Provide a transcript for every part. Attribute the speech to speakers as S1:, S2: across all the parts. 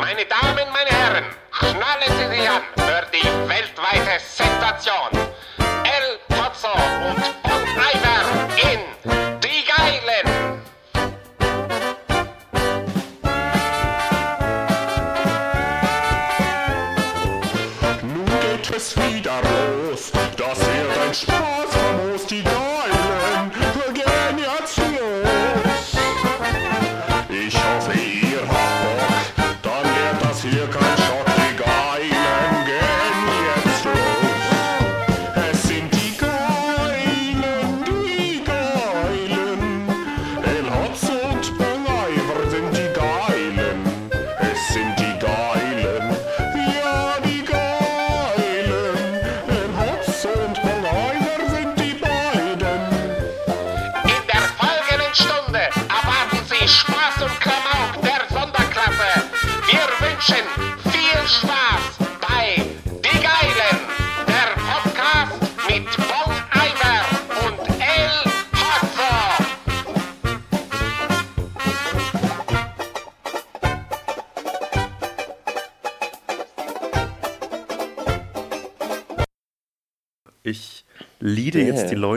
S1: Meine Damen, meine Herren, schnallen Sie sich an für die weltweite Sensation. El Pozzo und Bon Iver in Die Geilen.
S2: Nun geht es wieder los, das wird ein Spaß,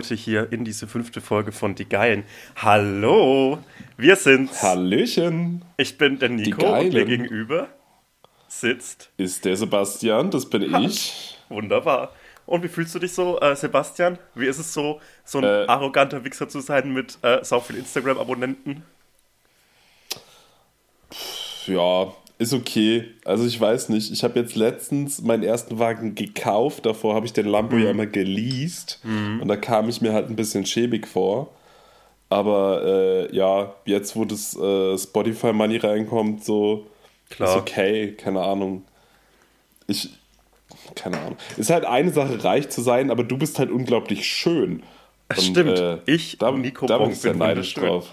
S3: Leute hier in diese fünfte Folge von Die Geilen. Hallo, wir sind's.
S4: Hallöchen,
S3: Ich bin der Nico und mir gegenüber sitzt.
S4: ist der Sebastian, das bin ich.
S3: Wunderbar. Und wie fühlst du dich so, äh, Sebastian? Wie ist es so, so ein
S4: Äh,
S3: arroganter Wichser zu sein mit äh, so vielen Instagram-Abonnenten?
S4: Ja, ist okay. Also ich weiß nicht, ich habe jetzt letztens meinen ersten Wagen gekauft, davor habe ich den Lambo
S3: Mhm.
S4: ja immer geleast und da kam ich mir halt ein bisschen schäbig vor. Aber äh, ja, jetzt wo das äh, Spotify Money reinkommt, so
S3: Klar.
S4: ist okay, keine Ahnung. Ich, keine Ahnung. Ist halt eine Sache, reich zu sein, aber du bist halt unglaublich schön. Und,
S3: Stimmt.
S4: äh,
S3: Ich,
S4: da,
S3: Nico
S4: da bin ich sehr neidisch drauf.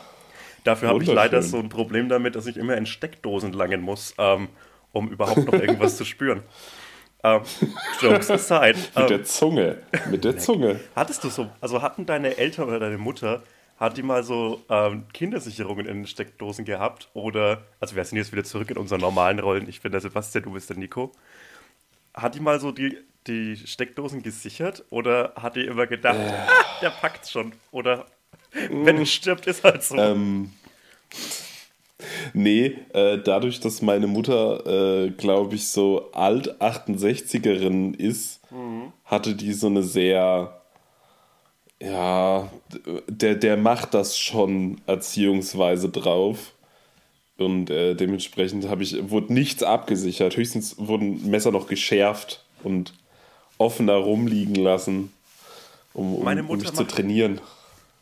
S3: Dafür habe ich leider so ein Problem damit, dass ich immer in Steckdosen langen muss, ähm, um überhaupt noch irgendwas zu spüren. Ähm, Jokes aside.
S4: Mit
S3: Ähm,
S4: der Zunge. Mit der Zunge.
S3: Hattest du so, also hatten deine Eltern oder deine Mutter, hat die mal so ähm, Kindersicherungen in den Steckdosen gehabt? Oder, also wir sind jetzt wieder zurück in unseren normalen Rollen. Ich bin der Sebastian, du bist der Nico. Hat die mal so die, die Steckdosen gesichert? Oder hat die immer gedacht,
S4: Äh.
S3: ah, der packt's schon? Oder wenn er stirbt, ist halt so.
S4: Ähm, nee, äh, dadurch, dass meine Mutter, äh, glaube ich, so alt 68erin ist, hatte die so eine sehr, ja, der, der macht das schon Erziehungsweise drauf. Und äh, dementsprechend habe ich, wurde nichts abgesichert. Höchstens wurden Messer noch geschärft und offener rumliegen lassen, um, um, um mich zu
S3: macht-
S4: trainieren.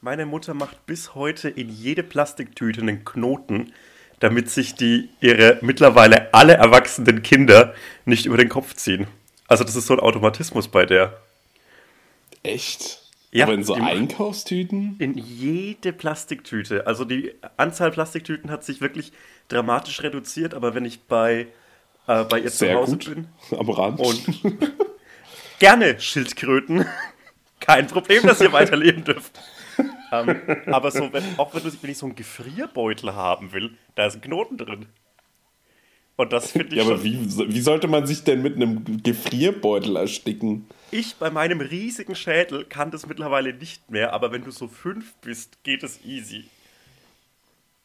S3: Meine Mutter macht bis heute in jede Plastiktüte einen Knoten, damit sich die ihre mittlerweile alle erwachsenen Kinder nicht über den Kopf ziehen. Also das ist so ein Automatismus bei der.
S4: Echt?
S3: Ja,
S4: Aber in so Einkaufstüten?
S3: In jede Plastiktüte. Also die Anzahl Plastiktüten hat sich wirklich dramatisch reduziert, aber wenn ich bei, äh, bei ihr
S4: Sehr
S3: zu Hause
S4: gut.
S3: bin,
S4: Am Rand.
S3: Und gerne Schildkröten. Kein Problem, dass ihr weiterleben dürft. Ähm, aber so, wenn, auch wenn, du, wenn ich so einen Gefrierbeutel haben will, da ist ein Knoten drin. Und das finde ich
S4: ja, aber wie, wie sollte man sich denn mit einem Gefrierbeutel ersticken?
S3: Ich bei meinem riesigen Schädel kann das mittlerweile nicht mehr, aber wenn du so fünf bist, geht es easy.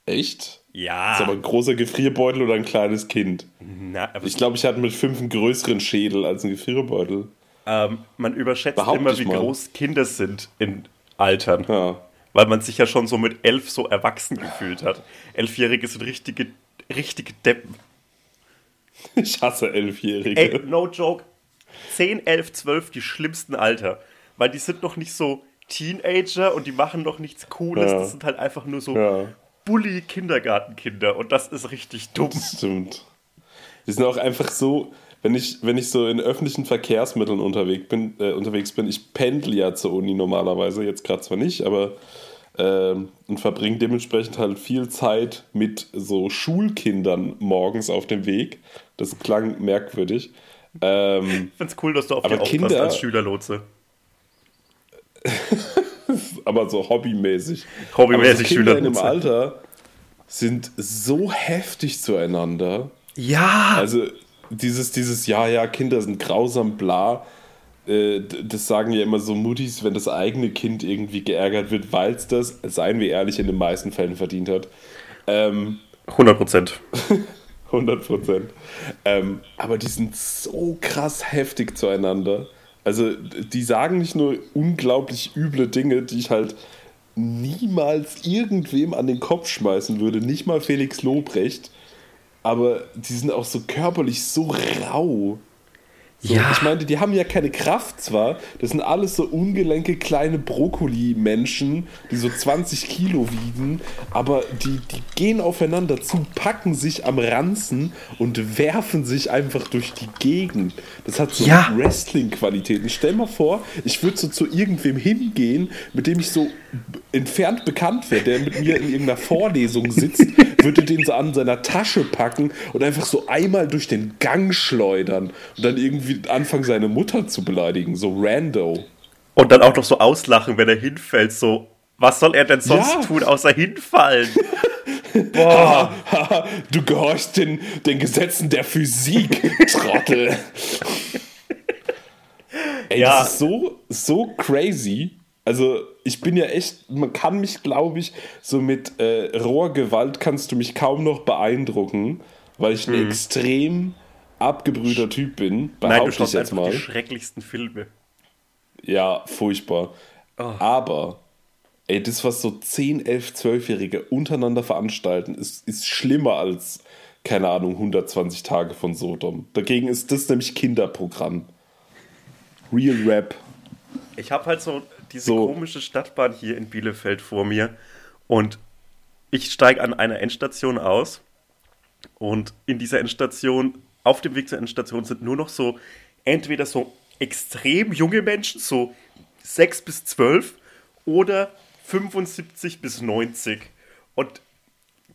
S4: Echt?
S3: Ja.
S4: Ist aber ein großer Gefrierbeutel oder ein kleines Kind?
S3: Na,
S4: Ich glaube, ich hatte mit fünf einen größeren Schädel als einen Gefrierbeutel.
S3: ähm, man überschätzt
S4: Behaupte
S3: immer, wie
S4: mal.
S3: groß Kinder sind in Altern.
S4: Ja.
S3: Weil man sich ja schon so mit elf so erwachsen gefühlt hat. Elfjährige sind richtige, richtige Deppen.
S4: Ich hasse Elfjährige.
S3: Ey, no joke. 10, 11, 12, die schlimmsten Alter. Weil die sind noch nicht so Teenager und die machen noch nichts Cooles.
S4: Ja.
S3: Das sind halt einfach nur so
S4: Ja.
S3: Bully-Kindergartenkinder. Und das ist richtig dumm.
S4: Stimmt. Die sind auch einfach so, wenn ich, wenn ich so in öffentlichen Verkehrsmitteln unterwegs bin, äh, unterwegs bin, ich pendle ja zur Uni normalerweise, jetzt gerade zwar nicht, aber ähm, und verbringe dementsprechend halt viel Zeit mit so Schulkindern morgens auf dem Weg. Das klang merkwürdig. Ähm,
S3: Ich find's cool, dass du auf
S4: Aber
S3: die
S4: Kinder-
S3: als Schülerlotse.
S4: aber so hobbymäßig.
S3: Hobbymäßig
S4: so Kinder in dem
S3: Schülerlotse.
S4: Alter sind so heftig zueinander.
S3: Ja!
S4: Also dieses, dieses, ja, ja, Kinder sind grausam, bla. äh, Das sagen ja immer so Muttis, wenn das eigene Kind irgendwie geärgert wird, weil es das, seien wir ehrlich, in den meisten Fällen verdient hat. Ähm,
S3: 100 Prozent.
S4: 100 Prozent. Ähm, aber die sind so krass heftig zueinander. Also, die sagen nicht nur unglaublich üble Dinge, die ich halt niemals irgendwem an den Kopf schmeißen würde, nicht mal Felix Lobrecht, aber die sind auch so körperlich so rau. So,
S3: Ja.
S4: Ich meine, die haben ja keine Kraft zwar, das sind alles so ungelenke kleine Brokkoli-Menschen, die so 20 Kilo wiegen, aber die, die gehen aufeinander zu, packen sich am Ranzen und werfen sich einfach durch die Gegend. Das hat so
S3: Ja.
S4: Wrestling-Qualitäten. Stell mal vor, ich würde so zu irgendwem hingehen, mit dem ich so entfernt bekannt wäre, der mit mir in irgendeiner Vorlesung sitzt, würde den so an seiner Tasche packen und einfach so einmal durch den Gang schleudern und dann irgendwie anfangen, seine Mutter zu beleidigen, so rando.
S3: Und dann auch noch so auslachen, wenn er hinfällt, so, was soll er denn sonst
S4: Ja.
S3: tun, außer hinfallen? Boah,
S4: du gehorchst den, den Gesetzen der Physik, Trottel. Ey,
S3: Ja.
S4: das ist so, so crazy. Also, ich bin ja echt, man kann mich, glaube ich, so mit äh, roher Gewalt kannst du mich kaum noch beeindrucken, weil ich ein extrem abgebrühter Typ bin.
S3: Nein, du schaust
S4: jetzt mal.
S3: die schrecklichsten Filme.
S4: Ja, furchtbar. Aber, ey, das, was so 10, 11, 12-Jährige untereinander veranstalten, ist, ist schlimmer als, keine Ahnung, 120 Tage von Sodom. Dagegen ist das nämlich Kinderprogramm. Real Rap.
S3: Ich habe halt so diese
S4: So.
S3: komische Stadtbahn hier in Bielefeld vor mir und ich steige an einer Endstation aus und in dieser Endstation, auf dem Weg zur Endstation sind nur noch so entweder so extrem junge Menschen, so 6 bis 12 oder 75 bis 90 und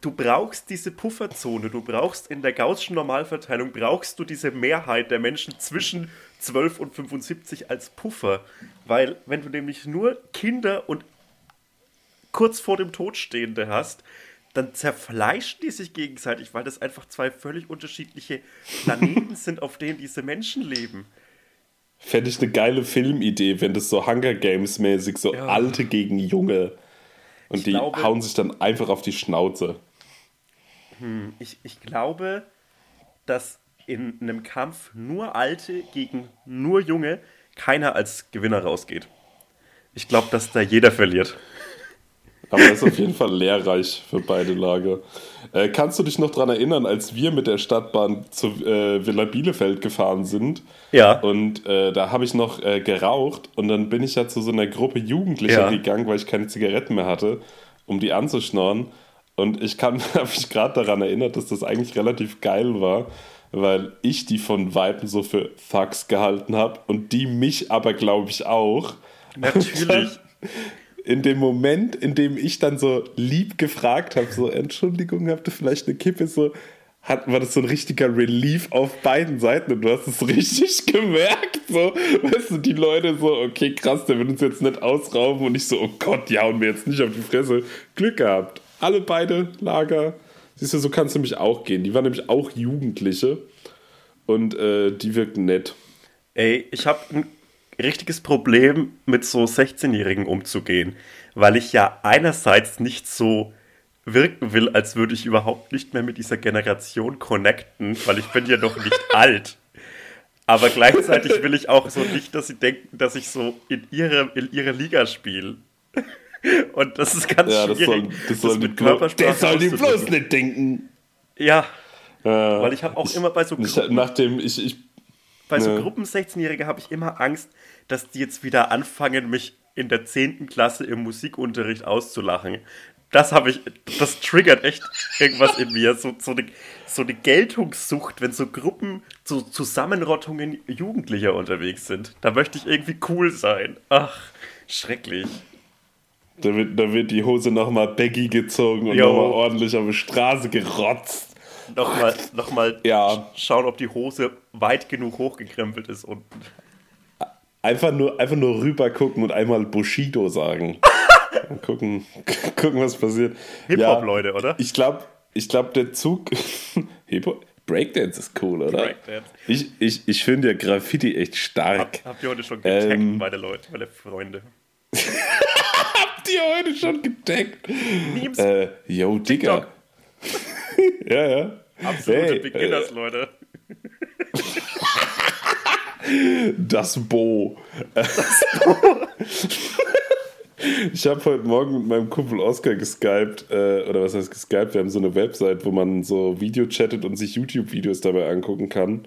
S3: du brauchst diese Pufferzone, du brauchst in der Gaußschen Normalverteilung, brauchst du diese Mehrheit der Menschen zwischen 12 und 75 als Puffer. Weil wenn du nämlich nur Kinder und kurz vor dem Tod stehende hast, dann zerfleischen die sich gegenseitig, weil das einfach zwei völlig unterschiedliche Planeten sind, auf denen diese Menschen leben.
S4: Fände ich eine geile Filmidee, wenn das so Hunger Games mäßig so
S3: Ja.
S4: alte gegen junge und
S3: Ich
S4: die
S3: glaube-
S4: hauen sich dann einfach auf die Schnauze.
S3: Ich, ich glaube, dass in einem Kampf nur Alte gegen nur Junge keiner als Gewinner rausgeht. Ich glaube, dass da jeder verliert.
S4: Aber das ist auf jeden Fall lehrreich für beide Lager. Äh, kannst du dich noch daran erinnern, als wir mit der Stadtbahn zu äh, Villa Bielefeld gefahren sind?
S3: Ja.
S4: Und äh, da habe ich noch äh, geraucht und dann bin ich ja zu so einer Gruppe Jugendlicher
S3: Ja.
S4: gegangen, weil ich keine Zigaretten mehr hatte, um die anzuschnorren. Und ich kann habe mich gerade daran erinnert, dass das eigentlich relativ geil war, weil ich die von Weitem so für Thugs gehalten habe und die mich aber, glaube ich, auch.
S3: Natürlich.
S4: in dem Moment, in dem ich dann so lieb gefragt habe, so Entschuldigung, habt ihr vielleicht eine Kippe, so hat, war das so ein richtiger Relief auf beiden Seiten und du hast es richtig gemerkt, so, weißt du, die Leute so, okay, krass, der will uns jetzt nicht ausrauben und ich so, oh Gott, ja, und mir jetzt nicht auf die Fresse. Glück gehabt. Alle beide Lager. Siehst du, so kannst du nämlich auch gehen. Die waren nämlich auch Jugendliche und äh, die wirkten nett.
S3: Ey, ich habe ein richtiges Problem, mit so 16-Jährigen umzugehen, weil ich ja einerseits nicht so wirken will, als würde ich überhaupt nicht mehr mit dieser Generation connecten, weil ich bin ja noch nicht alt. Aber gleichzeitig will ich auch so nicht, dass sie denken, dass ich so in ihre, in ihre Liga spiele. Und das ist ganz
S4: Ja, das
S3: schwierig.
S4: soll, das soll die
S3: mit Körpersprache
S4: das soll die bloß nicht denken.
S3: Ja,
S4: Äh,
S3: weil ich habe auch immer bei so
S4: Ich, nachdem ich, ich
S3: bei so
S4: Ja.
S3: Gruppen 16-Jährige habe ich immer Angst, dass die jetzt wieder anfangen, mich in der 10. Klasse im Musikunterricht auszulachen. Das habe ich, das triggert echt irgendwas in mir. So, so, eine, so eine Geltungssucht, wenn so Gruppen, so Zusammenrottungen Jugendlicher unterwegs sind. Da möchte ich irgendwie cool sein. Ach, schrecklich.
S4: Da wird, da wird die Hose nochmal baggy gezogen und nochmal ordentlich auf die Straße gerotzt.
S3: Nochmal, nochmal
S4: Ja.
S3: schauen, ob die Hose weit genug hochgekrempelt ist unten.
S4: Einfach nur, einfach nur rüber gucken und einmal Bushido sagen. Und gucken, gucken, was passiert.
S3: Hip-Hop, Leute, oder?
S4: Ich glaube, ich glaub, der Zug. Hip-Hop? Breakdance ist cool, oder?
S3: Breakdance.
S4: Ich, ich, ich finde ja Graffiti echt stark.
S3: Habt ihr heute schon getaggt,
S4: Ähm.
S3: meine Leute, meine Freunde?
S4: Habt ihr heute schon getaggt?
S3: Memes,
S4: Äh, yo, Digga. ja, ja.
S3: absolute
S4: hey,
S3: Beginners, Leute.
S4: Das Bo. Ich habe heute Morgen mit meinem Kumpel Oscar geskypt, äh, oder was heißt geskypt? Wir haben so eine Website, wo man so Video chattet und sich YouTube-Videos dabei angucken kann.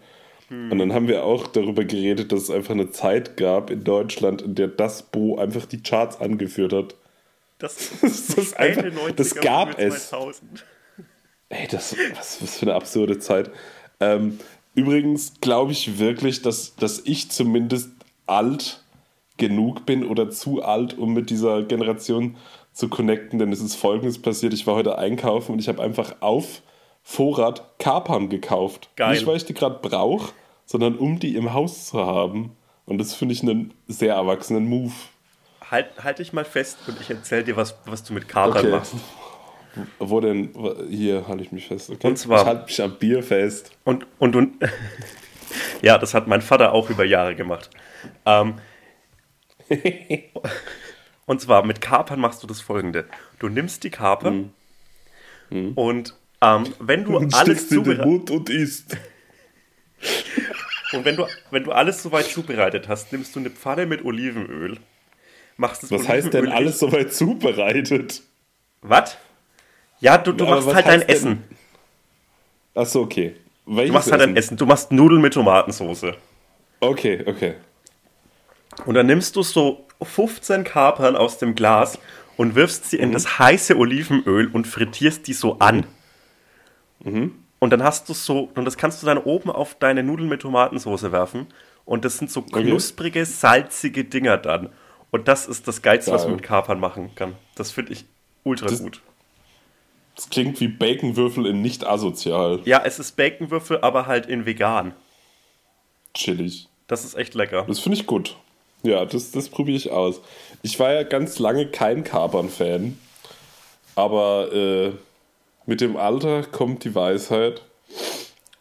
S4: Und dann haben wir auch darüber geredet, dass es einfach eine Zeit gab in Deutschland, in der das Bo einfach die Charts angeführt hat.
S3: Das,
S4: Das ist
S3: späte
S4: einfach- das
S3: 90er,
S4: gab es.
S3: 2000.
S4: Ey, das, was, was für eine absurde Zeit. Ähm, übrigens glaube ich wirklich, dass, dass ich zumindest alt genug bin oder zu alt, um mit dieser Generation zu connecten, denn es ist folgendes passiert. Ich war heute einkaufen und ich habe einfach auf Vorrat Kapern gekauft.
S3: Geil.
S4: Nicht, weil ich die gerade brauche, sondern um die im Haus zu haben. Und das finde ich einen sehr erwachsenen Move.
S3: Halt, halt dich mal fest und ich erzähl dir, was, was du mit Kapern
S4: Okay.
S3: machst.
S4: Wo denn? Hier halte ich mich fest. Okay?
S3: Und zwar-
S4: ich halte mich am Bier fest.
S3: Und, und, und ja, das hat mein Vater auch über Jahre gemacht. Ähm, und zwar mit Kapern machst du das folgende. Du nimmst die Kapern und ähm, wenn du
S4: Und
S3: alles
S4: Mund und isst.
S3: und wenn du, wenn du alles soweit zubereitet hast, nimmst du eine Pfanne mit Olivenöl. Machst das
S4: Was heißt denn
S3: Olivenöl
S4: alles soweit zubereitet?
S3: Was? Ja, du, du
S4: Aber
S3: machst halt dein
S4: denn-
S3: Essen.
S4: Achso, okay. Welches
S3: Du machst halt dein Essen. Du machst Nudeln mit Tomatensauce.
S4: Okay, okay.
S3: Und dann nimmst du so 15 Kapern aus dem Glas und wirfst sie in das heiße Olivenöl und frittierst die so an. Und dann hast du so, und das kannst du dann oben auf deine Nudeln mit Tomatensauce werfen. Und das sind so knusprige, salzige Dinger dann. Und das ist das Geilste, was man
S4: Geil.
S3: mit Kapern machen kann. Das finde ich ultra
S4: Das-
S3: gut.
S4: Das klingt wie Baconwürfel in nicht asozial.
S3: Ja, es ist Baconwürfel, aber halt in vegan.
S4: Chillig.
S3: Das ist echt lecker.
S4: Das finde ich gut. Ja, das, das probiere ich aus. Ich war ja ganz lange kein Kapern-Fan. Aber äh, mit dem Alter kommt die Weisheit.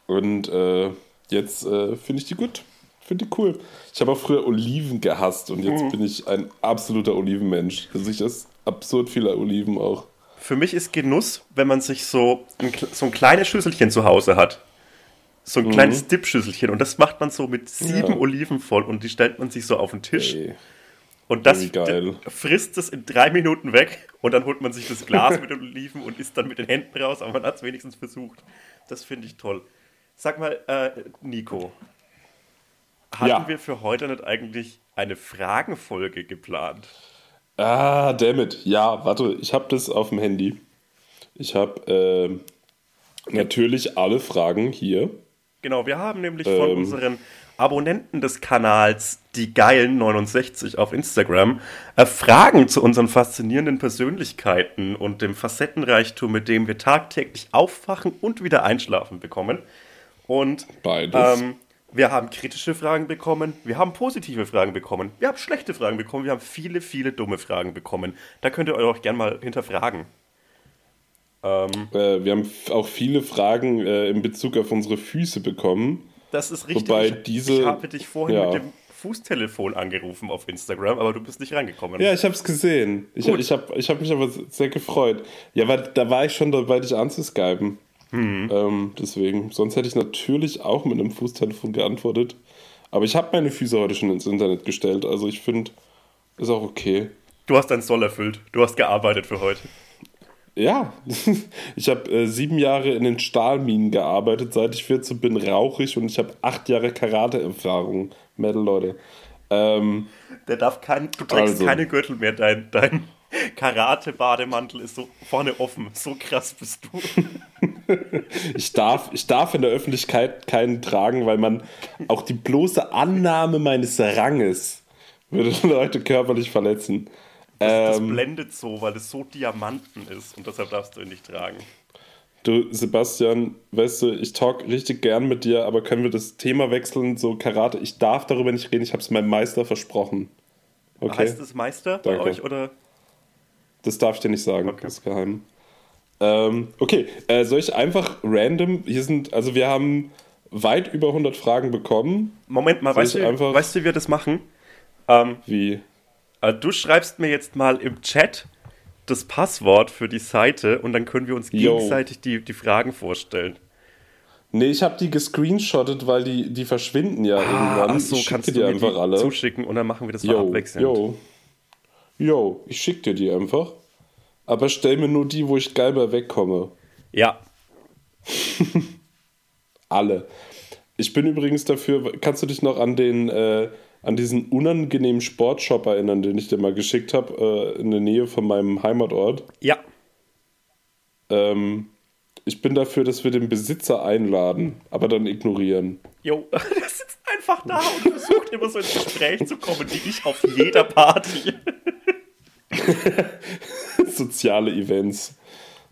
S4: Und äh, jetzt äh, finde ich die gut. Finde die cool. Ich habe auch früher Oliven gehasst und jetzt bin ich ein absoluter Olivenmensch. Also ich esse absurd viele Oliven auch.
S3: Für mich ist Genuss, wenn man sich so ein, so ein kleines Schüsselchen zu Hause hat. So ein kleines Dip-Schüsselchen. Und das macht man so mit sieben
S4: Ja.
S3: Oliven voll und die stellt man sich so auf den Tisch.
S4: Ey.
S3: Und das frisst es in drei Minuten weg und dann holt man sich das Glas mit den Oliven und isst dann mit den Händen raus, aber man hat es wenigstens versucht. Das finde ich toll. Sag mal, äh, Nico, hatten
S4: Ja.
S3: wir für heute nicht eigentlich eine Fragenfolge geplant?
S4: Ah, dammit. Ja, warte, ich habe das auf dem Handy. Ich habe ähm, natürlich alle Fragen hier.
S3: Genau, wir haben nämlich von
S4: Ähm.
S3: unseren Abonnenten des Kanals, die geilen 69 auf Instagram, äh, Fragen zu unseren faszinierenden Persönlichkeiten und dem Facettenreichtum, mit dem wir tagtäglich aufwachen und wieder einschlafen bekommen. Und
S4: Beides.
S3: ähm, wir haben kritische Fragen bekommen, wir haben positive Fragen bekommen, wir haben schlechte Fragen bekommen, wir haben viele, viele dumme Fragen bekommen. Da könnt ihr euch auch gerne mal hinterfragen. Ähm,
S4: Äh, wir haben auch viele Fragen äh, in Bezug auf unsere Füße bekommen.
S3: Das ist richtig.
S4: Wobei
S3: ich,
S4: diese-
S3: ich habe dich vorhin
S4: ja.
S3: mit dem Fußtelefon angerufen auf Instagram, aber du bist nicht reingekommen.
S4: Ja, ich habe es gesehen. Ich,
S3: Gut.
S4: ich habe ich hab mich aber sehr gefreut. Ja, weil da war ich schon dabei, dich anzuskypen.
S3: Mhm.
S4: Ähm, deswegen. Sonst hätte ich natürlich auch mit einem Fußtelefon geantwortet. Aber ich habe meine Füße heute schon ins Internet gestellt. Also ich finde, ist auch okay.
S3: Du hast deinen Soll erfüllt. Du hast gearbeitet für heute.
S4: Ja, ich habe äh, sieben Jahre in den Stahlminen gearbeitet. Seit ich 14 bin, rauche ich und ich habe acht Jahre Karate-Erfahrung. Metal, Leute. Ähm,
S3: Der darf kein, du trägst
S4: Also.
S3: keine Gürtel mehr. Dein, dein Karate-Bademantel ist so vorne offen. So krass bist du.
S4: ich, darf, ich darf in der Öffentlichkeit keinen tragen, weil man auch die bloße Annahme meines Ranges würde Leute körperlich verletzen.
S3: Das
S4: Ähm,
S3: blendet so, weil es so Diamanten ist und deshalb darfst du ihn nicht tragen.
S4: du, Sebastian, weißt du, ich talk richtig gern mit dir, aber können wir das Thema wechseln? So Karate, ich darf darüber nicht reden, ich habe es meinem Meister versprochen. Okay?
S3: Heißt es Meister bei
S4: Danke.
S3: euch oder?
S4: Das darf ich dir nicht sagen,
S3: Okay.
S4: das ist geheim. Ähm, okay, äh, soll ich einfach random, hier sind, also wir haben weit über 100 Fragen bekommen.
S3: Moment mal,
S4: Soll
S3: weißt du, weißt du, wie wir das machen? Ähm,
S4: Wie?
S3: äh, du schreibst mir jetzt mal im Chat das Passwort für die Seite und dann können wir uns gegenseitig die, die Fragen vorstellen.
S4: Nee, ich habe die gescreenshottet, weil die, die verschwinden ja irgendwann.
S3: Ah, ach so, kannst du
S4: dir
S3: mir
S4: einfach
S3: die
S4: alle.
S3: zuschicken und dann machen wir das
S4: Yo,
S3: abwechselnd.
S4: yo. Yo, ich schick dir die einfach. Aber stell mir nur die, wo ich geil bei wegkomme.
S3: Ja,
S4: Alle. Ich bin übrigens dafür, kannst du dich noch an den, äh, an diesen unangenehmen Sportshop erinnern, den ich dir mal geschickt habe, äh, in der Nähe von meinem Heimatort?
S3: ja.
S4: Ähm, ich bin dafür, dass wir den Besitzer einladen, aber dann ignorieren.
S3: Jo, der sitzt einfach da und versucht immer so ins Gespräch zu kommen, wie ich auf jeder Party.
S4: Soziale Events.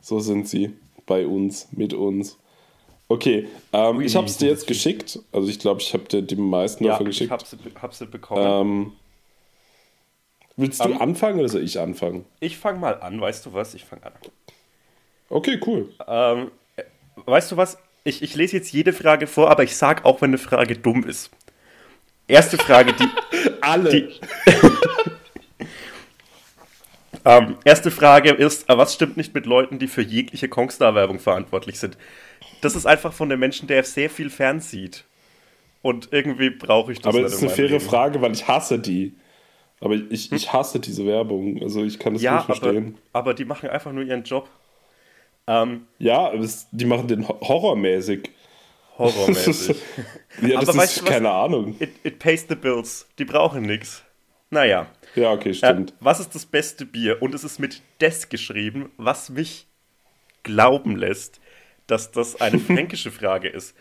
S4: So sind sie bei uns, mit uns. Okay, ähm, ich habe es dir jetzt geschickt. Also ich glaube, ich habe dir die meisten
S3: Ja,
S4: davon
S3: ich
S4: geschickt.
S3: hab sie, hab sie bekommen.
S4: Ähm, willst du
S3: Ähm,
S4: anfangen oder soll ich anfangen?
S3: Ich fange mal an, weißt du was? Ich fange an.
S4: Okay, cool.
S3: Ähm, äh, weißt du was? Ich, ich lese jetzt jede Frage vor, aber ich sag auch, wenn eine Frage dumm ist. Erste Frage, die.
S4: Alle.
S3: die ähm, erste Frage ist: äh, Was stimmt nicht mit Leuten, die für jegliche Kongstar-Werbung verantwortlich sind? Das ist einfach von dem Menschen, der sehr viel fernsieht. Und irgendwie brauche ich das
S4: Aber es ist
S3: in
S4: eine faire
S3: Leben.
S4: Frage, weil ich hasse die. Aber ich, ich hasse diese Werbung. Also ich kann das
S3: Ja,
S4: nicht
S3: aber,
S4: verstehen.
S3: aber die machen einfach nur ihren Job. Ähm,
S4: Ja, es, die machen den ho- horrormäßig.
S3: horrormäßig.
S4: ja, das
S3: Aber
S4: ist
S3: weißt du was?
S4: keine Ahnung.
S3: It, it pays the bills. Die brauchen nichts. Naja.
S4: Ja, okay,
S3: Äh,
S4: stimmt.
S3: was ist das beste Bier? Und es ist mit des geschrieben, was mich glauben lässt, dass das eine fränkische Frage ist.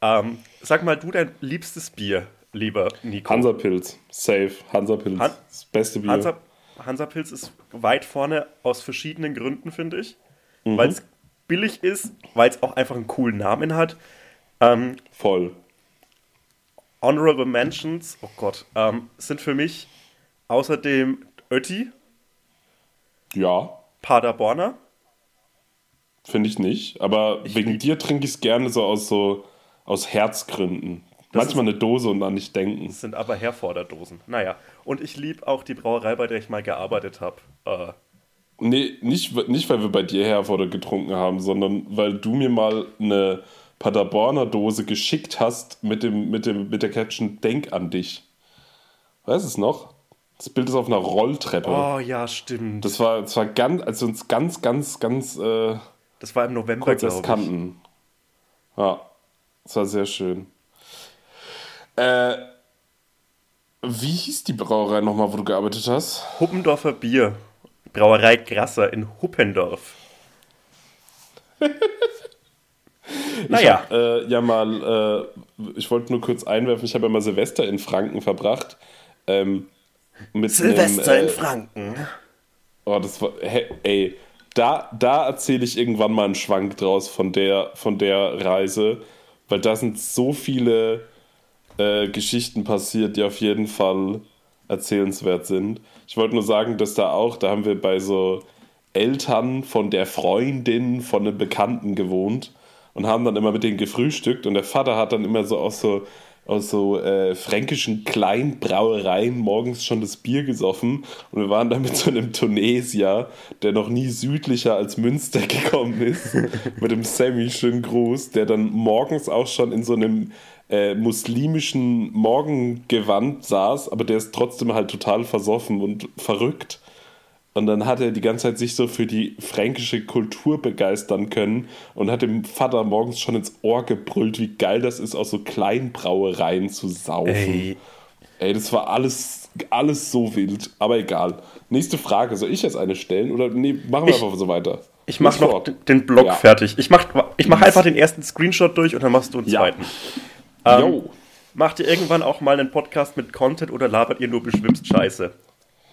S3: Ähm, sag mal, du dein liebstes Bier, lieber Nico.
S4: Hansapilz. Safe. Hansapilz.
S3: Han-
S4: das beste Bier.
S3: Hansa, Hansapilz ist weit vorne aus verschiedenen Gründen, finde ich.
S4: Mhm.
S3: Weil es billig ist, weil es auch einfach einen coolen Namen hat. Ähm,
S4: Voll.
S3: Honorable Mentions, oh Gott, ähm, sind für mich außerdem Ötti,
S4: Ja,
S3: Paderborner.
S4: finde ich nicht. Aber wegen
S3: lieb-
S4: dir trinke ich es gerne so aus so aus Herzgründen. Manchmal eine Dose und an nicht denken.
S3: Das sind aber Herforderdosen. Naja, und ich liebe auch die Brauerei, bei der ich mal gearbeitet habe. Äh,
S4: Nee, nicht, nicht weil wir bei dir Herforder getrunken haben, sondern weil du mir mal eine Paderborner Dose geschickt hast mit, dem, mit, dem, mit der Caption Denk an dich. Weißt du es noch? Das Bild ist auf einer Rolltreppe.
S3: oh ja, stimmt. Das,
S4: Das war, das war ganz, als wir uns ganz, ganz, ganz äh,
S3: war im November, glaube ich.
S4: kannten. Ja, das war sehr schön. Äh, wie hieß die Brauerei nochmal, wo du gearbeitet hast?
S3: Huppendorfer Bier. Brauerei Grasser in Huppendorf. naja,
S4: Ich hab, äh, ja mal, äh, ich wollte nur kurz einwerfen, ich habe ja mal Silvester in Franken verbracht. Ähm, mit
S3: Silvester
S4: einem,
S3: in
S4: äh,
S3: Franken.
S4: Oh, das war, hä, ey, da, da erzähle ich irgendwann mal einen Schwank draus von der, von der Reise, weil da sind so viele äh, Geschichten passiert, die auf jeden Fall erzählenswert sind. Ich wollte nur sagen, dass da auch, da haben wir bei so Eltern von der Freundin von einem Bekannten gewohnt und haben dann immer mit denen gefrühstückt und der Vater hat dann immer so aus so aus so äh, fränkischen Kleinbrauereien morgens schon das Bier gesoffen und wir waren dann mit so einem Tunesier, der noch nie südlicher als Münster gekommen ist, mit dem Sammy, schönen Gruß, der dann morgens auch schon in so einem äh, muslimischen Morgengewand saß, aber der ist trotzdem halt total versoffen und verrückt. Und dann hat er die ganze Zeit sich so für die fränkische Kultur begeistern können und hat dem Vater morgens schon ins Ohr gebrüllt, wie geil das ist, aus so Kleinbrauereien zu saufen.
S3: Ey,
S4: Ey, das war alles, alles so wild. Aber egal. Nächste Frage. Soll ich jetzt eine stellen? Oder nee, machen wir
S3: Ich-
S4: einfach so weiter.
S3: ich mach noch d- den Blog
S4: Ja.
S3: fertig. Ich mach, ich mach einfach den ersten Screenshot durch und dann machst du einen
S4: Ja.
S3: zweiten. Ähm. Macht ihr irgendwann auch mal einen Podcast mit Content oder labert ihr nur beschwipst Scheiße?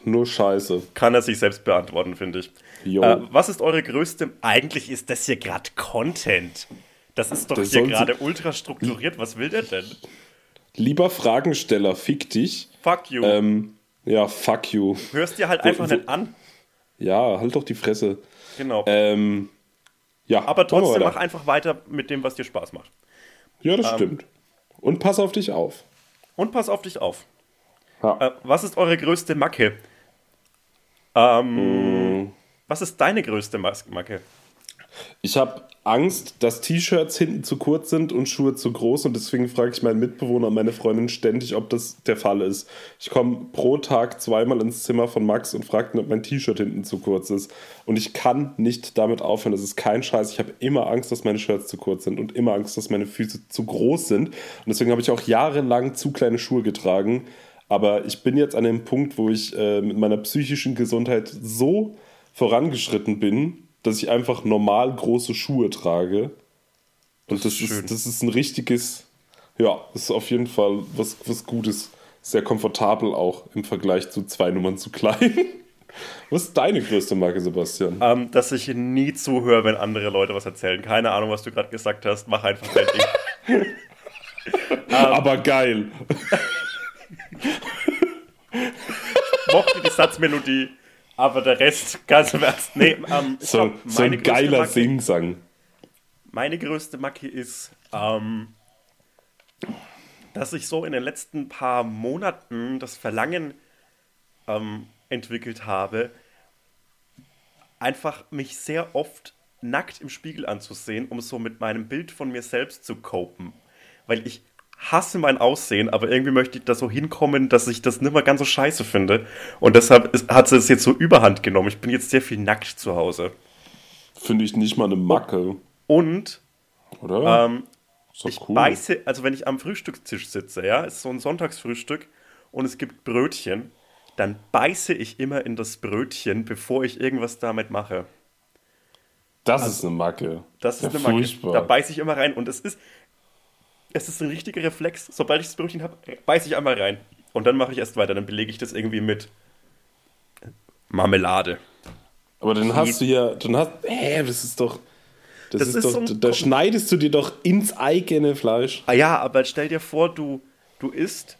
S4: Nur Scheiße.
S3: Kann er sich selbst beantworten, finde ich.
S4: Jo.
S3: Äh, was ist eure größte... Eigentlich ist das hier gerade Content. Das ist doch
S4: Das
S3: hier gerade ultra strukturiert. Was will der denn?
S4: Lieber Fragensteller, fick dich.
S3: Fuck you.
S4: Ähm, ja, fuck you.
S3: Hörst dir halt einfach
S4: wo-
S3: nicht an.
S4: Ja, halt doch die Fresse.
S3: Genau.
S4: Ähm, Ja,
S3: Aber trotzdem mach einfach weiter mit dem, was dir Spaß macht.
S4: Ja,
S3: Ähm.
S4: das stimmt. Und pass auf dich auf.
S3: Und pass auf dich auf.
S4: Ja.
S3: Äh, was ist eure größte Macke? Ähm, Was ist deine größte Macke?
S4: Ich habe Angst, dass T-Shirts hinten zu kurz sind und Schuhe zu groß und deswegen frage ich meinen Mitbewohner und meine Freundin ständig, ob das der Fall ist. Ich komme pro Tag zweimal ins Zimmer von Max und frage ihn, ob mein T-Shirt hinten zu kurz ist. Und ich kann nicht damit aufhören. Das ist kein Scheiß. Ich habe immer Angst, dass meine Shirts zu kurz sind und immer Angst, dass meine Füße zu groß sind. Und deswegen habe ich auch jahrelang zu kleine Schuhe getragen. Aber ich bin jetzt an dem Punkt, wo ich äh, mit meiner psychischen Gesundheit so vorangeschritten bin, dass ich einfach normal große Schuhe trage. Und das,
S3: ist
S4: ist, das ist ein richtiges, ja, das ist auf jeden Fall was, was Gutes. Sehr komfortabel auch im Vergleich zu zwei Nummern zu klein. Was ist deine größte Marke, Sebastian?
S3: Ähm, dass ich nie zuhöre, wenn andere Leute was erzählen. Keine Ahnung, was du gerade gesagt hast. Mach einfach dein Ding.
S4: Aber geil.
S3: Mochte die Satzmelodie, aber der Rest ganz im Ernst. Nee, ähm,
S4: So,
S3: glaub,
S4: so ein geiler Singsang.
S3: Meine größte Macke ist, ähm, dass ich so in den letzten paar Monaten das Verlangen ähm, entwickelt habe, einfach mich sehr oft nackt im Spiegel anzusehen, um so mit meinem Bild von mir selbst zu copen. Weil ich hasse mein Aussehen, aber irgendwie möchte ich da so hinkommen, dass ich das nicht mehr ganz so scheiße finde. Und deshalb ist, hat es jetzt so überhand genommen. Ich bin jetzt sehr viel nackt zu Hause.
S4: Finde ich nicht mal eine Macke,
S3: Und
S4: oder?
S3: ähm, ich
S4: cool.
S3: beiße, also wenn ich am Frühstückstisch sitze, ja, ist so ein Sonntagsfrühstück und es gibt Brötchen, dann beiße ich immer in das Brötchen, bevor ich irgendwas damit mache.
S4: Das ist eine Macke.
S3: Das ist
S4: ja,
S3: eine Macke.
S4: furchtbar.
S3: Da beiße ich immer rein und es ist, es ist ein richtiger Reflex. Sobald ich das Brötchen habe, beiße ich einmal rein. Und dann mache ich erst weiter. Dann belege ich das irgendwie mit Marmelade.
S4: Aber dann hast du ja, dann hast, hä, das ist doch, das,
S3: Das
S4: ist,
S3: ist
S4: doch,
S3: so
S4: da schneidest du dir doch ins eigene Fleisch.
S3: Ah ja, aber stell dir vor, du, du isst,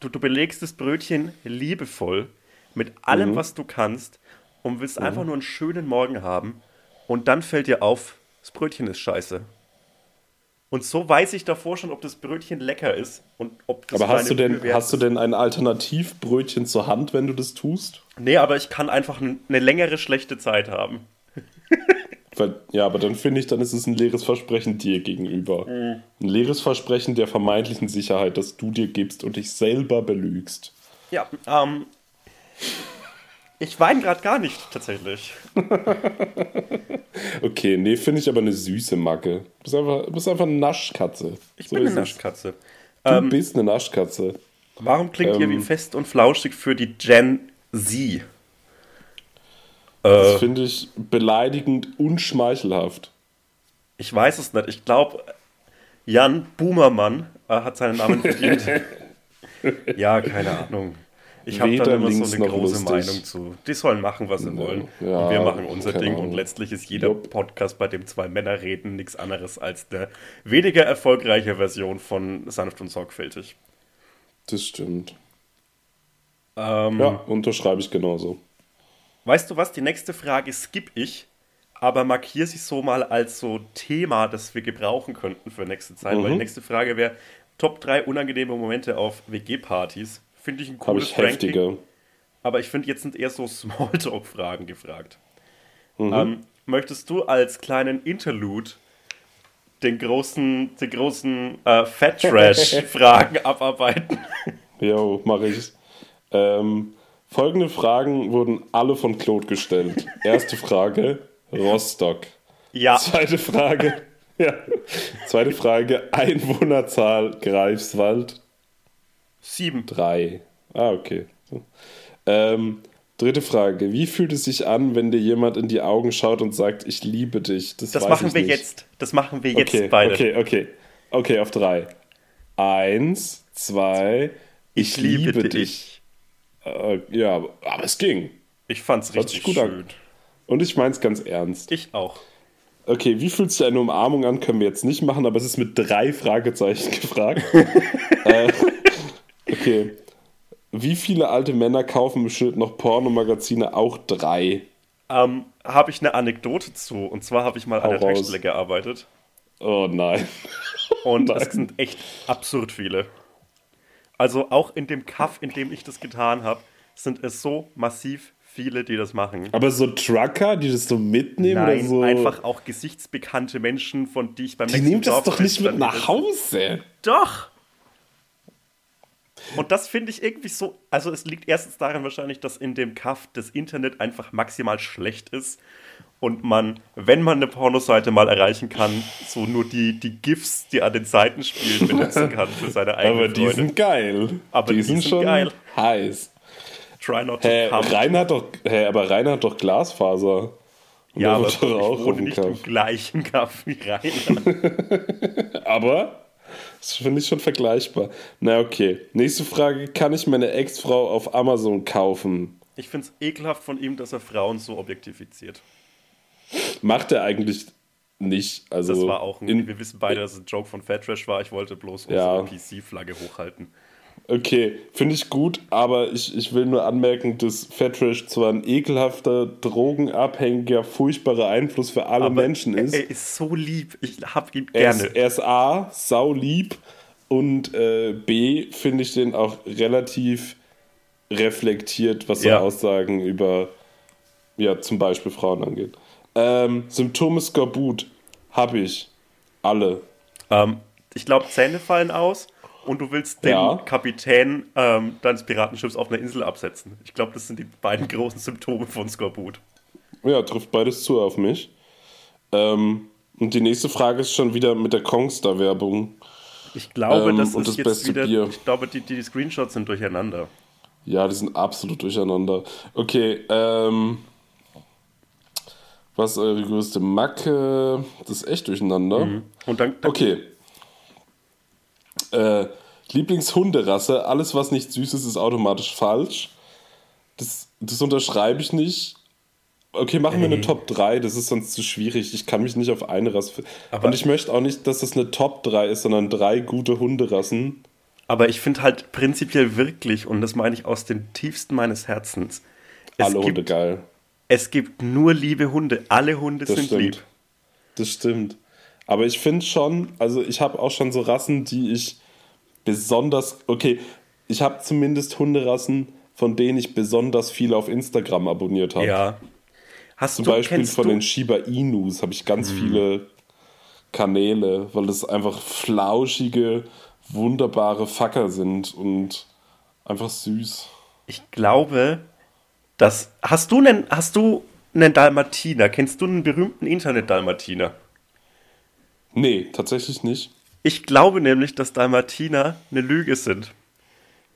S3: du, du belegst das Brötchen liebevoll mit allem, was du kannst und willst einfach nur einen schönen Morgen haben und dann fällt dir auf, das Brötchen ist scheiße. Und so weiß ich davor schon, ob das Brötchen lecker ist und ob das
S4: Aber hast du denn, hast du denn ein Alternativbrötchen zur Hand, wenn du das tust?
S3: Nee, aber ich kann einfach eine längere schlechte Zeit haben.
S4: Ja, aber dann finde ich, dann ist es ein leeres Versprechen dir gegenüber.
S3: Mhm.
S4: Ein leeres Versprechen der vermeintlichen Sicherheit, das du dir gibst und dich selber belügst.
S3: Ja, ähm. Ich weine gerade gar nicht, tatsächlich.
S4: Okay, nee, finde ich aber eine süße Macke. Du bist einfach, du bist einfach eine Naschkatze.
S3: Ich
S4: So
S3: bin eine. Naschkatze.
S4: Du bist eine Naschkatze.
S3: Warum klingt ihr
S4: Ähm.
S3: wie fest und flauschig für die Gen Z?
S4: Das
S3: Äh,
S4: finde ich beleidigend und schmeichelhaft.
S3: ich weiß es nicht. Ich glaube, Jan Boomermann äh, hat seinen Namen verdient. ja, keine Ahnung. Ich habe da immer so eine große. Meinung zu. Die sollen machen, was sie wollen.
S4: ja,
S3: und wir machen unser Ding.
S4: Ahnung.
S3: Und letztlich ist jeder
S4: Jupp.
S3: Podcast, bei dem zwei Männer reden, nichts anderes als eine weniger erfolgreiche Version von Sanft und Sorgfältig.
S4: Das stimmt.
S3: Ähm,
S4: Ja, unterschreibe ich genauso.
S3: Weißt du was? Die nächste Frage skipp ich, aber markiere sie so mal als so Thema, das wir gebrauchen könnten für nächste Zeit.
S4: Mhm.
S3: Weil die nächste Frage wäre: Top 3 unangenehme Momente auf WG-Partys. Finde ich ein cooles
S4: ich
S3: Ranking.
S4: heftiger.
S3: Aber ich finde, jetzt sind eher so Smalltalk-Fragen gefragt.
S4: Mhm.
S3: Ähm, möchtest du als kleinen Interlude den großen, den großen äh, Fat Trash-Fragen abarbeiten?
S4: Jo, mache ich. Ähm, folgende Fragen wurden alle von Claude gestellt. Erste Frage: Rostock.
S3: Ja,
S4: Zweite Frage: ja. Zweite Frage: Einwohnerzahl Greifswald.
S3: Sieben.
S4: Drei. Ah, okay. Ähm, dritte Frage: Wie fühlt es sich an, wenn dir jemand in die Augen schaut und sagt, ich liebe dich?
S3: Das
S4: weiß
S3: machen
S4: ich
S3: wir
S4: nicht.
S3: jetzt. Das machen wir jetzt
S4: Okay,
S3: beide.
S4: okay, okay. Okay, auf drei. Eins, zwei,
S3: Ich, liebe, dich.
S4: Äh, ja, aber- es ging.
S3: Ich fand's richtig
S4: gut an.
S3: schön.
S4: Und ich meine es ganz ernst.
S3: Ich auch.
S4: Okay, wie fühlt sich eine Umarmung an, können wir jetzt nicht machen, aber es ist mit drei Fragezeichen gefragt. äh, okay. Wie viele alte Männer kaufen im Schnitt noch Pornomagazine? Auch drei.
S3: ähm, habe ich eine Anekdote zu. Und zwar habe ich mal an
S4: Hau
S3: der
S4: raus.
S3: Tankstelle gearbeitet.
S4: Oh nein.
S3: Und
S4: Nein.
S3: es sind echt absurd viele. Also auch in dem Kaff, in dem ich das getan habe, sind es so massiv viele, die das machen.
S4: Aber so Trucker, die das so mitnehmen
S3: Nein,
S4: oder so.
S3: einfach auch gesichtsbekannte Menschen, von die ich beim
S4: die
S3: nächsten
S4: nehmen das doch
S3: Dorffest
S4: nicht mit nach Hause.
S3: Doch! Und das finde ich irgendwie so. Also, es liegt erstens daran wahrscheinlich, dass in dem Kaff das Internet einfach maximal schlecht ist und man, wenn man eine Pornoseite mal erreichen kann, so nur die, die GIFs, die an den Seiten spielen, benutzen kann für seine eigenen
S4: Aber die
S3: Freunde.
S4: sind geil.
S3: Aber die sind
S4: schon
S3: geil.
S4: heiß.
S3: Try not to
S4: Hä,
S3: come.
S4: Rainer hat doch, hä, aber Rainer hat doch Glasfaser. Und
S3: ja, aber ich wohne nicht im
S4: Kaff.
S3: gleichen Kaff wie Rainer.
S4: Aber das finde ich schon vergleichbar. Na okay. Nächste Frage. Kann ich meine Ex-Frau auf Amazon kaufen?
S3: Ich finde es ekelhaft von ihm, dass er Frauen so objektifiziert.
S4: Macht er eigentlich nicht. Also
S3: Das war auch ein,
S4: in,
S3: wir wissen beide, dass es ein Joke von Fat Trash war. Ich wollte bloß
S4: Ja.
S3: unsere PC-Flagge hochhalten.
S4: Okay, finde ich gut, aber ich, ich will nur anmerken, dass Fatrash zwar ein ekelhafter, drogenabhängiger, furchtbarer Einfluss für alle
S3: Aber
S4: Menschen ist.
S3: Er, er ist so lieb. Ich hab ihn
S4: Er
S3: gerne.
S4: er ist A, sau lieb und äh, B, finde ich den auch relativ reflektiert, was
S3: Ja.
S4: so Aussagen über, ja, zum Beispiel Frauen angeht. Ähm, Symptome Skorbut habe ich. Alle.
S3: ähm, ich glaube, Zähne fallen aus und du willst den
S4: Ja.
S3: Kapitän ähm, deines Piratenschiffs auf einer Insel absetzen. Ich glaube, das sind die beiden großen Symptome von Skorbut.
S4: Ja, trifft beides zu auf mich. Ähm, und die nächste Frage ist schon wieder mit der Kongstar-Werbung.
S3: Ich glaube,
S4: Ähm,
S3: das ist
S4: das
S3: jetzt
S4: beste
S3: wieder.
S4: Bier.
S3: Ich glaube, die, die Screenshots sind durcheinander.
S4: Ja, die sind absolut durcheinander. Okay, ähm. Was ist eure größte Macke? Das ist echt durcheinander.
S3: Und dann, dann
S4: Okay. Äh, Lieblingshunderasse, alles was nicht süß ist, ist automatisch falsch. Das, das unterschreibe ich nicht. Okay, machen wir eine Top 3, das ist sonst zu schwierig. Ich kann mich nicht auf eine Rasse.
S3: Aber-
S4: Und ich möchte auch nicht, dass das eine Top 3 ist, sondern drei gute Hunderassen.
S3: Aber ich finde halt prinzipiell wirklich, und das meine ich aus dem tiefsten meines Herzens, es,
S4: Alle Hunde
S3: gibt,
S4: geil.
S3: es gibt nur liebe Hunde. Alle Hunde
S4: Das
S3: sind
S4: stimmt.
S3: lieb.
S4: Das stimmt. Aber ich finde schon, also ich habe auch schon so Rassen, die ich besonders, okay, ich habe zumindest Hunderassen, von denen ich besonders viel auf Instagram abonniert habe.
S3: Ja. Hast
S4: Zum
S3: du,
S4: Beispiel von
S3: du,
S4: den Shiba Inus habe ich ganz viele Kanäle, weil das einfach flauschige, wunderbare Facker sind und einfach süß.
S3: Ich glaube, dass. Hast du einen, hast du einen Dalmatiner? Kennst du einen berühmten Internet-Dalmatiner?
S4: Nee, tatsächlich nicht.
S3: Ich glaube nämlich, dass Dalmatiner eine Lüge sind.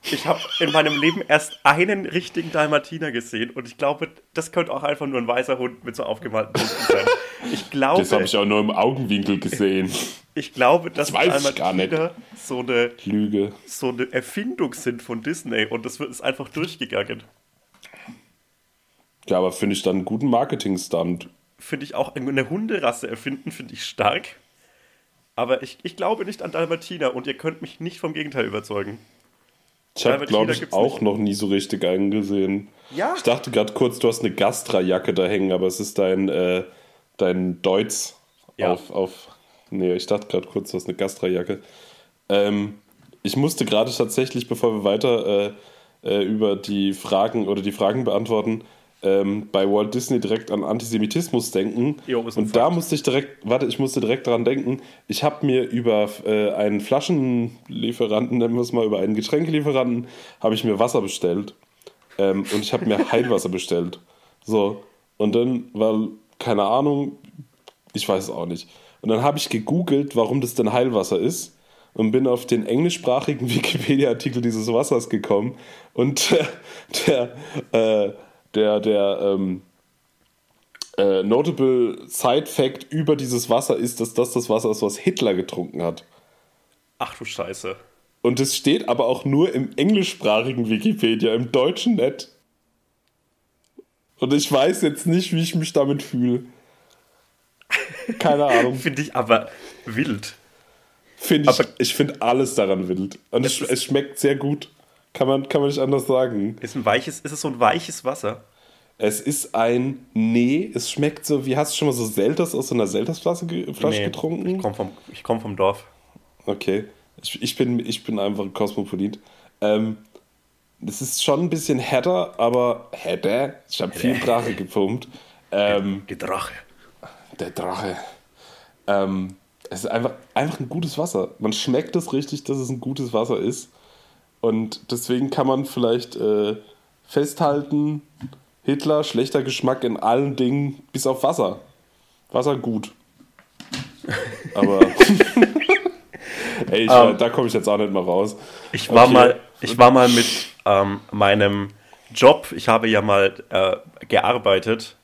S3: Ich habe in meinem Leben erst einen richtigen Dalmatiner gesehen und ich glaube, das könnte auch einfach nur ein weißer Hund mit so aufgemalten Hunden sein. Ich glaube,
S4: Das habe ich auch nur im Augenwinkel gesehen.
S3: ich glaube, dass
S4: Das
S3: Dalmatiner so eine,
S4: Lüge.
S3: so eine Erfindung sind von Disney und das wird- ist einfach durchgegangen.
S4: Ja, aber finde ich dann einen guten Marketing-Stunt.
S3: Finde ich auch eine Hunderasse erfinden, finde ich stark. Aber ich, ich glaube nicht an Dalmatiner und ihr könnt mich nicht vom Gegenteil überzeugen.
S4: Ich habe, glaube ich, auch
S3: nicht.
S4: noch nie so richtig einen gesehen.
S3: Ja?
S4: Ich dachte gerade kurz, du hast eine Gastra-Jacke da hängen, aber es ist dein, äh, dein Deutz
S3: Ja.
S4: auf, auf. Nee, ich dachte gerade kurz, du hast eine Gastra-Jacke. Ähm, ich musste gerade tatsächlich, bevor wir weiter äh, äh, über die Fragen oder die Fragen beantworten, ähm, bei Walt Disney direkt an Antisemitismus denken.
S3: Jo,
S4: Und da
S3: Fakt.
S4: musste ich direkt, warte, ich musste direkt daran denken, ich habe mir über äh, einen Flaschenlieferanten, nennen wir es mal, über einen Getränkelieferanten, habe ich mir Wasser bestellt. Ähm, und ich habe mir Heilwasser bestellt. So, und dann, weil, keine Ahnung, ich weiß es auch nicht. Und dann habe ich gegoogelt, warum das denn Heilwasser ist und bin auf den englischsprachigen Wikipedia-Artikel dieses Wassers gekommen. Und der, der, äh, der, der ähm, äh, notable Side-Fact über dieses Wasser ist, dass das das Wasser ist, was Hitler getrunken hat.
S3: Ach du Scheiße.
S4: Und es steht aber auch nur im englischsprachigen Wikipedia, im deutschen nicht. Und ich weiß jetzt nicht, wie ich mich damit fühle. Keine Ahnung.
S3: Finde ich aber wild.
S4: Find ich
S3: Aber-
S4: ich finde alles daran wild. Und es,
S3: es
S4: schmeckt sehr gut. Kann man, kann man nicht anders sagen.
S3: Ist, ein weiches, ist es so ein weiches Wasser?
S4: Es ist ein, nee, es schmeckt so, wie hast du schon mal so Selters aus so einer Seltersflasche Flasche
S3: Nee,
S4: getrunken?
S3: Ich komme vom, ich komm vom Dorf.
S4: Okay. Ich, ich, bin, ich bin einfach ein Kosmopolit. Ähm, das ist schon ein bisschen härter, aber härter. Ich habe viel Drache gepumpt. Ähm,
S3: Die Drache.
S4: der Drache. Ähm, es ist einfach, einfach ein gutes Wasser. Man schmeckt es richtig, dass es ein gutes Wasser ist. Und deswegen kann man vielleicht äh, festhalten, Hitler, schlechter Geschmack in allen Dingen, bis auf Wasser. Wasser gut. Aber ey, ich,
S3: Ähm.
S4: da komme ich jetzt auch nicht mal raus.
S3: Ich war
S4: Okay.
S3: mal, ich war mal mit ähm, meinem Job, ich habe ja mal äh, gearbeitet.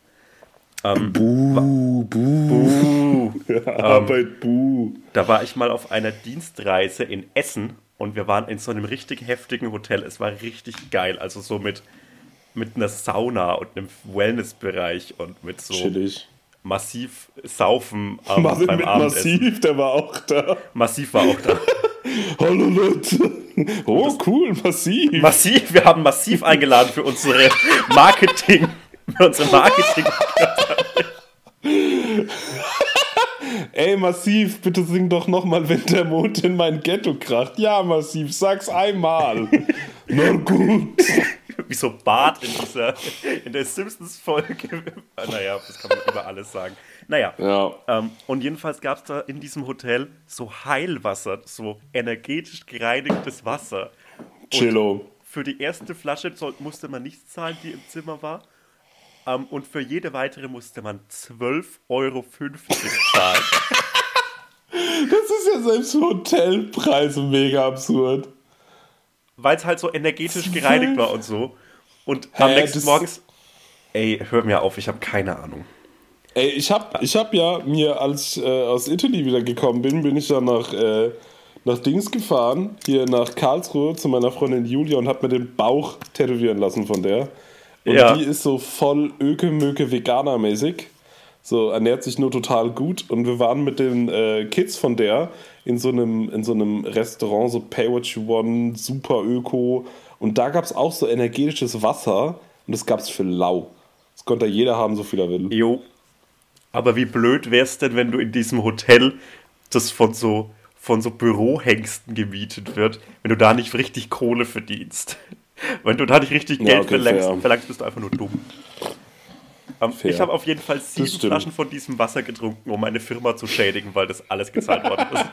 S3: Ähm,
S4: Buh, buh. Arbeit, buh.
S3: da war ich mal auf einer Dienstreise in Essen und wir waren in so einem richtig heftigen Hotel. Es war richtig geil, also so mit, mit einer Sauna und einem Wellnessbereich und mit so
S4: Chillig.
S3: massiv Saufen
S4: Marvin
S3: beim
S4: mit
S3: Abendessen.
S4: Massiv, der war auch da.
S3: Massiv war auch da.
S4: Hallo Leute. Oh, cool, massiv.
S3: Massiv, wir haben massiv eingeladen für unsere Marketing, für unsere Marketing.
S4: Ey, massiv, bitte sing doch nochmal, wenn der Mond in mein Ghetto kracht. Ja, massiv, sag's einmal. Na gut.
S3: Wie so Bart in dieser, in der Simpsons-Folge. naja, das kann man über alles sagen. Naja,
S4: Ja.
S3: ähm, und jedenfalls gab es da in diesem Hotel so Heilwasser, so energetisch gereinigtes Wasser.
S4: Chillo.
S3: Für die erste Flasche musste man nichts zahlen, die im Zimmer war. Ähm, und für jede weitere musste man 12,50 Euro zahlen.
S4: Das ist ja selbst für Hotelpreise mega absurd.
S3: weil es halt so energetisch gereinigt war und so. Und am
S4: Hä,
S3: nächsten
S4: das-
S3: Morgens, ey, hör mir auf, ich habe keine Ahnung.
S4: Ey, ich hab, ich hab ja mir, als ich äh, aus Italy wieder gekommen bin, bin ich ja nach, äh, nach Dings gefahren, hier nach Karlsruhe zu meiner Freundin Julia und hab mir den Bauch tätowieren lassen von der. Und
S3: Ja.
S4: die ist so voll öke-möke veganer-mäßig. So, ernährt sich nur total gut. Und wir waren mit den äh, Kids von der in so einem, in so einem Restaurant, so Pay What You Want, super öko. Und da gab es auch so energetisches Wasser. Und das gab es für lau. Das konnte jeder haben, so viel er will.
S3: Jo. Aber wie blöd wär's denn, wenn du in diesem Hotel, das von so, von so Bürohengsten gemietet wird, wenn du da nicht richtig Kohle verdienst? Wenn du da nicht richtig
S4: Ja,
S3: Geld
S4: okay,
S3: verlangst,
S4: fair.
S3: verlangst, bist du einfach nur dumm. Ähm,
S4: Fair.
S3: ich habe auf jeden Fall sieben. Flaschen von diesem Wasser getrunken, um meine Firma zu schädigen, weil das alles gezahlt worden ist.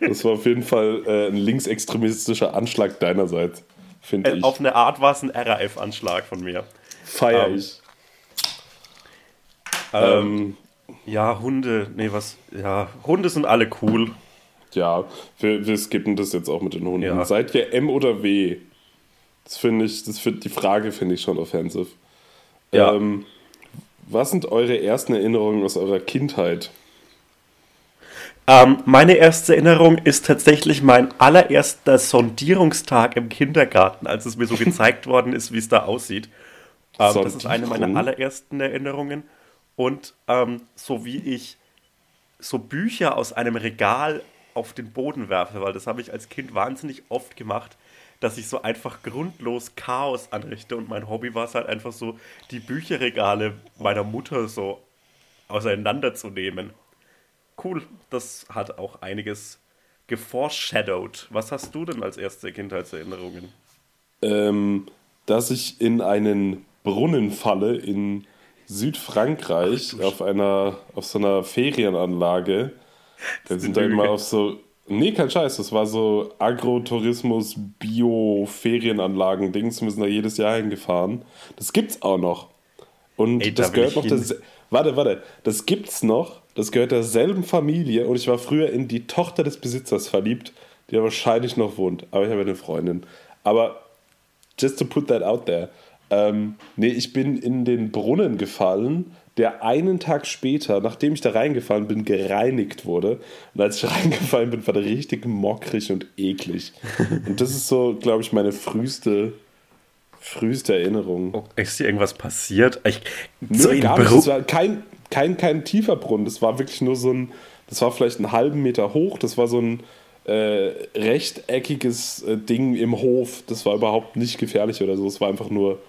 S4: Das war auf jeden Fall äh, ein linksextremistischer Anschlag deinerseits, finde
S3: Äh,
S4: ich.
S3: Auf eine Art war es ein RAF-Anschlag von mir.
S4: Feier
S3: ähm,
S4: ich.
S3: Ähm, ja, Hunde, nee, was, ja, Hunde sind alle cool.
S4: Ja, wir, wir skippen das jetzt auch mit den Hunden.
S3: Ja.
S4: Seid ihr M oder W? Das finde ich, das find, die Frage finde ich schon offensive.
S3: Ja.
S4: Ähm, was sind eure ersten Erinnerungen aus eurer Kindheit?
S3: Ähm, meine erste Erinnerung ist tatsächlich mein allererster Sondierungstag im Kindergarten, als es mir so gezeigt worden ist, wie es da aussieht. Ähm, das ist eine meiner allerersten Erinnerungen. Und ähm, so wie ich so Bücher aus einem Regal auf den Boden werfe, weil das habe ich als Kind wahnsinnig oft gemacht, dass ich so einfach grundlos Chaos anrichte und mein Hobby war es halt einfach so, die Bücherregale meiner Mutter so auseinanderzunehmen. Cool, das hat auch einiges geforeshadowed. Was hast du denn als erste Kindheitserinnerungen?
S4: Ähm, dass ich in einen Brunnen falle in Südfrankreich auf einer auf so einer Ferienanlage. Da sind da
S3: Lüge.
S4: immer auf so Nee, kein Scheiß, das war so Agrotourismus, Bio-Ferienanlagen, Dings, wir sind da jedes Jahr hingefahren. Das gibt's auch noch. Und
S3: Ey, da
S4: das
S3: will
S4: gehört noch der, Warte, warte, das gibt's noch. Das gehört derselben Familie und ich war früher in die Tochter des Besitzers verliebt, die ja wahrscheinlich noch wohnt. Aber ich habe eine Freundin. Aber just to put that out there. Ähm, nee, ich bin in den Brunnen gefallen, der einen Tag später, nachdem ich da reingefallen bin, gereinigt wurde. Und als ich reingefallen bin, war der richtig mockrig und eklig. Und das ist so, glaube ich, meine früheste, früheste Erinnerung.
S3: Ist dir irgendwas passiert? Ich,
S4: Nö,
S3: so
S4: gar nicht. Das war kein, kein, kein tiefer Brunnen. Das war wirklich nur so ein, das war vielleicht einen halben Meter hoch. Das war so ein äh, rechteckiges äh, Ding im Hof. Das war überhaupt nicht gefährlich oder so. Es war einfach nur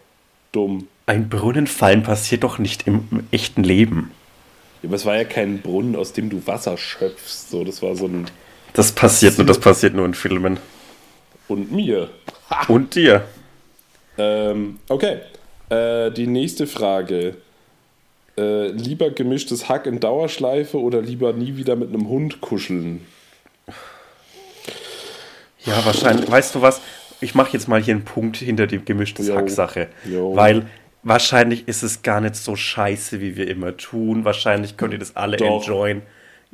S4: dumm.
S3: Ein Brunnenfallen passiert doch nicht im, im echten Leben.
S4: Ja, aber es war ja kein Brunnen, aus dem du Wasser schöpfst. So, das war so ein.
S3: Das passiert nur, das passiert nur in Filmen.
S4: Und mir.
S3: Und dir.
S4: Ähm, okay. Äh, die nächste Frage. Äh, lieber gemischtes Hack in Dauerschleife oder lieber nie wieder mit einem Hund kuscheln?
S3: Ja, wahrscheinlich. Weißt du was? Ich mache jetzt mal hier einen Punkt hinter die gemischtes. Hack-Sache. Weil wahrscheinlich ist es gar nicht so scheiße, wie wir immer tun. Wahrscheinlich könnt ihr das alle
S4: Doch.
S3: enjoyen.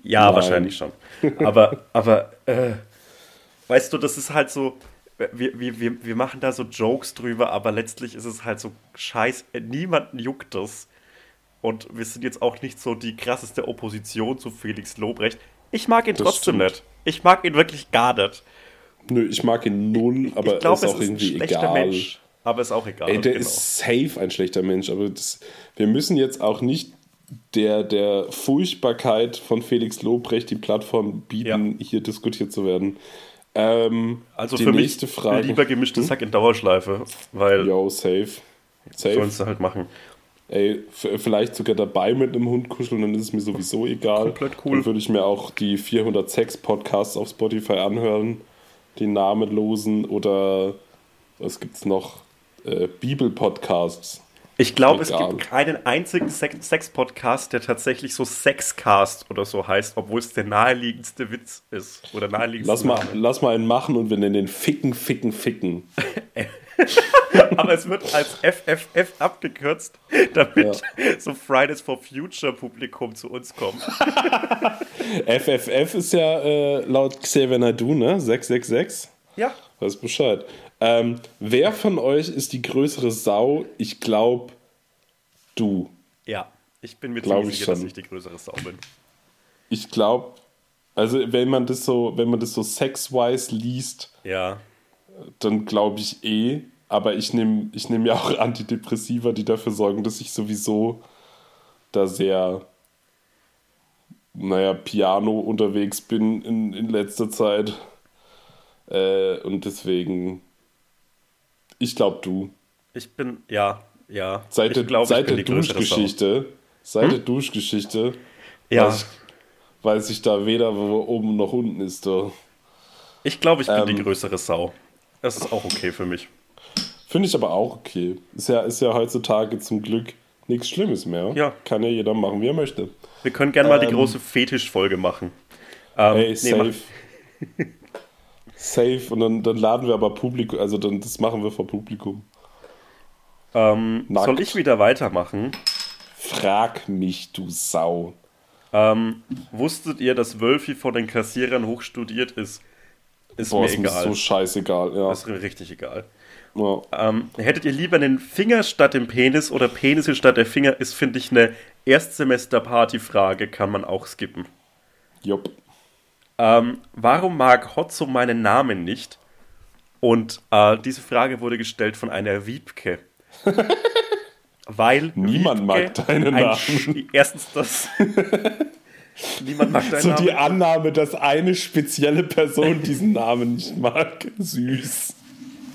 S3: Ja,
S4: Nein.
S3: wahrscheinlich schon. Aber, aber äh, weißt du, das ist halt so. Wir, wir, wir, machen da so Jokes drüber, aber letztlich ist es halt so scheiß. Niemanden juckt das. Und wir sind jetzt auch nicht so die krasseste Opposition zu Felix Lobrecht. Ich mag ihn
S4: Das
S3: trotzdem
S4: stimmt.
S3: nicht. Ich mag ihn wirklich gar nicht.
S4: Nö, ich mag ihn null, aber
S3: ich glaube,
S4: ist
S3: es
S4: auch
S3: ist ein
S4: irgendwie
S3: schlechter
S4: egal.
S3: Mensch. Aber ist auch egal.
S4: Ey, der
S3: genau.
S4: ist safe ein schlechter Mensch, aber das, wir müssen jetzt auch nicht der, der Furchtbarkeit von Felix Lobrecht die Plattform bieten, hier diskutiert zu werden. Ähm,
S3: also
S4: die
S3: für mich
S4: nächste Frage.
S3: lieber gemischtes Hack in Dauerschleife, weil
S4: Yo, safe. Safe.
S3: sollen sie halt machen.
S4: Ey, vielleicht sogar dabei mit einem Hund kuscheln, dann ist es mir sowieso egal.
S3: Komplett cool.
S4: Dann würde ich mir auch die 406 Podcasts auf Spotify anhören, die namenlosen oder was gibt's noch? Äh, Bibel-Podcasts.
S3: Ich glaube, es gibt keinen einzigen Sex- Sex-Podcast, der tatsächlich so Sexcast oder so heißt, obwohl es der naheliegendste Witz ist. Oder naheliegendste
S4: Lass mal,
S3: Name.
S4: lass mal einen machen und wir nennen den Ficken, Ficken, Ficken.
S3: Aber es wird als FFF abgekürzt, damit so Fridays for Future Publikum zu uns kommt.
S4: FFF ist ja äh, laut Xavier Naidu, ne? 666.
S3: Ja.
S4: Weiß Bescheid. Ähm, wer von euch ist die größere Sau? Ich glaube, du.
S3: Ja. Ich bin mir ziemlich
S4: ich
S3: sicher, dass ich die größere Sau bin.
S4: Ich glaube, also wenn man das so, wenn man das so sex-wise liest,
S3: Ja.
S4: dann glaube ich eh. Aber ich nehme ich nehm ja auch Antidepressiva, die dafür sorgen, dass ich sowieso da sehr, naja, Piano unterwegs bin in, in letzter Zeit. Äh, und deswegen, ich glaube du.
S3: Ich bin, ja, ja.
S4: Seit der,
S3: glaube, ich
S4: seit der.
S3: Hm?
S4: Duschgeschichte, seit der Duschgeschichte,
S3: Ja.
S4: weiß, ich, weiß ich da weder, wo oben noch unten ist. Da.
S3: Ich glaube, ich bin die
S4: Ähm.
S3: größere Sau. Das ist auch okay für mich.
S4: Finde ich aber auch okay. Ist ja, ist ja heutzutage zum Glück nichts Schlimmes mehr.
S3: Ja.
S4: Kann ja jeder machen, wie er möchte.
S3: Wir können gerne mal die
S4: Ähm.
S3: große Fetischfolge machen. Ähm,
S4: Ey,
S3: nee,
S4: safe. safe. Und dann, dann laden wir aber Publikum, also dann das machen wir vor Publikum.
S3: ähm, soll ich wieder weitermachen?
S4: Frag mich, du Sau.
S3: Ähm, wusstet ihr, dass Wölfi von den Kassierern hochstudiert ist? Ist
S4: Boah,
S3: mir
S4: ist mir
S3: egal.
S4: so scheißegal. Ja.
S3: ist mir richtig egal.
S4: ja.
S3: Ähm, hättet ihr lieber einen Finger statt dem Penis oder Penisse statt der Finger? Ist, finde ich, eine Erstsemester-Party-Frage, kann man auch skippen.
S4: Jupp.
S3: Ähm, warum mag Hotzo meinen Namen nicht? Und äh, diese Frage wurde gestellt von einer Wiebke. Weil
S4: Niemand mag deinen
S3: ein
S4: Namen.
S3: Sch- Erstens das. Niemand mag deinen
S4: So
S3: Namen.
S4: die Annahme, dass eine spezielle Person diesen Namen nicht mag. Süß.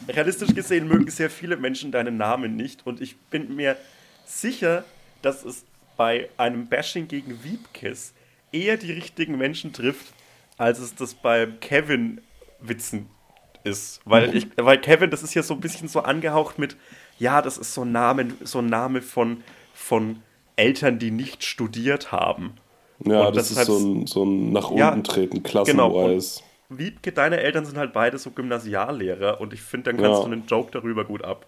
S3: Realistisch gesehen mögen sehr viele Menschen deinen Namen nicht und ich bin mir sicher, dass es bei einem Bashing gegen Wiebkes eher die richtigen Menschen trifft, als es das bei Kevin-Witzen ist. Weil, ich, weil Kevin, das ist ja so ein bisschen so angehaucht mit, ja, das ist so ein Name, so ein Name von, von Eltern, die nicht studiert haben.
S4: Ja,
S3: Und
S4: das, ist so ein, so ein nach
S3: Ja,
S4: unten treten,
S3: Genau.
S4: klassenweise.
S3: Und Wiebke, deine Eltern sind halt beide so Gymnasiallehrer und ich finde, dann kannst
S4: Ja.
S3: du einen Joke darüber gut ab.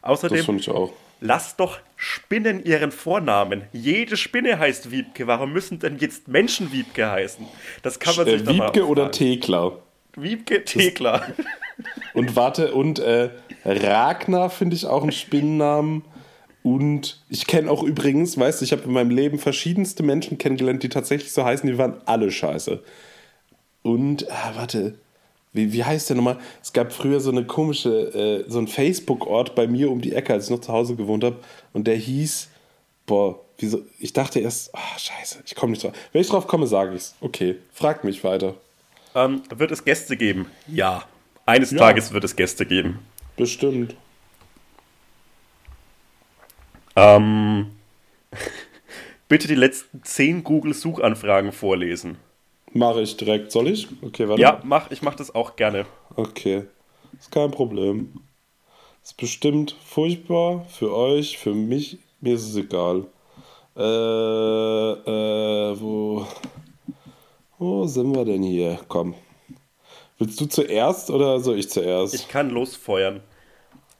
S4: das
S3: Außerdem,
S4: finde ich auch.
S3: Lass doch Spinnen ihren Vornamen. Jede Spinne heißt Wiebke. Warum müssen denn jetzt Menschen Wiebke heißen? Das kann man sich
S4: Äh,
S3: doch mal
S4: Wiebke oder. Thekla?
S3: Wiebke Thekla.
S4: Und warte, und äh, Ragnar finde ich auch einen Spinnennamen. Und ich kenne auch übrigens, weißt du, ich habe in meinem Leben verschiedenste Menschen kennengelernt, die tatsächlich so heißen, die waren alle scheiße. Und, ah, warte, wie, wie heißt der nochmal? Es gab früher so eine komische, äh, so ein Facebook-Ort bei mir um die Ecke, als ich noch zu Hause gewohnt habe. Und der hieß, boah, wieso, ich dachte erst, ah, scheiße, ich komme nicht drauf. Wenn ich drauf komme, sage ich's. Okay, fragt mich weiter.
S3: ähm, wird es Gäste geben? Ja. Eines
S4: Ja.
S3: Tages wird es Gäste geben.
S4: Bestimmt.
S3: Ähm, bitte die letzten 10 Google-Suchanfragen vorlesen.
S4: Mache ich direkt. Soll ich? Okay, warte.
S3: Ja, mach, ich mach das auch gerne.
S4: Okay. Ist kein Problem. Ist bestimmt furchtbar für euch, für mich. Mir ist es egal. Äh, äh, wo. Wo sind wir denn hier? Komm. Willst du zuerst oder soll ich zuerst?
S3: Ich kann losfeuern.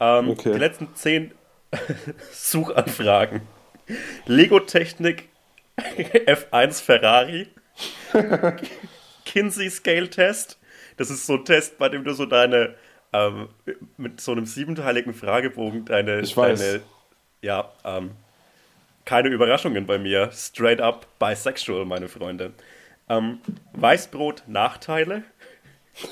S3: Ähm,
S4: Okay.
S3: Die letzten 10 Suchanfragen. Lego-Technik F1 Ferrari. Kinsey Scale Test. Das ist so ein Test, bei dem du so deine ähm, mit so einem siebenteiligen Fragebogen deine,
S4: Ich weiß.
S3: deine ja, ähm, keine Überraschungen bei mir. Straight up bisexual, meine Freunde. Ähm, Weißbrot Nachteile.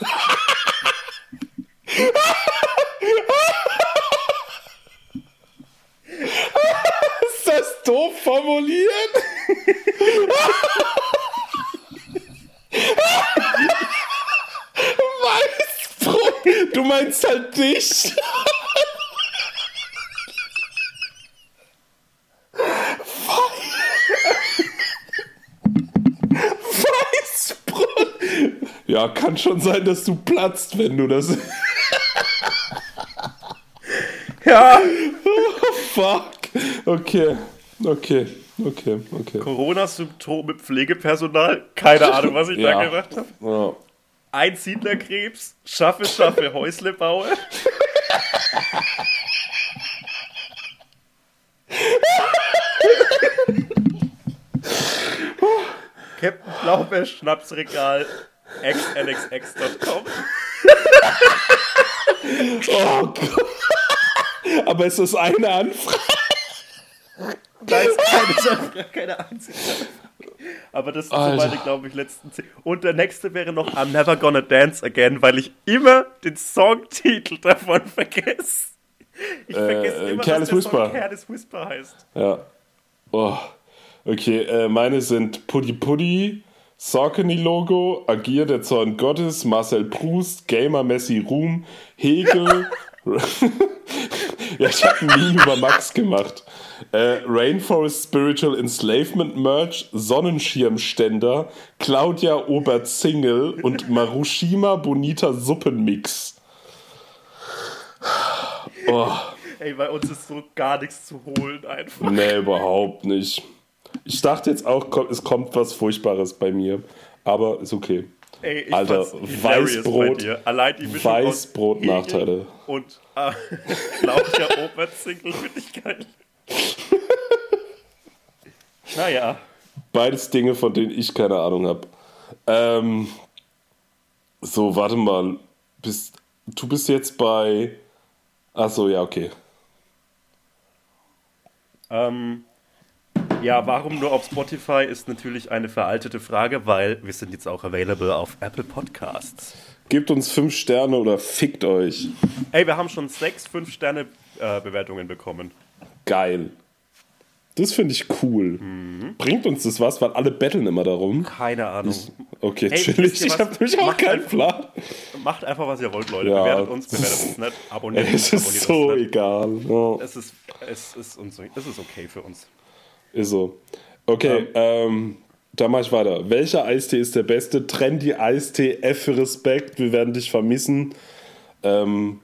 S4: Ist das doof formuliert? Weißbrot. Du meinst halt dich. Weißbrot. Ja, kann schon sein, dass du platzt, wenn du das.
S3: Ja.
S4: Fuck. Okay. Okay. Okay. Okay.
S3: Corona-Symptome Pflegepersonal. Keine Ahnung, was ich da
S4: Ja.
S3: gemacht habe.
S4: Ja.
S3: Einsiedlerkrebs. Schaffe, schaffe, Häusle baue. Captain Blaubeer Schnapsregal xnxx.com
S4: Oh Gott. Aber ist das eine Anfrage?
S3: Da ist keine, keine einzige. Aber das sind so
S4: Alter.
S3: meine, glaube ich, letzten zehn. Und der nächste wäre noch I'm Never Gonna Dance Again, weil ich immer den Songtitel davon vergesse. Ich vergesse
S4: äh,
S3: immer,
S4: Careless
S3: dass der Song
S4: Whisper.
S3: Careless Whisper heißt.
S4: Ja. Oh. Okay, äh, meine sind Puddy Puddy, Saucony Logo, Agir der Zorn Gottes, Marcel Proust, Gamer Messi Ruhm, Hegel. ja, ich habe ein Meme über Max gemacht. Äh, Rainforest Spiritual Enslavement Merch, Sonnenschirmständer, Claudia Obert Single und Marushima Bonita Suppenmix. Oh.
S3: Ey, bei uns ist so gar nichts zu holen einfach.
S4: Nee, überhaupt nicht. Ich dachte jetzt auch, es kommt was Furchtbares bei mir. Aber ist okay.
S3: Ey, ich
S4: Alter, Weißbrot-
S3: dir. Allein die Mischung
S4: Weißbrot-Nachteile.
S3: Und äh, Claudia Obert-Single finde ich geil. naja.
S4: Beides Dinge, von denen ich keine Ahnung habe. Ähm, so, warte mal. Bist, du bist jetzt bei. Achso, ja, okay.
S3: Ähm, ja, warum nur auf Spotify ist natürlich eine veraltete Frage, weil wir sind jetzt auch available auf Apple Podcasts.
S4: Gebt uns fünf Sterne oder fickt euch.
S3: Ey, wir haben schon sechs 5-Sterne-Bewertungen bekommen.
S4: Geil. Das finde ich cool.
S3: Mhm.
S4: Bringt uns das was, weil alle betteln immer darum.
S3: Keine Ahnung.
S4: Okay,
S3: Ey,
S4: chillig. Ich habe nämlich auch keinen
S3: einfach-
S4: Plan.
S3: Macht einfach, was ihr wollt, Leute.
S4: Ja.
S3: Bewertet uns, bewertet uns nicht. Abonniert
S4: Es
S3: uns,
S4: ist
S3: abonniert
S4: so egal.
S3: Es ist, es, ist uns, es ist okay für uns.
S4: Ist so. Okay, ähm, da mache ich weiter. Welcher Eistee ist der beste? Trendy Eistee, F für Respekt, wir werden dich vermissen. Ähm,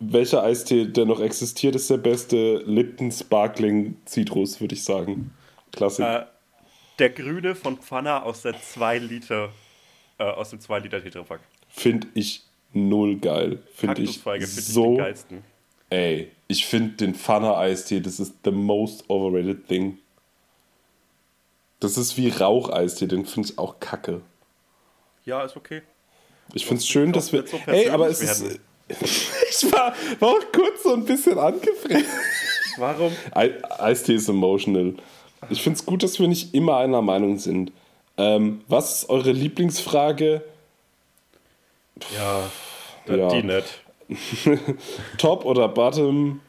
S4: welcher Eistee, der noch existiert, ist der beste? Lipton Sparkling Citrus, würde ich sagen. Klassik.
S3: Äh, der Grüne von Pfanner aus der 2 Liter, äh, aus dem 2 Liter Tetrapack.
S4: Finde ich null geil. Finde ich
S3: ich
S4: so.
S3: geilsten.
S4: Ey, ich finde den Pfanner Eistee, das ist the most overrated thing. Das ist wie Raucheistee, den finde ich auch kacke.
S3: Ja, ist okay.
S4: Ich finde es schön, dass wir.
S3: so
S4: Ey, aber es ist. ich war, war auch kurz so ein bisschen angefressen.
S3: Warum?
S4: Ei- Eistee ist emotional. Ich finde es gut, dass wir nicht immer einer Meinung sind. Ähm, was ist eure Lieblingsfrage?
S3: Ja,
S4: Ja.
S3: die nicht.
S4: Top oder Bottom?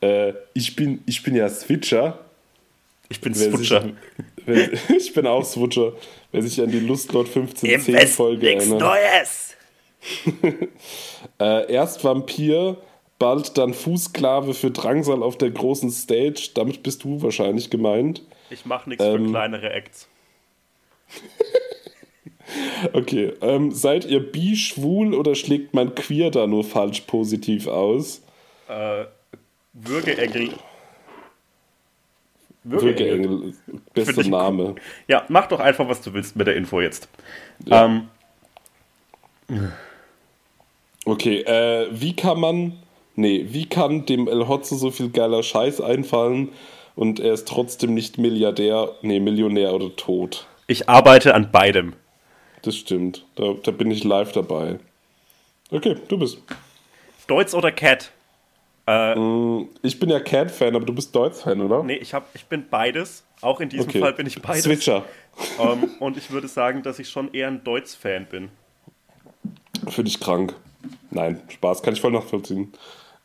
S4: Äh, ich, bin, ich bin ja Switcher.
S3: Ich bin
S4: Wer sich-
S3: Switcher.
S4: wer- ich bin auch Switcher. Wer sich an die Lustlord 1510 Folge erinnert.
S3: Neues.
S4: Äh, erst Vampir, bald dann Fußsklave für Drangsal auf der großen Stage. Damit bist du wahrscheinlich gemeint.
S3: Ich mache nichts für
S4: Ähm.
S3: kleinere Acts.
S4: Okay, ähm, seid ihr bi, schwul oder schlägt man queer da nur falsch positiv aus?
S3: Würgeengel.
S4: Würgeengel, bester
S3: Find ich
S4: Name.
S3: Ja, mach doch einfach, was du willst mit der Info jetzt. Ähm,
S4: Okay, äh, wie kann man, nee, wie kann dem El Hotzo so viel geiler Scheiß einfallen und er ist trotzdem nicht Milliardär, nee, Millionär oder tot?
S3: ich arbeite an beidem.
S4: Das stimmt, da, da bin ich live dabei. Okay, du bist.
S3: Deutz oder Cat?
S4: Ich bin ja Cat-Fan, aber du bist Deutsch-Fan, oder?
S3: Nee, ich, hab, ich bin beides. Auch in diesem
S4: okay.
S3: Fall bin ich beides.
S4: Switcher.
S3: Ähm, und ich würde sagen, dass ich schon eher ein Deutz-Fan bin.
S4: Finde ich krank. Nein, Spaß, kann ich voll nachvollziehen.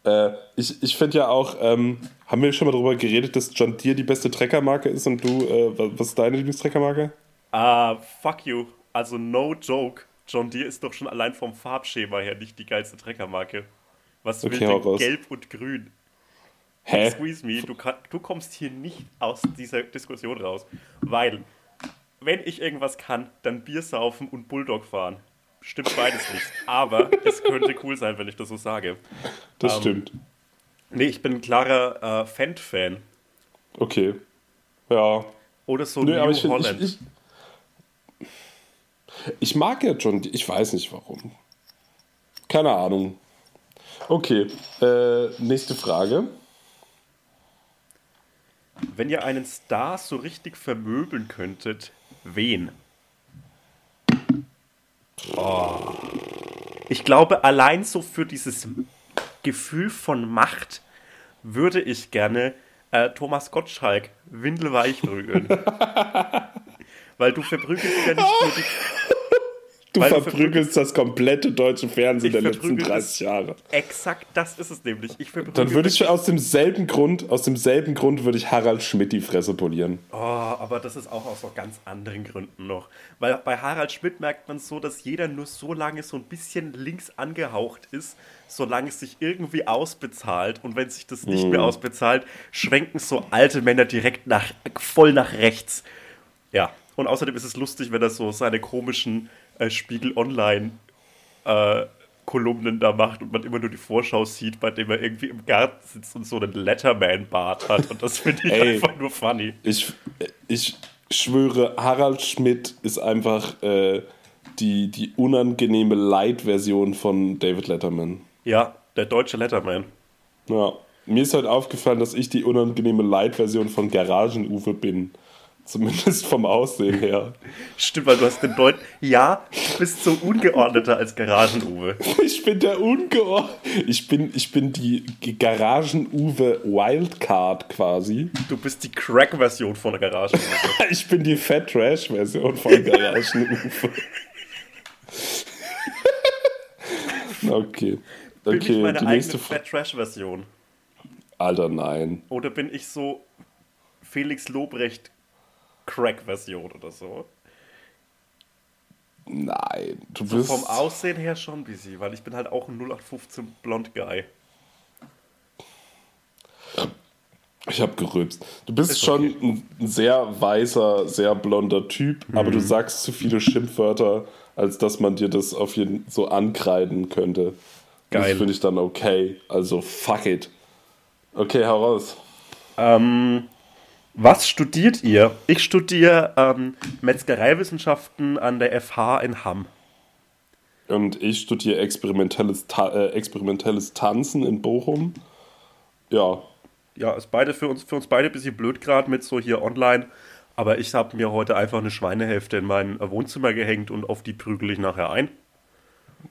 S4: Äh, ich ich finde ja auch, ähm, haben wir schon mal darüber geredet, dass John Deere die beste Treckermarke ist und du, äh, wa- was ist deine Lieblingstreckermarke?
S3: Ah, fuck you. Also, no joke. John Deere ist doch schon allein vom Farbschema her nicht die geilste Treckermarke. Was will
S4: Okay, hau
S3: denn gelb und grün?
S4: Hä?
S3: Squeeze me, du, kann, du kommst hier nicht aus dieser Diskussion raus. Weil, wenn ich irgendwas kann, dann Bier saufen und Bulldog fahren. Stimmt beides nicht. Aber es könnte cool sein, wenn ich das so sage.
S4: Das
S3: Ähm,
S4: stimmt.
S3: Nee, ich bin ein klarer äh, Fendt-Fan.
S4: Okay. Ja.
S3: Oder so
S4: Nö,
S3: New Holland.
S4: ich, ich, ich mag ja John Deere, ich weiß nicht warum. Keine Ahnung. Okay, äh, nächste Frage.
S3: Wenn ihr einen Star so richtig vermöbeln könntet, wen? Oh. Ich glaube, allein so für dieses Gefühl von Macht würde ich gerne äh, Thomas Gottschalk windelweich prügeln. Weil du verprügelst ja nicht nur die,
S4: Du
S3: Weil
S4: verprügelst das komplette deutsche Fernsehen der letzten
S3: verprügel
S4: 30
S3: das-
S4: Jahre.
S3: Exakt das ist es nämlich. Ich
S4: Dann würde ich aus demselben Grund, aus demselben Grund würde ich Harald Schmidt die Fresse polieren.
S3: Oh, aber das ist auch aus so ganz anderen Gründen noch. Weil bei Harald Schmidt merkt man so, dass jeder nur so lange so ein bisschen links angehaucht ist, solange es sich irgendwie ausbezahlt. Und wenn sich das nicht mehr ausbezahlt, schwenken so alte Männer direkt nach, voll nach rechts. Ja, und außerdem ist es lustig, wenn er so seine komischen äh, Spiegel Online äh, Kolumnen da macht und man immer nur die Vorschau sieht, bei dem er irgendwie im Garten sitzt und so einen Letterman-Bart hat. Und das finde ich
S4: Ey.
S3: einfach nur funny.
S4: Ich, ich schwöre, Harald Schmidt ist einfach äh, die, die unangenehme Light-Version von David Letterman.
S3: Ja, der deutsche Letterman.
S4: Ja. Mir ist halt aufgefallen, dass ich die unangenehme Light-Version von Garagen-Uwe bin. Zumindest vom Aussehen her.
S3: Stimmt, weil du hast den Deut. Ja, du bist so ungeordneter als Garagen-Uwe.
S4: Ich bin der Ungeor. Ich bin, ich bin die Garagen-Uwe Wildcard quasi.
S3: Du bist die Crack-Version von der Garagen-Uwe.
S4: Ich bin die Fat Trash-Version von Garagen-Uwe. okay.
S3: Bin ich
S4: Okay,
S3: meine
S4: die
S3: eigene
S4: nächste.
S3: Fat Trash-Version?
S4: Alter, nein.
S3: Oder bin ich so Felix Lobrecht Crack-Version oder so?
S4: Nein. Du
S3: So
S4: bist.
S3: vom Aussehen her schon ein bisschen, weil ich bin halt auch ein 0815 Blond-Guy.
S4: Ich habe gerülpst. Du bist
S3: Ist
S4: schon
S3: okay. Mhm.
S4: ein sehr weißer, sehr blonder Typ, aber du sagst zu viele Schimpfwörter, als dass man dir das auf jeden so ankreiden könnte. Das
S3: Geil.
S4: finde ich dann okay. Also fuck it. Okay, hau raus.
S3: Ähm, was studiert ihr? Ich studiere ähm, Metzgereiwissenschaften an der FH in Hamm.
S4: Und ich studiere experimentelles, Ta äh, experimentelles Tanzen in Bochum. Ja,
S3: Ja, ist beide für uns, für uns beide ein bisschen blöd gerade mit so hier online. Aber ich habe mir heute einfach eine Schweinehälfte in mein Wohnzimmer gehängt und auf die prügel ich nachher ein.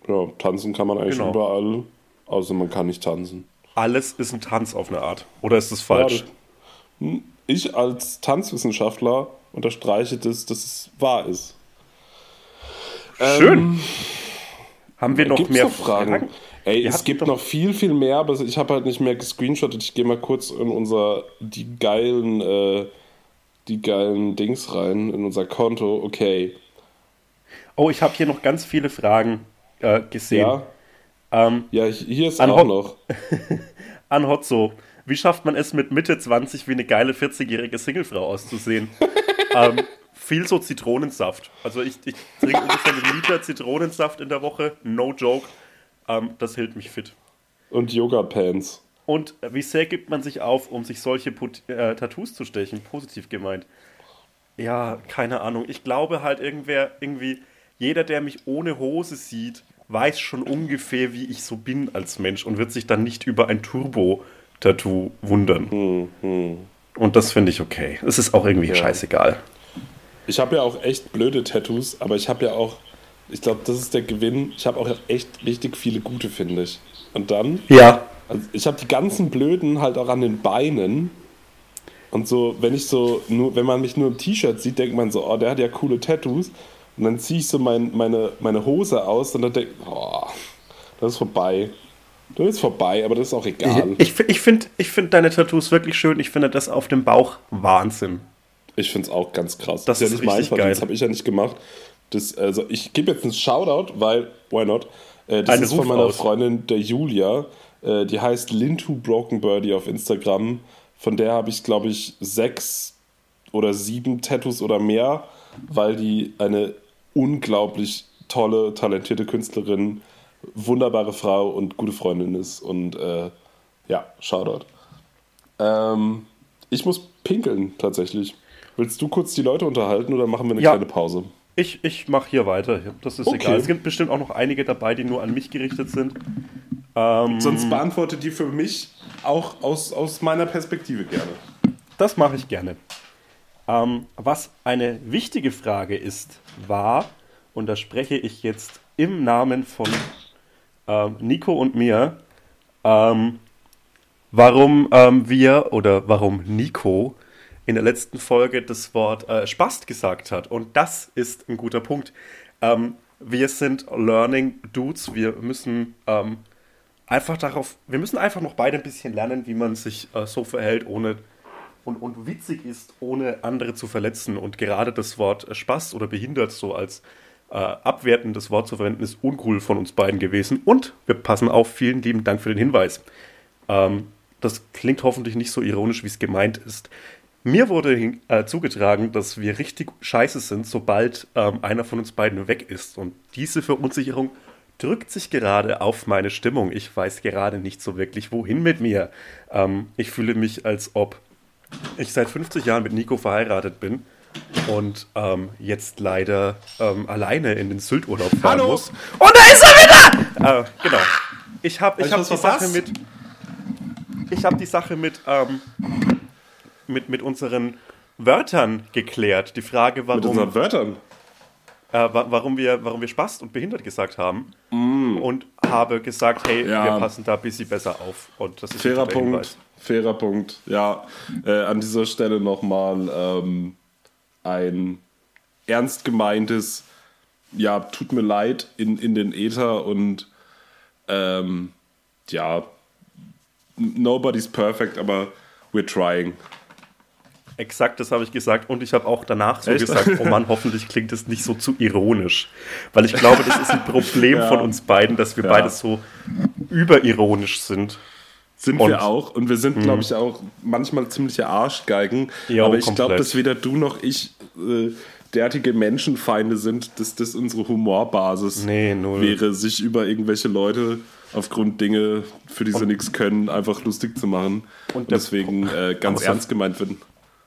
S4: ja, tanzen kann man eigentlich
S3: Genau.
S4: überall, außer man kann nicht tanzen.
S3: Alles ist ein Tanz auf eine Art. Oder ist das falsch?
S4: Ja, Hm, Ich als Tanzwissenschaftler unterstreiche das, dass es wahr ist.
S3: Schön. Haben wir noch
S4: Gibt's
S3: mehr
S4: noch Fragen? Ey,
S3: Ihr
S4: es gibt noch viel, viel mehr, aber ich habe halt nicht mehr gescreenshottet. Ich gehe mal kurz in unser, die geilen, äh, die geilen Dings rein, in unser Konto. Okay.
S3: Oh, ich habe hier noch ganz viele Fragen äh, gesehen.
S4: Ja.
S3: Ähm,
S4: Ja, hier ist
S3: An
S4: auch
S3: Hot-
S4: noch.
S3: an Hotzo. Wie schafft man es mit Mitte 20 wie eine geile 40-jährige Singlefrau auszusehen? ähm, viel so Zitronensaft. Also ich, ich trinke ungefähr einen Liter Zitronensaft in der Woche. No joke. Ähm, das hält mich fit.
S4: Und Yoga-Pants.
S3: Und wie sehr gibt man sich auf, um sich solche Put äh, Tattoos zu stechen? Positiv gemeint. Ja, keine Ahnung. Ich glaube halt irgendwer, irgendwie, jeder, der mich ohne Hose sieht, weiß schon ungefähr, wie ich so bin als Mensch und wird sich dann nicht über ein Turbo-Tattoo wundern. Und das finde ich okay. Es ist auch irgendwie scheißegal.
S4: Ich habe ja auch echt blöde Tattoos, aber ich habe ja auch, ich glaube, das ist der Gewinn. Ich habe auch echt richtig viele gute, finde ich. Und dann,
S3: Ja.
S4: also ich habe die ganzen blöden halt auch an den Beinen. Und so, wenn ich so, nur, wenn man mich nur im T-Shirt sieht, denkt man so, oh, der hat ja coole Tattoos. Und dann ziehe ich so mein, meine, meine Hose aus und dann denke ich, oh, das ist vorbei. Das ist vorbei, aber das ist auch egal.
S3: Ich, ich finde ich find deine Tattoos wirklich schön. Ich finde das auf dem Bauch Wahnsinn.
S4: Ich finde es auch ganz krass.
S3: Das
S4: ja
S3: ist
S4: nicht mein
S3: richtig geil.
S4: Das habe ich ja nicht gemacht. Das, also ich gebe jetzt einen Shoutout, weil, why not? Äh, das
S3: Einen
S4: ist von meiner
S3: aus.
S4: Freundin, der Julia. Äh, die heißt Lintu Broken Birdie auf Instagram. Von der habe ich, glaube ich, sechs oder sieben Tattoos oder mehr, weil die eine unglaublich tolle, talentierte Künstlerin, wunderbare Frau und gute Freundin ist. Und äh, ja, Shoutout. Ähm, ich muss pinkeln tatsächlich. Willst du kurz die Leute unterhalten oder machen wir eine
S3: Ja.
S4: kleine Pause?
S3: Ich, ich mache hier weiter. Das ist
S4: Okay.
S3: egal. Es gibt bestimmt auch noch einige dabei, die nur an mich gerichtet sind. Ähm,
S4: Sonst beantworte die für mich auch aus, aus meiner Perspektive gerne.
S3: Das mache ich gerne. Ähm, was eine wichtige Frage ist, war, und da spreche ich jetzt im Namen von ähm, Nico und mir, ähm, warum ähm, wir oder warum Nico in der letzten Folge das Wort äh, Spast gesagt hat. Und das ist ein guter Punkt. Ähm, wir sind Learning Dudes. Wir müssen ähm, einfach darauf, wir müssen einfach noch beide ein bisschen lernen, wie man sich äh, so verhält, ohne und, und witzig ist, ohne andere zu verletzen. Und gerade das Wort äh, Spaß oder behindert so als äh, abwertendes Wort zu verwenden, ist uncool von uns beiden gewesen. Und wir passen auf. Vielen lieben Dank für den Hinweis. Ähm, das klingt hoffentlich nicht so ironisch, wie es gemeint ist. Mir wurde äh, zugetragen, dass wir richtig scheiße sind, sobald ähm, einer von uns beiden weg ist. Und diese Verunsicherung drückt sich gerade auf meine Stimmung. Ich weiß gerade nicht so wirklich, wohin mit mir. Ähm, ich fühle mich, als ob ich seit 50 Jahren mit Nico verheiratet bin und ähm, jetzt leider ähm, alleine in den Sylturlaub fahren
S4: Hallo?
S3: muss. Und da ist er wieder! Äh, genau. Ich habe ich
S4: Hab
S3: die Sache mit. Ich habe die Sache mit, ähm, mit, mit unseren Wörtern geklärt. Die Frage,
S4: Mit
S3: warum,
S4: unseren Wörtern.
S3: äh, wa- warum, wir, warum wir Spast und behindert gesagt haben. Und habe gesagt, hey,
S4: Mm. Ja.
S3: wir passen da ein bisschen besser auf. Und das ist ein
S4: Fairer
S3: guter
S4: Punkt.
S3: Hinweis.
S4: Fairer Punkt. Ja, äh, an dieser Stelle nochmal ähm, ein ernst gemeintes, ja, tut mir leid in, in den Äther und ähm, ja, nobody's perfect, aber we're trying.
S3: Exakt, das habe ich gesagt. Und ich habe auch danach so
S4: Echt?
S3: gesagt, oh Mann, hoffentlich klingt es nicht so zu ironisch. Weil ich glaube, das ist ein Problem
S4: Ja.
S3: von uns beiden, dass wir
S4: Ja.
S3: beide so überironisch sind.
S4: Sind
S3: Und-
S4: wir auch. Und wir sind, glaube ich, auch manchmal ziemliche Arschgeigen.
S3: Jo,
S4: aber ich glaube, dass weder du noch ich äh, derartige Menschenfeinde sind, dass das unsere Humorbasis
S3: Nee,
S4: wäre, sich über irgendwelche Leute aufgrund Dinge, für die sie nichts können, einfach lustig zu machen. Und,
S3: Und
S4: deswegen äh, ganz ernst gemeint werden.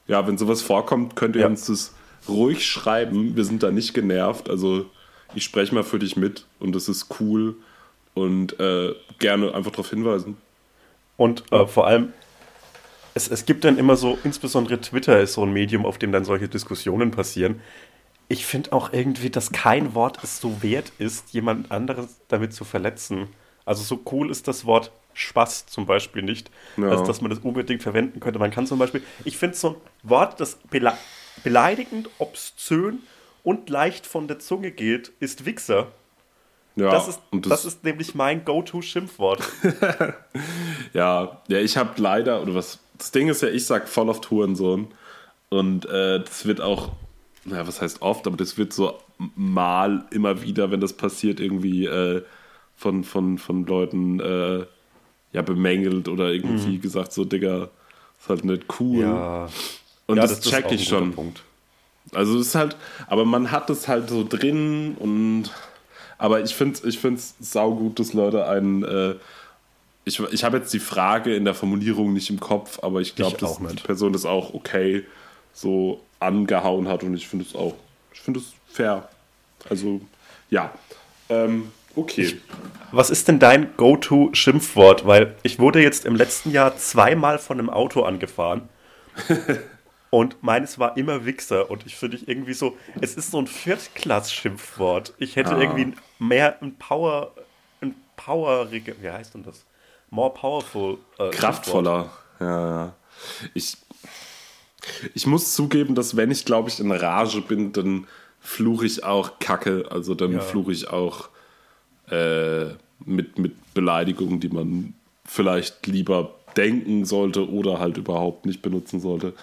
S4: Ja, wenn sowas vorkommt, könnt ihr
S3: Ja.
S4: uns das ruhig schreiben. Wir sind da nicht genervt. Also ich spreche mal für dich mit und das ist cool und äh, gerne einfach darauf hinweisen.
S3: Und äh, vor allem, es, es gibt dann immer so, insbesondere Twitter ist so ein Medium, auf dem dann solche Diskussionen passieren. Ich finde auch irgendwie, dass kein Wort es so wert ist, jemand anderes damit zu verletzen. Also so cool ist das Wort Spaß zum Beispiel nicht,
S4: Ja.
S3: als dass man das unbedingt verwenden könnte. Man kann zum Beispiel, ich finde so ein Wort, das bele beleidigend, obszön und leicht von der Zunge geht, ist Wichser.
S4: Ja,
S3: Das ist,
S4: und
S3: das ist nämlich mein Go-To-Schimpfwort.
S4: ja, ja, ich habe leider, oder was, das Ding ist ja, ich sag voll oft Hurensohn und äh, das wird auch, naja, was heißt oft, aber das wird so mal immer wieder, wenn das passiert, irgendwie äh, von, von, von Leuten äh, ja, bemängelt oder
S3: Mhm.
S4: irgendwie gesagt, so, Digga, ist halt nicht cool.
S3: Ja.
S4: Und
S3: ja,
S4: das,
S3: ist
S4: check ich schon.
S3: Punkt.
S4: Also es ist halt, aber man hat es halt so drin und aber ich finde es ich find's saugut, dass Leute einen äh, ich, ich habe jetzt die Frage in der Formulierung nicht im Kopf, aber ich glaube,
S3: Ich
S4: dass die Person das auch okay so angehauen hat und ich finde es auch, ich finde es fair. Also ja, ähm, okay.
S3: Was ist denn dein Go-To-Schimpfwort? Weil ich wurde jetzt im letzten Jahr zweimal von einem Auto angefahren. und meines war immer Wichser. Und ich finde ich irgendwie so, es ist so ein Viertklass-Schimpfwort. Ich hätte
S4: Ah.
S3: irgendwie mehr ein Power, ein powerige, wie heißt denn das? More powerful. äh,
S4: kraftvoller. Ja, ja. Ich, ich muss zugeben, dass wenn ich, glaube ich, in Rage bin, dann fluche ich auch Kacke. Also dann
S3: Ja.
S4: fluche ich auch äh, mit, mit Beleidigungen, die man vielleicht lieber denken sollte oder halt überhaupt nicht benutzen sollte.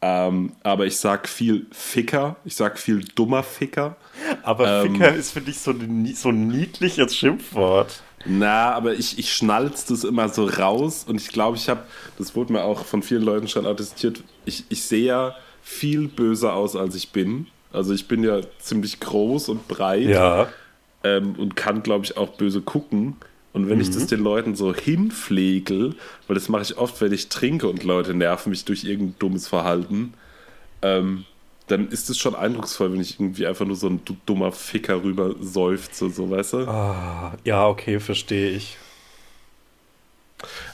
S4: Ähm, aber ich sag viel Ficker, ich sag viel dummer Ficker.
S3: Aber
S4: Ähm.
S3: Ficker ist, finde ich, so, so ein niedliches Schimpfwort.
S4: Na, aber ich, ich schnalz das immer so raus und ich glaube, ich habe, das wurde mir auch von vielen Leuten schon attestiert, ich, ich sehe ja viel böser aus, als ich bin. Also ich bin ja ziemlich groß und breit
S3: Ja.
S4: ähm, und kann, glaube ich, auch böse gucken. Und wenn ich das den Leuten so hinpflegel, weil das mache ich oft, wenn ich trinke und Leute nerven mich durch irgendein dummes Verhalten, ähm, dann ist es schon eindrucksvoll, wenn ich irgendwie einfach nur so ein du- dummer Ficker rüber seufze, so weißt du.
S3: Ja, okay, verstehe ich.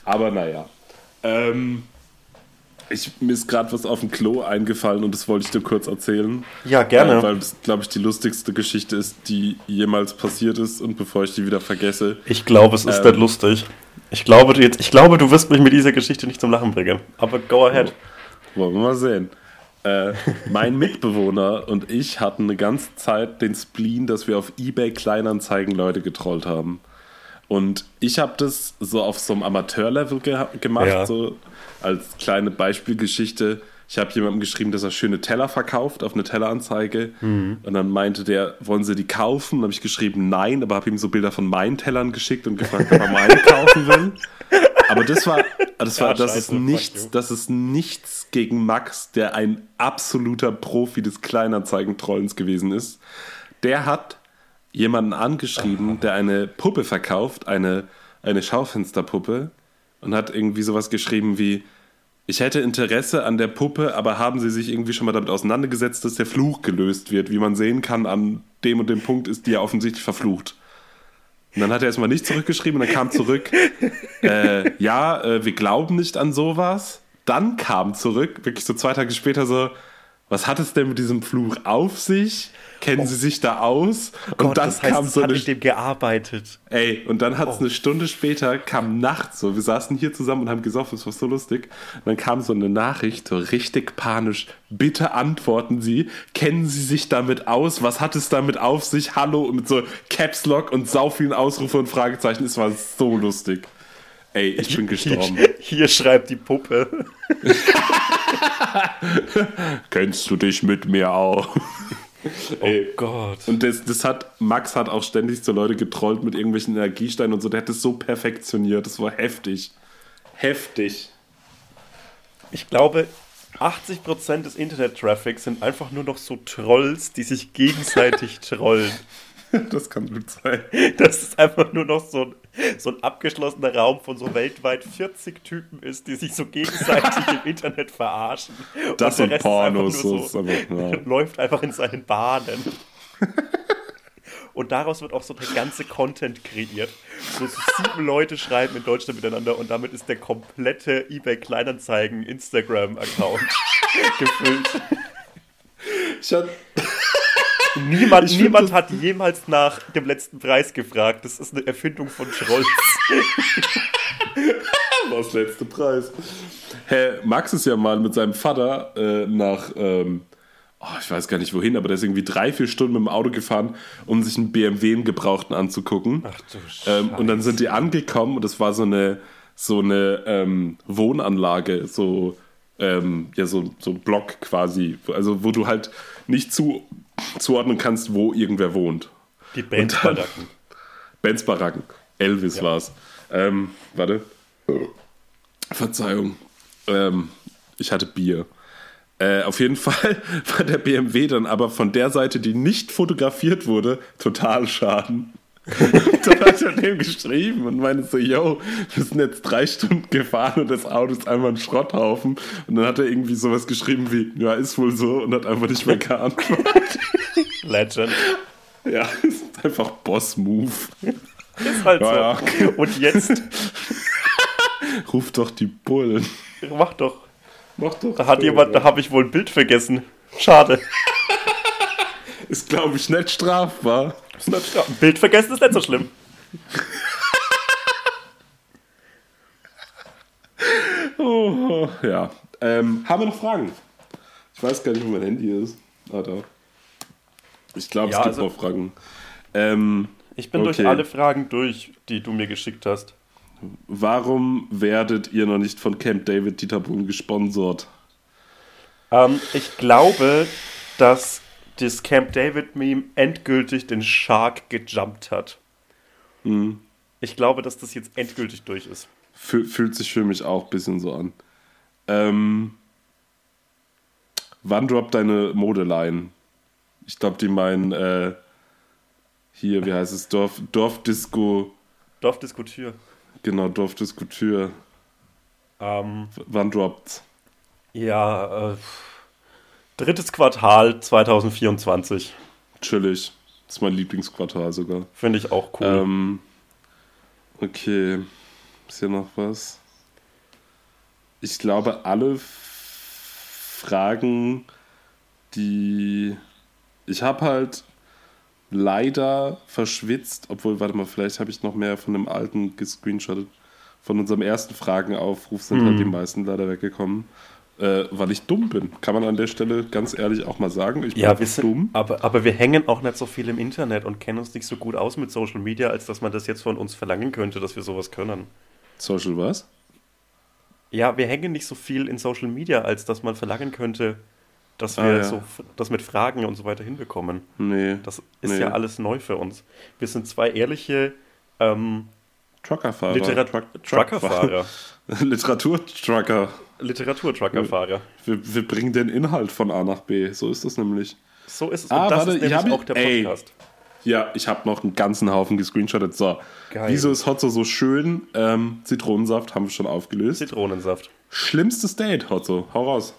S4: Aber naja. Ähm, ich, mir ist gerade was auf dem Klo eingefallen und das wollte ich dir kurz erzählen.
S3: Ja, gerne.
S4: Äh, weil das, glaube ich, die lustigste Geschichte ist, die jemals passiert ist und bevor ich die wieder vergesse.
S3: Ich glaube, es ist
S4: Ähm.
S3: nicht lustig. Ich glaube, du jetzt, ich glaube, du wirst mich mit dieser Geschichte nicht zum Lachen bringen. Aber go ahead.
S4: Wollen wir mal sehen. Äh, mein Mitbewohner und ich hatten eine ganze Zeit den Spleen, dass wir auf eBay Kleinanzeigen Leute getrollt haben. Und ich habe das so auf so einem Amateurlevel ge gemacht,
S3: Ja.
S4: so als kleine Beispielgeschichte. Ich habe jemandem geschrieben, dass er schöne Teller verkauft auf eine Telleranzeige. Und dann meinte der, wollen Sie die kaufen? Dann habe ich geschrieben, nein, aber habe ihm so Bilder von meinen Tellern geschickt und gefragt, ob er meine kaufen will. Aber das war, das war,
S3: Ja,
S4: das
S3: scheiße,
S4: ist nichts, das ist nichts gegen Max, der ein absoluter Profi des Kleinanzeigentrollens gewesen ist. Der hat jemanden angeschrieben, der eine Puppe verkauft, eine, eine Schaufensterpuppe, und hat irgendwie sowas geschrieben wie, ich hätte Interesse an der Puppe, aber haben Sie sich irgendwie schon mal damit auseinandergesetzt, dass der Fluch gelöst wird? Wie man sehen kann, an dem und dem Punkt ist die ja offensichtlich verflucht. Und dann hat er erstmal nicht zurückgeschrieben und dann kam zurück, äh, ja, äh, wir glauben nicht an sowas. Dann kam zurück, wirklich so zwei Tage später so, was hat es denn mit diesem Fluch auf sich? Kennen Sie sich da aus? und
S3: Gott,
S4: dann
S3: das heißt,
S4: kam so eine
S3: mit dem gearbeitet.
S4: Ey, und dann hat
S3: Oh.
S4: es eine Stunde später, kam nachts so, wir saßen hier zusammen und haben gesoffen, es war so lustig. Und dann kam so eine Nachricht, so richtig panisch. Bitte antworten Sie, kennen Sie sich damit aus? Was hat es damit auf sich? Hallo, und mit so Caps Lock und sau vielen Ausrufe und Fragezeichen. Es war so lustig. Ey, ich bin gestorben.
S3: Hier, hier schreibt die Puppe.
S4: Kennst du dich mit mir auch? Ey,
S3: Gott.
S4: Und das, das hat, Max hat auch ständig so Leute getrollt mit irgendwelchen Energiesteinen und so. Der hat das so perfektioniert. Das war heftig. Heftig.
S3: Ich glaube, 80% des Internet-Traffics sind einfach nur noch so Trolls, die sich gegenseitig trollen.
S4: Das kann gut sein.
S3: Dass es einfach nur noch so ein, so ein abgeschlossener Raum von so weltweit 40 Typen ist, die sich so gegenseitig im Internet verarschen.
S4: Das und
S3: Rest ist
S4: Pornos,
S3: einfach nur
S4: so einfach, ja.
S3: läuft einfach in seinen Bahnen. Und daraus wird auch so der ganze Content kreiert. So, so sieben Leute schreiben in Deutschland miteinander und damit ist der komplette eBay Kleinanzeigen Instagram-Account gefüllt.
S4: Ich hatte,
S3: Niemand,
S4: Ich
S3: niemand
S4: das-
S3: hat jemals nach dem letzten Preis gefragt. Das ist eine Erfindung von
S4: war das letzte Preis. Herr Max ist ja mal mit seinem Vater äh, nach, ähm, oh, ich weiß gar nicht wohin, aber der ist irgendwie drei, vier Stunden mit dem Auto gefahren, um sich einen BMW im Gebrauchten anzugucken.
S3: Ach du
S4: Ähm, und dann sind die angekommen und es war so eine, so eine ähm, Wohnanlage, so, ähm, ja, so, so ein Block quasi, also wo du halt nicht zu, zuordnen kannst, wo irgendwer wohnt.
S3: Die Band
S4: Und dann-
S3: verdacken.
S4: Benz Baracken. Elvis war's. Ähm, warte. Verzeihung. Ähm, ich hatte Bier. Äh, auf jeden Fall war der BMW dann aber von der Seite, die nicht fotografiert wurde, total schaden. Dann hat er dem geschrieben und meinte so, yo, wir sind jetzt drei Stunden gefahren und das Auto ist einfach ein Schrotthaufen. Und dann hat er irgendwie sowas geschrieben wie, ja, ist wohl so und hat einfach nicht mehr geantwortet.
S3: Legend.
S4: ja, ist einfach Boss-Move.
S3: Ist halt
S4: Ja,
S3: so. Und jetzt,
S4: Ruf doch die Bullen.
S3: mach doch.
S4: Mach doch.
S3: Da hat jemand, da habe ich wohl ein Bild vergessen. Schade.
S4: Ist, glaube ich, nicht strafbar.
S3: Ein Bild vergessen ist nicht so schlimm.
S4: Oh, ja. Ähm, haben wir noch Fragen? Ich weiß gar nicht, wo mein Handy ist. Ah, da. Ich glaube,
S3: Ja,
S4: es gibt
S3: also-
S4: noch Fragen. Ähm,
S3: Ich bin
S4: Okay.
S3: durch alle Fragen durch, die du mir geschickt hast.
S4: warum werdet ihr noch nicht von Camp David Dieter Bohlen gesponsert?
S3: Ähm, ich glaube, dass das Camp David Meme endgültig den Shark gejumpt hat.
S4: Hm.
S3: Ich glaube, dass das jetzt endgültig durch ist.
S4: Fü- fühlt sich für mich auch ein bisschen so an. Ähm, wann droppt deine Modeline? Ich glaube, die meinen äh, hier, wie heißt es? Dorf, Dorfdisco.
S3: Dorfdiskutür.
S4: Genau, Dorfdisco Tür.
S3: Ähm,
S4: Wann droppt's?
S3: ja, äh, drittes Quartal 2024.
S4: Chillig. Das ist mein Lieblingsquartal sogar.
S3: Finde ich auch cool.
S4: Ähm, okay. Ist hier noch was? Ich glaube, alle Fragen, die. Ich habe halt leider verschwitzt, obwohl, warte mal, vielleicht habe ich noch mehr von dem alten gescreenshottet. Von unserem ersten Fragenaufruf sind
S3: Hm.
S4: halt die meisten leider weggekommen. Äh, weil ich dumm bin. Kann man an der Stelle ganz ehrlich auch mal sagen. Ich bin
S3: ja, wir sind,
S4: dumm.
S3: aber, aber wir hängen auch nicht so viel im Internet und kennen uns nicht so gut aus mit Social Media, als dass man das jetzt von uns verlangen könnte, dass wir sowas können.
S4: Social was?
S3: Ja, wir hängen nicht so viel in Social Media, als dass man verlangen könnte, dass wir
S4: Ah, ja.
S3: so das mit Fragen und so weiter hinbekommen.
S4: Nee.
S3: Das ist
S4: Nee.
S3: ja alles neu für uns. Wir sind zwei ehrliche ähm,
S4: Truckerfahrer.
S3: Literat
S4: Truck-
S3: Truckerfahrer.
S4: Literaturtrucker.
S3: Literatur-Truckerfahrer.
S4: Wir, wir bringen den Inhalt von A nach B. So ist das nämlich.
S3: So ist es.
S4: Ah,
S3: und das
S4: warte,
S3: ist
S4: ich
S3: nämlich
S4: habe-
S3: auch der
S4: ey.
S3: Podcast.
S4: Ja, ich habe noch einen ganzen Haufen gescreenshottet. So,
S3: Geil.
S4: wieso ist Hotzo so schön? Ähm, Zitronensaft haben wir schon aufgelöst.
S3: Zitronensaft.
S4: Schlimmstes Date, Hotzo. Hau raus.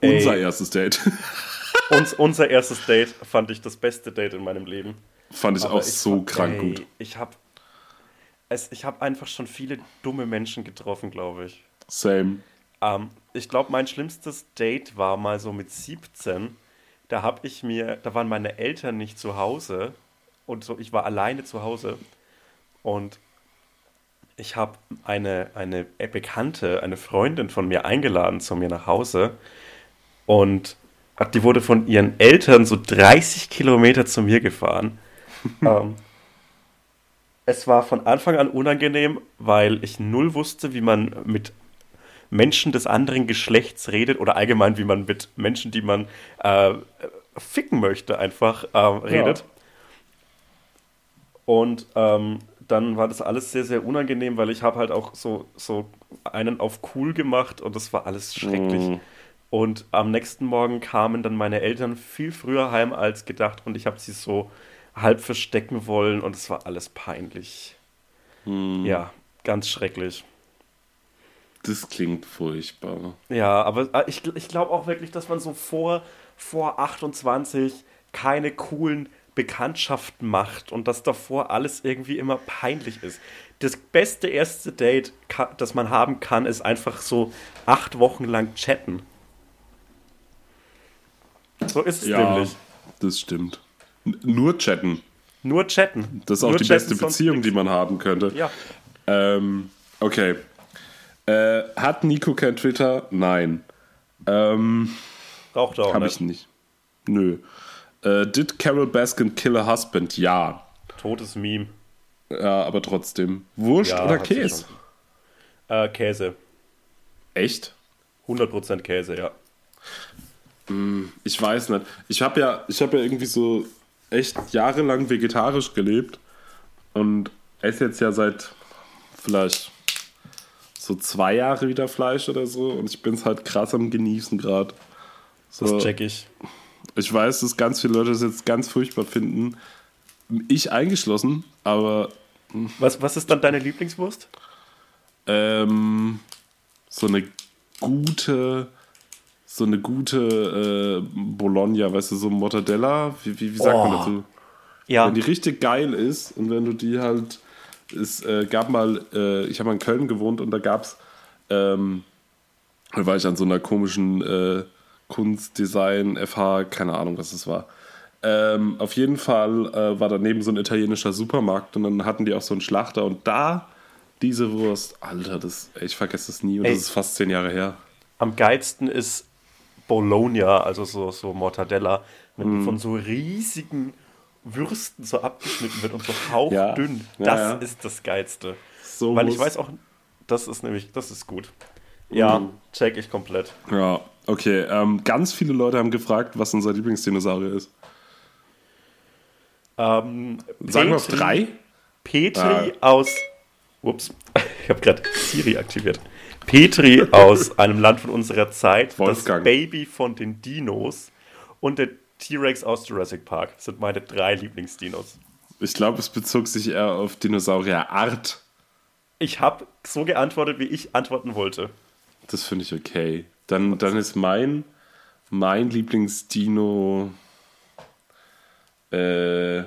S3: Ey.
S4: Unser erstes Date.
S3: Uns, unser erstes Date fand ich das beste Date in meinem Leben.
S4: Fand ich
S3: Aber
S4: auch
S3: ich
S4: so
S3: fand-
S4: krank
S3: ey,
S4: gut.
S3: Ich habe ich hab einfach schon viele dumme Menschen getroffen, glaube ich.
S4: Same.
S3: Ähm, ich glaube, mein schlimmstes Date war mal so mit 17. Da habe ich mir, da waren meine Eltern nicht zu Hause und so, ich war alleine zu Hause und ich habe eine, eine Bekannte, eine Freundin von mir eingeladen zu mir nach Hause und die wurde von ihren Eltern so 30 Kilometer zu mir gefahren. ähm, es war von Anfang an unangenehm, weil ich null wusste, wie man mit Menschen des anderen Geschlechts redet oder allgemein, wie man mit Menschen, die man äh, ficken möchte, einfach äh, redet. Und ähm, dann war das alles sehr, sehr unangenehm, weil ich habe halt auch so, so einen auf cool gemacht und das war alles schrecklich.
S4: Mm.
S3: Und am nächsten Morgen kamen dann meine Eltern viel früher heim als gedacht und ich habe sie so halb verstecken wollen und es war alles peinlich.
S4: Mm.
S3: Ja, ganz schrecklich.
S4: Das klingt furchtbar.
S3: Ja, aber äh, ich, ich glaube auch wirklich, dass man so vor, vor 28 keine coolen Bekanntschaften macht und dass davor alles irgendwie immer peinlich ist. Das beste erste Date, das man haben kann, ist einfach so acht Wochen lang chatten. So ist es
S4: Ja,
S3: nämlich.
S4: das stimmt. Nur chatten.
S3: Nur chatten.
S4: Das ist auch
S3: Nur
S4: die
S3: chatten,
S4: beste Beziehung,
S3: nix.
S4: die man haben könnte.
S3: Ja,
S4: Ähm, okay. Äh, hat Nico kein Twitter? Nein. Ähm,
S3: braucht er auch
S4: Habe
S3: nicht.
S4: ich nicht. Nö. Äh, did Carol Baskin kill a husband? Ja.
S3: Totes Meme.
S4: Ja, aber trotzdem. Wurst
S3: Ja,
S4: oder Käse?
S3: Äh, Käse.
S4: Echt?
S3: 100% Käse, ja.
S4: Ich weiß nicht. Ich habe ja, ich habe ja irgendwie so echt jahrelang vegetarisch gelebt und esse jetzt ja seit vielleicht so zwei Jahre wieder Fleisch oder so und ich bin es halt krass am Genießen gerade. So,
S3: Das check ich.
S4: ich weiß, dass ganz viele Leute das jetzt ganz furchtbar finden. Ich eingeschlossen, aber
S3: Was, was ist dann deine Lieblingswurst?
S4: ähm, so eine gute, so eine gute äh, Bologna, weißt du, so Mortadella, wie, wie, wie sagt man
S3: Oh.
S4: dazu?
S3: Ja.
S4: Wenn die richtig geil ist und wenn du die halt, es äh, gab mal, äh, ich habe mal in Köln gewohnt und da gab es, ähm, da war ich an so einer komischen äh, Kunstdesign, FH, keine Ahnung, was das war. Ähm, auf jeden Fall äh, war daneben so ein italienischer Supermarkt und dann hatten die auch so einen Schlachter und da diese Wurst, Alter, das, ich vergesse das nie und
S3: Ey.
S4: das ist fast zehn Jahre her.
S3: Am geilsten ist Bologna, also so, so Mortadella, wenn die von so riesigen Würsten so abgeschnitten wird und so hauchdünn.
S4: Ja,
S3: das
S4: ja.
S3: ist das Geilste.
S4: So
S3: Weil ich weiß auch, das ist nämlich, das ist gut. Ja,
S4: Mhm.
S3: check ich komplett.
S4: Ja, okay. Ähm, ganz viele Leute haben gefragt, was unser Lieblingsdinosaurier ist.
S3: Ähm,
S4: Sagen wir auf
S3: Petri-
S4: drei?
S3: Petri
S4: Ah.
S3: aus. Ups, ich habe gerade Siri aktiviert. Petri aus einem Land von unserer Zeit,
S4: Wolfgang.
S3: das Baby von den Dinos und der T-Rex aus Jurassic Park sind meine drei Lieblingsdinos.
S4: Ich glaube, es bezog sich eher auf Dinosaurierart.
S3: Ich habe so geantwortet, wie ich antworten wollte.
S4: Das finde ich okay. Dann, dann ist mein, mein Lieblingsdino. Äh,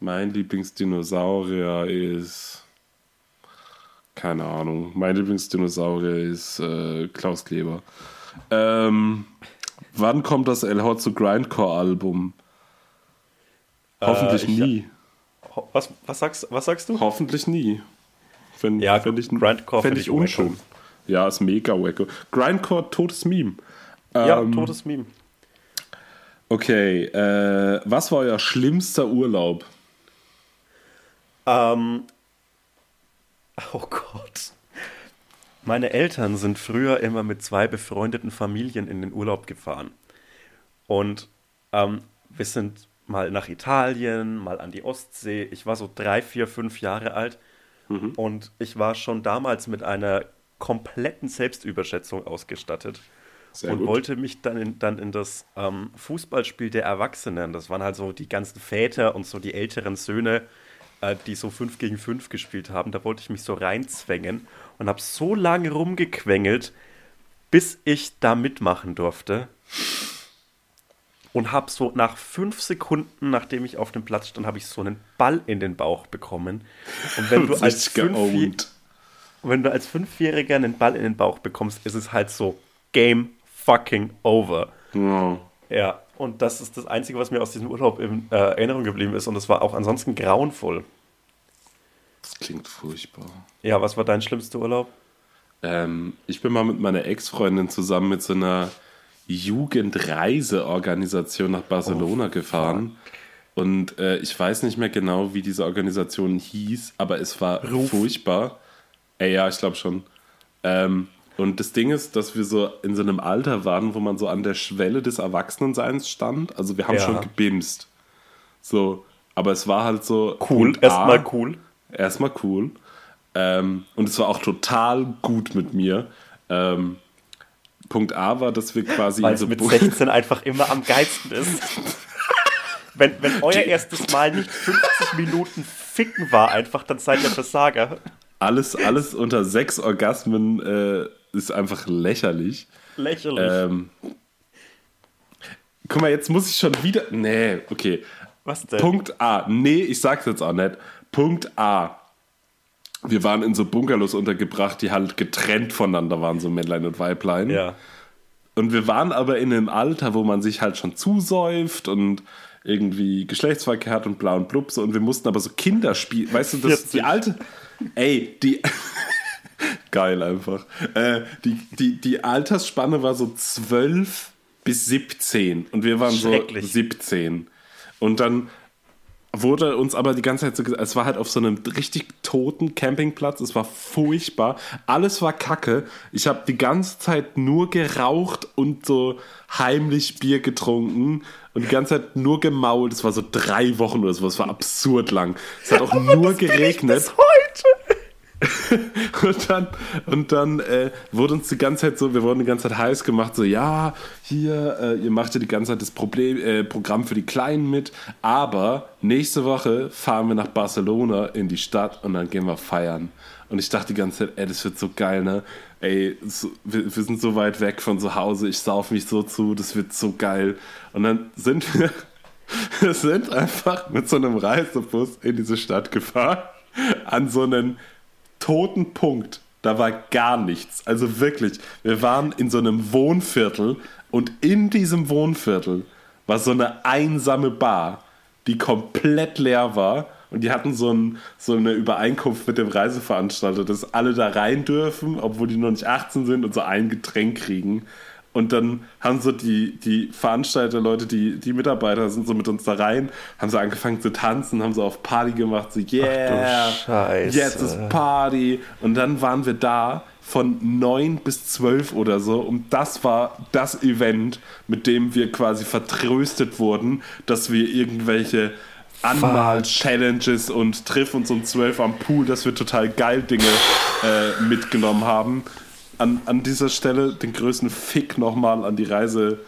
S4: mein Lieblingsdinosaurier ist. Keine Ahnung. Mein Lieblingsdinosaurier ist äh, Klaus Kleber. Ähm, wann kommt das El Hotzo Grindcore Album? Hoffentlich
S3: ich-
S4: nie.
S3: Ho- Was, was, sagst, was sagst du?
S4: Hoffentlich nie. Fänd,
S3: Ja,
S4: fänd ich,
S3: Grindcore
S4: fänd ich unschön. Ja, ist mega wacko. Grindcore, totes Meme.
S3: Ja,
S4: Ähm,
S3: totes Meme.
S4: Okay, äh, was war euer schlimmster Urlaub?
S3: Ähm, oh Gott. Meine Eltern sind früher immer mit zwei befreundeten Familien in den Urlaub gefahren. Und ähm, wir sind mal nach Italien, mal an die Ostsee. Ich war so drei, vier, fünf Jahre alt. Und ich war schon damals mit einer kompletten Selbstüberschätzung ausgestattet.
S4: Sehr
S3: und
S4: gut.
S3: wollte mich dann in, dann in das ähm, Fußballspiel der Erwachsenen, das waren halt so die ganzen Väter und so die älteren Söhne, die so 5 gegen 5 gespielt haben, da wollte ich mich so reinzwängen und habe so lange rumgequengelt, bis ich da mitmachen durfte. Und habe so nach fünf Sekunden, nachdem ich auf dem Platz stand, habe ich so einen Ball in den Bauch bekommen. Und wenn du als Fünfjähriger wenn du als Fünfjähriger einen Ball in den Bauch bekommst, ist es halt so Game fucking over.
S4: Ja.
S3: Ja, und das ist das Einzige, was mir aus diesem Urlaub in äh, Erinnerung geblieben ist. Und das war auch ansonsten grauenvoll.
S4: Das klingt furchtbar.
S3: Ja, was war dein schlimmster Urlaub?
S4: Ähm, ich bin mal mit meiner Ex-Freundin zusammen mit so einer Jugendreiseorganisation nach Barcelona gefahren. Und äh, ich weiß nicht mehr genau, wie diese Organisation hieß, aber es war
S3: Ruf.
S4: furchtbar. Ey, ja, ich glaube schon. Ähm, und das Ding ist, dass wir so in so einem Alter waren, wo man so an der Schwelle des Erwachsenenseins stand. Also wir haben
S3: Ja.
S4: schon gebimst. So, aber es war halt so.
S3: Cool, erstmal cool.
S4: erstmal cool. Ähm, und es war auch total gut mit mir. Ähm, Punkt A war, dass wir quasi
S3: Weil es
S4: so
S3: mit
S4: Bu-
S3: 16 einfach immer am geilsten ist. wenn, wenn euer erstes Mal nicht 50 Minuten ficken war, einfach, dann seid ihr Versager.
S4: Alles, alles unter sechs Orgasmen äh, ist einfach lächerlich.
S3: Lächerlich.
S4: Ähm, guck mal, jetzt muss ich schon wieder. Nee, okay.
S3: was denn?
S4: Punkt A. Nee, ich sag's jetzt auch nicht. Punkt A. Wir waren in so Bungalows untergebracht, die halt getrennt voneinander waren, so Männlein und Weiblein.
S3: Ja.
S4: Und wir waren aber in einem Alter, wo man sich halt schon zusäuft und irgendwie Geschlechtsverkehr hat und bla und blub so. Und wir mussten aber so Kinderspiel, weißt du, das
S3: 40.
S4: die alte, ey, die, geil einfach. Äh, die, die, die Altersspanne war so 12 bis 17 und wir waren so
S3: Schrecklich.
S4: 17. Und dann wurde uns aber die ganze Zeit so gesagt, es war halt auf so einem richtig toten Campingplatz, es war furchtbar, alles war kacke. Ich habe die ganze Zeit nur geraucht und so heimlich Bier getrunken und die ganze Zeit nur gemault. Es war so drei Wochen oder so, es war absurd lang. Es hat auch nur geregnet.
S3: Bis heute.
S4: Und dann, und dann äh, wurde uns die ganze Zeit so, wir wurden die ganze Zeit heiß gemacht, so, ja, hier, äh, ihr macht ja die ganze Zeit das Problem, äh, Programm für die Kleinen mit, aber nächste Woche fahren wir nach Barcelona in die Stadt und dann gehen wir feiern. Und ich dachte die ganze Zeit, ey, das wird so geil, ne? Ey, so, wir, wir sind so weit weg von zu Hause, ich sauf mich so zu, das wird so geil. Und dann sind wir, wir sind einfach mit so einem Reisebus in diese Stadt gefahren, an so einen toten Punkt. Da war gar nichts. Also wirklich, wir waren in so einem Wohnviertel und in diesem Wohnviertel war so eine einsame Bar, die komplett leer war. Und die hatten so, ein, so eine Übereinkunft mit dem Reiseveranstalter, dass alle da rein dürfen, obwohl die noch nicht 18 sind und so ein Getränk kriegen. Und dann haben so die, die Veranstalter, Leute, die, die Mitarbeiter sind so mit uns da rein, haben so angefangen zu tanzen, haben so auf Party gemacht, so yeah, jetzt ist Party. Und dann waren wir da von 9 bis 12 oder so. Und das war das Event, mit dem wir quasi vertröstet wurden, dass wir irgendwelche Anmal-Challenges und Triff uns um 12 am Pool, dass wir total geil Dinge äh, mitgenommen haben. An, an dieser Stelle den größten Fick nochmal an die Reise,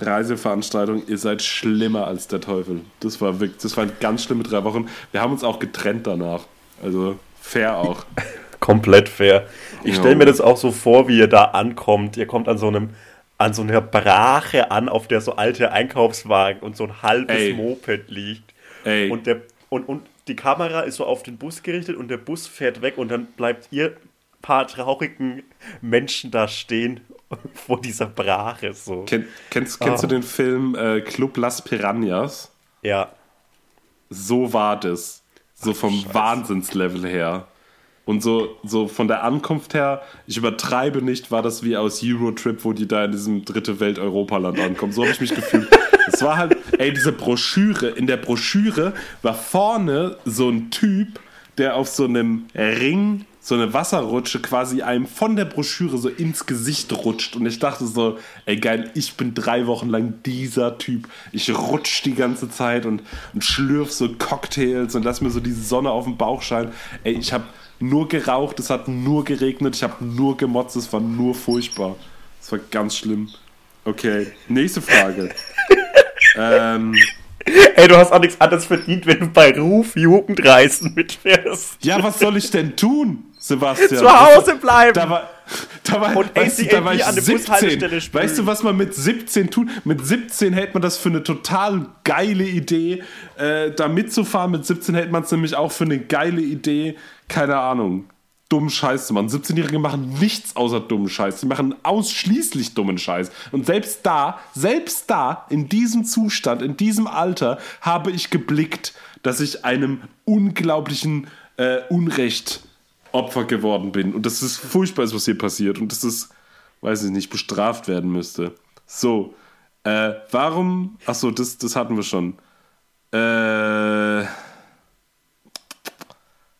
S4: Reiseveranstaltung. Ihr seid schlimmer als der Teufel. Das war wirklich, das waren ganz schlimme drei Wochen. Wir haben uns auch getrennt danach. Also fair auch.
S3: Komplett fair. Ich
S4: Ja.
S3: stelle mir das auch so vor, wie ihr da ankommt. Ihr kommt an so einem an so einer Brache an, auf der so alte Einkaufswagen und so ein halbes
S4: Ey.
S3: Moped liegt.
S4: Ey.
S3: Und, der, und, und die Kamera ist so auf den Bus gerichtet und der Bus fährt weg und dann bleibt ihr paar traurigen Menschen da stehen vor dieser Brache. So.
S4: Kenn, kennst kennst
S3: Ah.
S4: du den Film äh, Club Las Piranhas?
S3: Ja.
S4: so war das. So vom Wahnsinnslevel her. Und so, so von der Ankunft her, ich übertreibe nicht, war das wie aus Eurotrip, wo die da in diesem dritte Welt-Europaland ankommen. So habe ich mich gefühlt. Es war halt, ey, diese Broschüre, in der Broschüre war vorne so ein Typ, der auf so einem Ring, so eine Wasserrutsche quasi einem von der Broschüre so ins Gesicht rutscht. Und ich dachte so, ey geil, ich bin drei Wochen lang dieser Typ. Ich rutsch die ganze Zeit und, und schlürf so Cocktails und lass mir so die Sonne auf den Bauch scheinen. Ey, ich habe nur geraucht, es hat nur geregnet, ich habe nur gemotzt, es war nur furchtbar. Es war ganz schlimm. Okay, nächste Frage. ähm,
S3: Ey, du hast auch nichts anderes verdient, wenn du bei Ruf Jugendreisen mitfährst.
S4: ja, was soll ich denn tun, Sebastian?
S3: Zu Hause bleiben.
S4: Da war, da war,
S3: Und
S4: weißt du,
S3: ACAB
S4: da war ich
S3: an der
S4: 17.
S3: Bushaltestelle spülen.
S4: Weißt du, was man mit 17 tut? Mit 17 hält man das für eine total geile Idee, äh, da mitzufahren. Mit 17 hält man es nämlich auch für eine geile Idee, keine Ahnung, dummen Scheiß zu machen. 17-Jährige machen nichts außer dummen Scheiß. Sie machen ausschließlich dummen Scheiß. Und selbst da, selbst da, in diesem Zustand, in diesem Alter, habe ich geblickt, dass ich einem unglaublichen äh, Unrecht Opfer geworden bin. Und das ist furchtbar, was hier passiert. Und das ist, weiß ich nicht, bestraft werden müsste. So, äh, warum, achso, das, das hatten wir schon. Äh,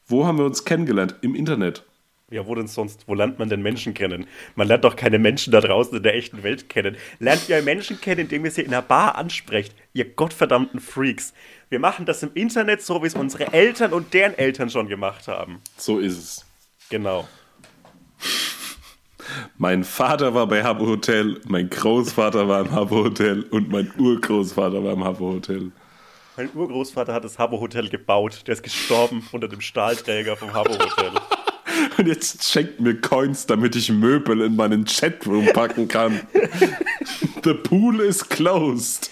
S4: wo haben wir uns kennengelernt? Im Internet.
S3: Ja, wo denn sonst? Wo lernt man denn Menschen kennen? Man lernt doch keine Menschen da draußen in der echten Welt kennen. Lernt ihr Menschen kennen, indem ihr sie in einer Bar ansprecht? Ihr gottverdammten Freaks. Wir machen das im Internet so, wie es unsere Eltern und deren Eltern schon gemacht haben.
S4: So ist es.
S3: Genau.
S4: Mein Vater war bei Habbo Hotel, mein Großvater war im Habbo Hotel und mein Urgroßvater war im Habbo Hotel.
S3: Mein Urgroßvater hat das Habbo Hotel gebaut. Der ist gestorben unter dem Stahlträger vom Habbo Hotel.
S4: Und jetzt schenkt mir Coins, damit ich Möbel in meinen Chatroom packen kann. The pool is closed.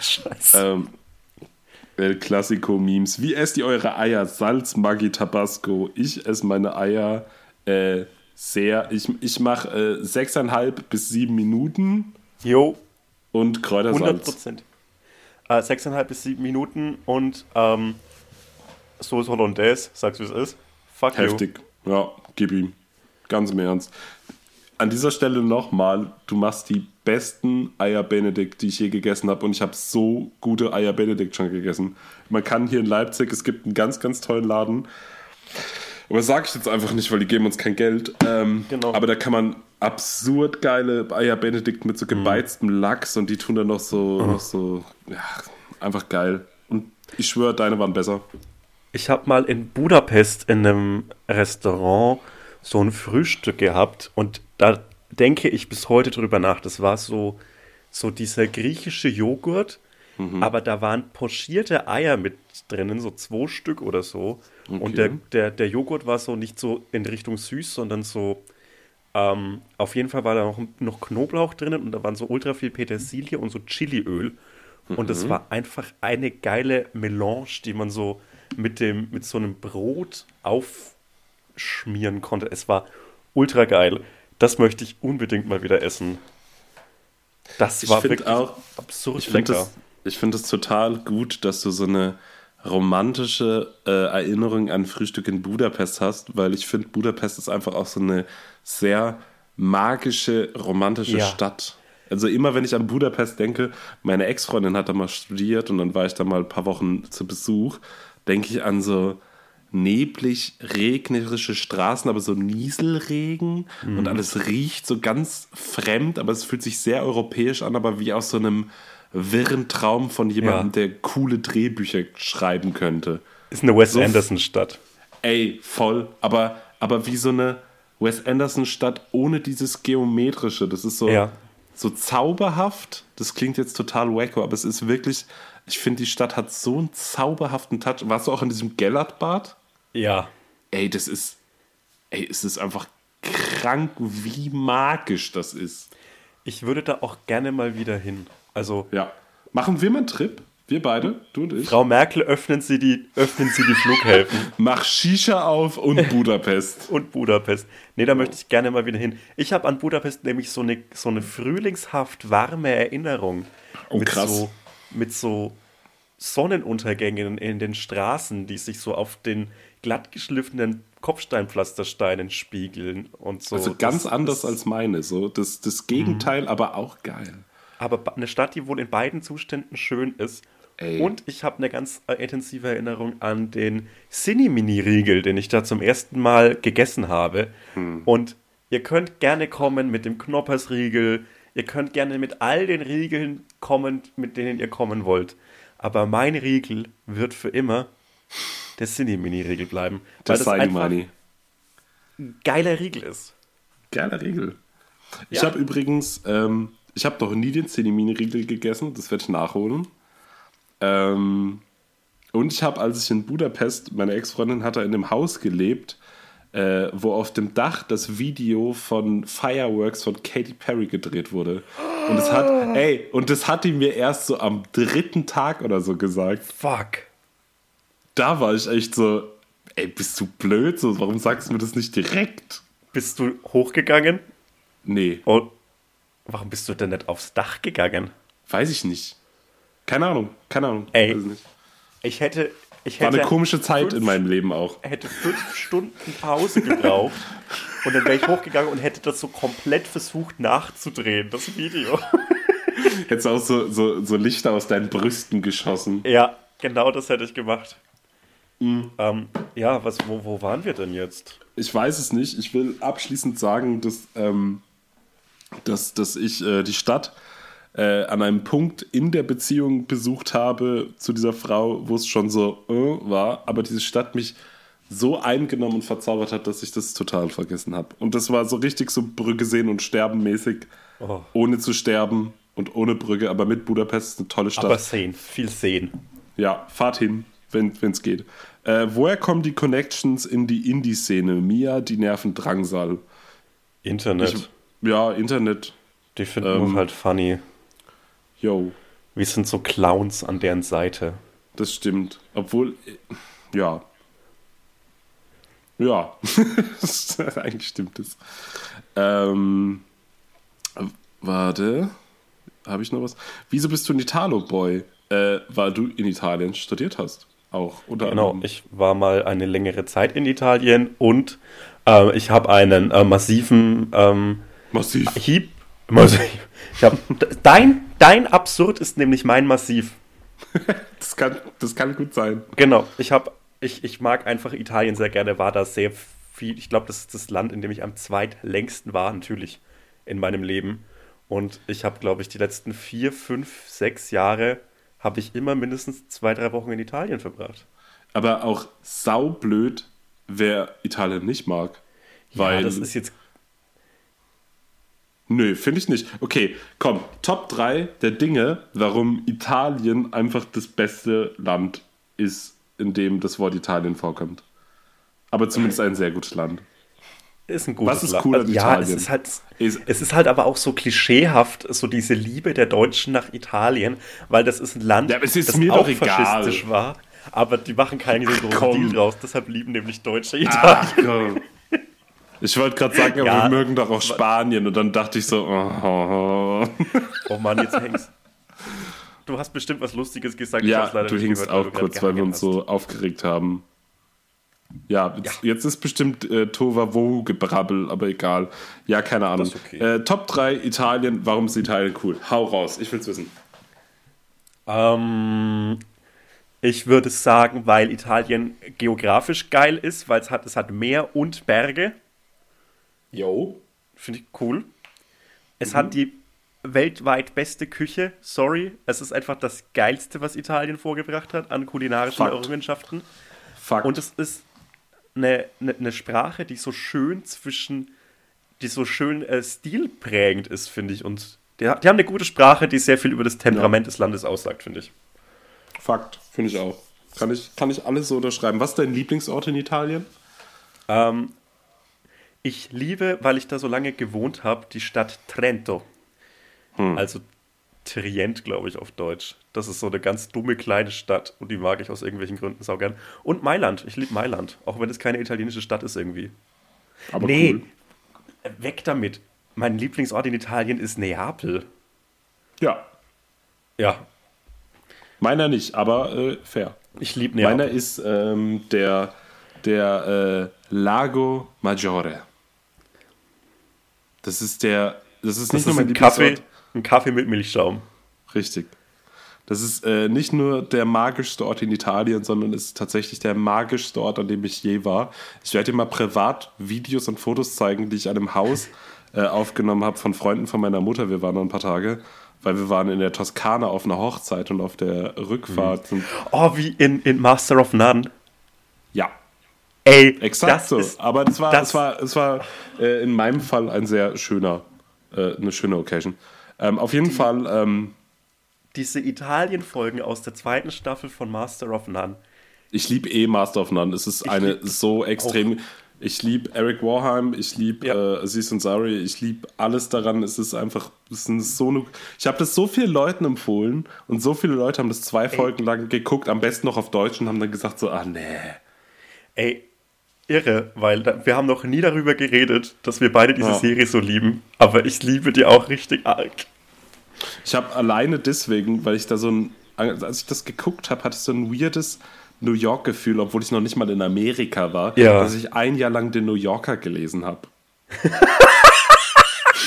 S3: Scheiße.
S4: Ähm, El Classico Memes. Wie esst ihr eure Eier? Salz, Maggi, Tabasco. Ich esse meine Eier äh, sehr. Ich, ich mache äh, sechseinhalb bis sieben Minuten
S3: Jo,
S4: und
S3: 100
S4: Kräutersalz.
S3: Prozent. Äh, sechseinhalb bis sieben Minuten und ähm, Soße Hollandaise, sagst du, wie es ist? Fuck you.
S4: Heftig. Ja, gib ihm. Ganz im Ernst. An dieser Stelle nochmal, du machst die besten Eier Benedikt, die ich je gegessen habe. Und ich habe so gute Eier Benedikt schon gegessen. Man kann hier in Leipzig, es gibt einen ganz, ganz tollen Laden. Aber sage ich jetzt einfach nicht, weil die geben uns kein Geld. Ähm,
S3: Genau.
S4: Aber da kann man absurd geile Eier Benedikt mit so gebeiztem Lachs und die tun dann noch so, noch so, ja, einfach geil. Und ich schwöre, deine waren besser.
S3: Ich habe mal in Budapest in einem Restaurant so ein Frühstück gehabt und da denke ich bis heute drüber nach. Das war so, so dieser griechische Joghurt, aber da waren pochierte Eier mit drinnen, so zwei Stück oder so. Und der, der, der Joghurt war so nicht so in Richtung süß, sondern so, ähm, auf jeden Fall war da noch, noch Knoblauch drinnen und da waren so ultra viel Petersilie und so Chiliöl. Und das war einfach eine geile Melange, die man so mit dem, mit so einem Brot aufschmieren konnte. Es war ultra geil. Das möchte ich unbedingt mal wieder essen. Das
S4: Ich
S3: war wirklich
S4: auch-
S3: absurd
S4: Ich
S3: lecker.
S4: das, ich find das total gut, dass du so eine romantische äh, Erinnerung an Frühstück in Budapest hast, weil ich finde, Budapest ist einfach auch so eine sehr magische, romantische
S3: Ja.
S4: Stadt. Also immer, wenn ich an Budapest denke, meine Ex-Freundin hat da mal studiert und dann war ich da mal ein paar Wochen zu Besuch, denke ich an so neblig regnerische Straßen, aber so Nieselregen und alles riecht so ganz fremd, aber es fühlt sich sehr europäisch an, aber wie aus so einem wirren Traum von jemandem,
S3: Ja.
S4: der coole Drehbücher schreiben könnte.
S3: Ist eine Wes
S4: so-
S3: Anderson-Stadt.
S4: Ey, voll, aber, aber wie so eine Wes Anderson-Stadt ohne dieses Geometrische. Das ist so,
S3: Ja.
S4: so zauberhaft. Das klingt jetzt total wacko, aber es ist wirklich, ich finde, die Stadt hat so einen zauberhaften Touch. Warst du auch in diesem Gellertbad?
S3: Ja.
S4: Ey, das ist, ey, es ist einfach krank, wie magisch das ist.
S3: Ich würde da auch gerne mal wieder hin. Also,
S4: Ja. Machen wir mal einen Trip? Wir beide, du und ich.
S3: Frau Merkel, öffnen Sie die, öffnen Sie die Flughäfen.
S4: Mach Shisha auf und Budapest.
S3: und Budapest. Nee, da möchte ich gerne mal wieder hin. Ich habe an Budapest nämlich so eine, so eine frühlingshaft warme Erinnerung.
S4: Oh,
S3: mit
S4: krass.
S3: So, mit so Sonnenuntergängen in den Straßen, die sich so auf den glattgeschliffenen Kopfsteinpflastersteinen spiegeln und so.
S4: Also ganz
S3: Das
S4: anders
S3: ist-
S4: als meine. So das, das Gegenteil, aber auch geil.
S3: Aber eine Stadt, die wohl in beiden Zuständen schön ist.
S4: Ey.
S3: Und ich habe eine ganz äh, intensive Erinnerung an den Cine-Mini-Riegel, den ich da zum ersten Mal gegessen habe.
S4: Hm.
S3: Und ihr könnt gerne kommen mit dem Knoppersriegel. Ihr könnt gerne mit all den Riegeln kommen, mit denen ihr kommen wollt. Aber mein Riegel wird für immer der Cine-Mini-Riegel bleiben.
S4: Das
S3: weil das einfach
S4: Money.
S3: geiler Riegel ist.
S4: Geiler Riegel. Ich
S3: Ja.
S4: habe übrigens, ähm, ich habe noch nie den Cinemini-Riegel gegessen, das werde ich nachholen. Ähm, und ich habe, als ich in Budapest, meine Ex-Freundin hat da in einem Haus gelebt, äh, wo auf dem Dach das Video von Fireworks von Katy Perry gedreht wurde. Und das hat, ey, und das hat die mir erst so am dritten Tag oder so gesagt.
S3: Fuck.
S4: Da war ich echt so, ey, bist du blöd? So, warum sagst du mir das nicht direkt?
S3: Bist du hochgegangen?
S4: Nee.
S3: Und warum bist du denn nicht aufs Dach gegangen?
S4: Weiß ich nicht. Keine Ahnung, keine Ahnung.
S3: Ey,
S4: ich nicht.
S3: Ich hätte, ich
S4: War
S3: hätte
S4: eine komische Zeit
S3: fünf,
S4: in meinem Leben auch.
S3: hätte fünf Stunden Pause gebraucht und dann wäre ich hochgegangen und hätte das so komplett versucht nachzudrehen, das Video.
S4: Hättest auch so, so, so Lichter aus deinen Brüsten geschossen.
S3: Ja, genau das hätte ich gemacht.
S4: Mhm.
S3: Ähm, ja, was, wo, wo waren wir denn jetzt?
S4: Ich weiß es nicht. Ich will abschließend sagen, dass, ähm, dass, dass ich äh, die Stadt äh, an einem Punkt in der Beziehung besucht habe zu dieser Frau, wo es schon so äh, war, aber diese Stadt mich so eingenommen und verzaubert hat, dass ich das total vergessen habe. Und das war so richtig so Brücke sehen und sterben mäßig,
S3: Oh.
S4: ohne zu sterben und ohne Brücke, aber mit Budapest ist eine tolle Stadt.
S3: Aber sehen, viel sehen.
S4: Ja, fahrt hin, wenn es geht. Äh, woher kommen die Connections in die Indie-Szene? Mia, die nerven Drangsal.
S3: Internet.
S4: Ich, ja, Internet.
S3: die finden
S4: ähm,
S3: halt funny.
S4: Yo,
S3: Wir sind so Clowns an deren Seite.
S4: das stimmt. Obwohl, äh, ja. Ja, eigentlich stimmt es. Ähm, warte, habe ich noch was? Wieso bist du ein Italo-Boy? Äh, weil du in Italien studiert hast. Auch, unter
S3: Genau, ich war mal eine längere Zeit in Italien und äh, ich habe einen äh, massiven ähm,
S4: Massiv.
S3: Hieb Also, ich hab, dein, dein Absurd ist nämlich mein Massiv.
S4: Das kann, das kann gut sein.
S3: Genau, ich habe, ich, ich mag einfach Italien sehr gerne, war da sehr viel, ich glaube, das ist das Land, in dem ich am zweitlängsten war, natürlich, in meinem Leben. Und ich habe, glaube ich, die letzten vier, fünf, sechs Jahre habe ich immer mindestens zwei, drei Wochen in Italien verbracht.
S4: Aber auch saublöd, wer Italien nicht mag. Weil,
S3: ja, das ist jetzt
S4: nö, finde ich nicht. Okay, komm, Top 3 der Dinge, warum Italien einfach das beste Land ist, in dem das Wort Italien vorkommt. Aber zumindest ein sehr gutes Land.
S3: Ist ein gutes
S4: Was ist
S3: Land.
S4: cool an
S3: Also, ja, es
S4: Italien?
S3: ist halt, es ist halt aber auch so klischeehaft, so diese Liebe der Deutschen nach Italien, weil das ist ein Land,
S4: Ja, aber es ist
S3: das
S4: mir
S3: auch faschistisch war, aber die machen keinen so großen. Deal draus, deshalb lieben nämlich Deutsche Italien.
S4: Ach. Ich wollte gerade sagen, aber
S3: Ja.
S4: wir mögen doch auch Spanien. Und dann dachte ich so, oh, oh, oh.
S3: Oh Mann, jetzt hängst du. hast bestimmt was Lustiges gesagt.
S4: Ja, du hingst
S3: gehört,
S4: auch kurz, weil wir uns so aufgeregt haben. Ja, jetzt,
S3: Ja.
S4: jetzt ist bestimmt äh, Tova Wohu gebrabbel, aber egal. Ja, keine Ahnung.
S3: okay.
S4: Äh, Top 3 Italien, warum ist Italien cool? Hau raus, ich will's wissen.
S3: Ähm, ich würde sagen, weil Italien geografisch geil ist, weil es hat, es hat Meer und Berge.
S4: Yo.
S3: Finde ich cool. Es hat die weltweit beste Küche. Sorry, es ist einfach das geilste, was Italien vorgebracht hat an kulinarischen
S4: Fakt.
S3: Errungenschaften.
S4: Fuck.
S3: Und es ist eine, eine, eine Sprache, die so schön zwischen, die so schön äh, stilprägend ist, finde ich. Und die, die haben eine gute Sprache, die sehr viel über das Temperament des Landes aussagt, finde ich.
S4: Fakt, finde ich auch. Kann ich, kann ich alles so unterschreiben. Was ist dein Lieblingsort in Italien?
S3: Ähm, ich liebe, weil ich da so lange gewohnt habe, die Stadt Trento. Also Trient, glaube ich, auf Deutsch. Das ist so eine ganz dumme kleine Stadt und die mag ich aus irgendwelchen Gründen saugern. Und Mailand. Ich liebe Mailand, auch wenn es keine italienische Stadt ist irgendwie.
S4: Aber
S3: nee,
S4: cool.
S3: weg damit. Mein Lieblingsort in Italien ist Neapel.
S4: Ja,
S3: Ja,
S4: meiner nicht, aber äh, fair.
S3: ich liebe Neapel.
S4: Meiner ist ähm, der, der äh, Lago Maggiore. Das ist der. Das ist nicht
S3: das
S4: nur
S3: ist
S4: mein
S3: ein Kaffee, ein Kaffee mit Milchschaum.
S4: Richtig. Das ist äh, nicht nur der magischste Ort in Italien, sondern es ist tatsächlich der magischste Ort, an dem ich je war. Ich werde dir mal privat Videos und Fotos zeigen, die ich an einem Haus äh, aufgenommen habe von Freunden von meiner Mutter. Wir waren da ein paar Tage, weil wir waren in der Toskana auf einer Hochzeit und auf der Rückfahrt. Sind,
S3: Oh, wie in, in Master of None. Ey,
S4: Exakt
S3: das
S4: so.
S3: ist
S4: Aber das war,
S3: das-
S4: es war, es war äh, in meinem Fall ein sehr schöner, äh, eine schöne Occasion. Ähm, auf jeden Fall, ähm,
S3: diese Italien-Folgen aus der zweiten Staffel von Master of None.
S4: ich liebe eh Master of None. Es ist eine so extrem. Ich liebe Eric Warheim, ich liebe
S3: Ja.
S4: äh, Aziz Ansari, ich liebe alles daran. Es ist einfach, es ist so eine, ich habe das so vielen Leuten empfohlen und so viele Leute haben das zwei Folgen lang geguckt, am besten noch auf Deutsch und haben dann gesagt so, ah nee.
S3: Ey, irre, weil da, wir haben noch nie darüber geredet, dass wir beide diese
S4: Ja.
S3: Serie so lieben. Aber ich liebe die auch richtig arg.
S4: Ich habe alleine deswegen, weil ich da so ein, als ich das geguckt habe, hatte ich so ein weirdes New York-Gefühl, obwohl ich noch nicht mal in Amerika war,
S3: Ja.
S4: dass ich ein Jahr lang den New Yorker gelesen habe.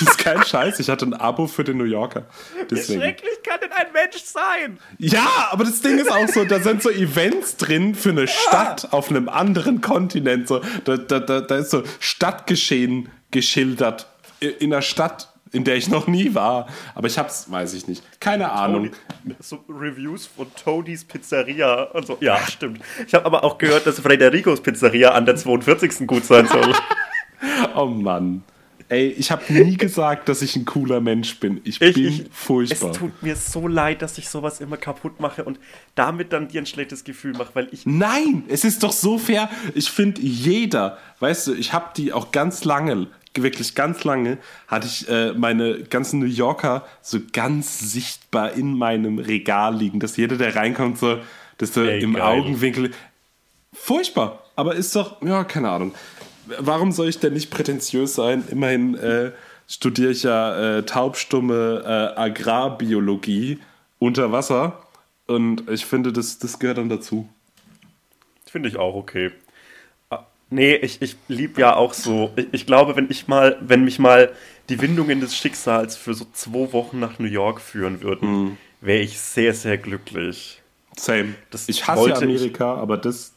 S4: das ist kein Scheiß, ich hatte ein Abo für den New Yorker. Deswegen.
S3: kann denn ein Mensch sein?
S4: Ja, aber das Ding ist auch so, da sind so Events drin für eine Stadt auf einem anderen Kontinent. So, da, da, da, da ist so Stadtgeschehen geschildert in einer Stadt, in der ich noch nie war. Aber ich hab's, weiß ich nicht. Keine Ahnung.
S3: So Reviews von Tony's Pizzeria und so. Ja, stimmt. Ich habe aber auch gehört, dass Fredericos Pizzeria an der 42. gut sein soll.
S4: Oh Mann. Ey, ich habe nie gesagt, dass ich ein cooler Mensch bin. Ich,
S3: Ich,
S4: bin
S3: ich,
S4: furchtbar.
S3: Es tut mir so leid, dass ich sowas immer kaputt mache und damit dann dir ein schlechtes Gefühl mache, weil ich.
S4: Nein, es ist doch so fair. Ich finde, jeder, weißt du, ich habe die auch ganz lange, wirklich ganz lange, hatte ich äh, meine ganzen New Yorker so ganz sichtbar in meinem Regal liegen, dass jeder, der reinkommt, so, dass so
S3: Ey,
S4: im
S3: geil.
S4: Augenwinkel. Furchtbar, aber ist doch, ja, keine Ahnung. Warum soll ich denn nicht prätentiös sein? Immerhin äh, studiere ich ja äh, taubstumme äh, Agrarbiologie unter Wasser und ich finde, das, das gehört dann dazu.
S3: Finde ich auch okay. Ah, Nee, ich, ich lieb ja auch so. Ich, ich glaube, wenn ich mal, wenn mich mal die Windungen des Schicksals für so zwei Wochen nach New York führen würden,
S4: Mhm.
S3: wäre ich sehr, sehr glücklich.
S4: Same.
S3: Das
S4: ich hasse
S3: wollte ich-
S4: Amerika, aber das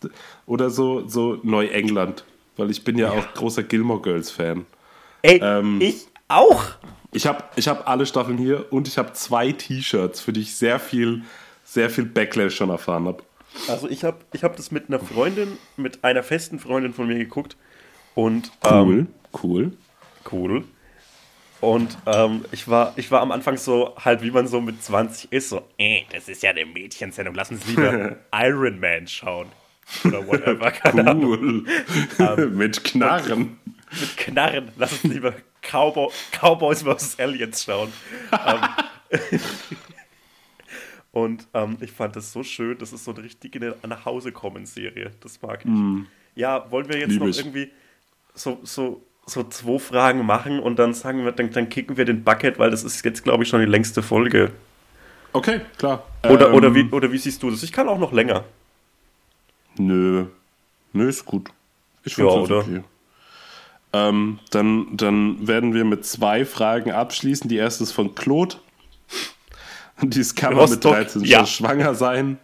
S4: oder so so Neuengland, weil ich bin ja, auch großer Gilmore Girls Fan.
S3: Ey,
S4: Ähm,
S3: ich auch.
S4: Ich habe ich hab alle Staffeln hier und ich habe zwei T-Shirts, für die ich sehr viel sehr viel Backlash schon erfahren habe.
S3: Also ich habe ich hab das mit einer Freundin, mit einer festen Freundin von mir geguckt. Und ähm,
S4: Cool, cool.
S3: cool. Und ähm, ich, war, ich war am Anfang so, halt wie man so mit 20 ist, so, äh, das ist ja eine Mädchensendung, lass uns lieber Iron Man schauen. Oder whatever, keine.
S4: Cool. Mit Knarren.
S3: Mit Knarren, lass uns lieber Cowboy, Cowboys vs. Aliens schauen. ähm, und ähm, ich fand das so schön, das ist so eine richtige nach Hause kommen Serie, das mag ich. Ja, wollen wir jetzt
S4: Lieb
S3: noch
S4: ich.
S3: irgendwie so, so, so zwei Fragen machen und dann sagen wir, dann, dann kicken wir den Bucket, weil das ist jetzt, glaube ich, schon die längste Folge.
S4: Okay, klar.
S3: Oder,
S4: Ähm,
S3: oder, wie, oder wie siehst du das? Ich kann auch noch länger.
S4: Nö. Nö, ist gut. Ich
S3: Ja,
S4: find's jetzt
S3: oder?
S4: okay. Ähm, dann, dann werden wir mit zwei Fragen abschließen. Die erste ist von Claude. Dies kann man mit
S3: Rostock,
S4: 13
S3: ja.
S4: schon schwanger sein.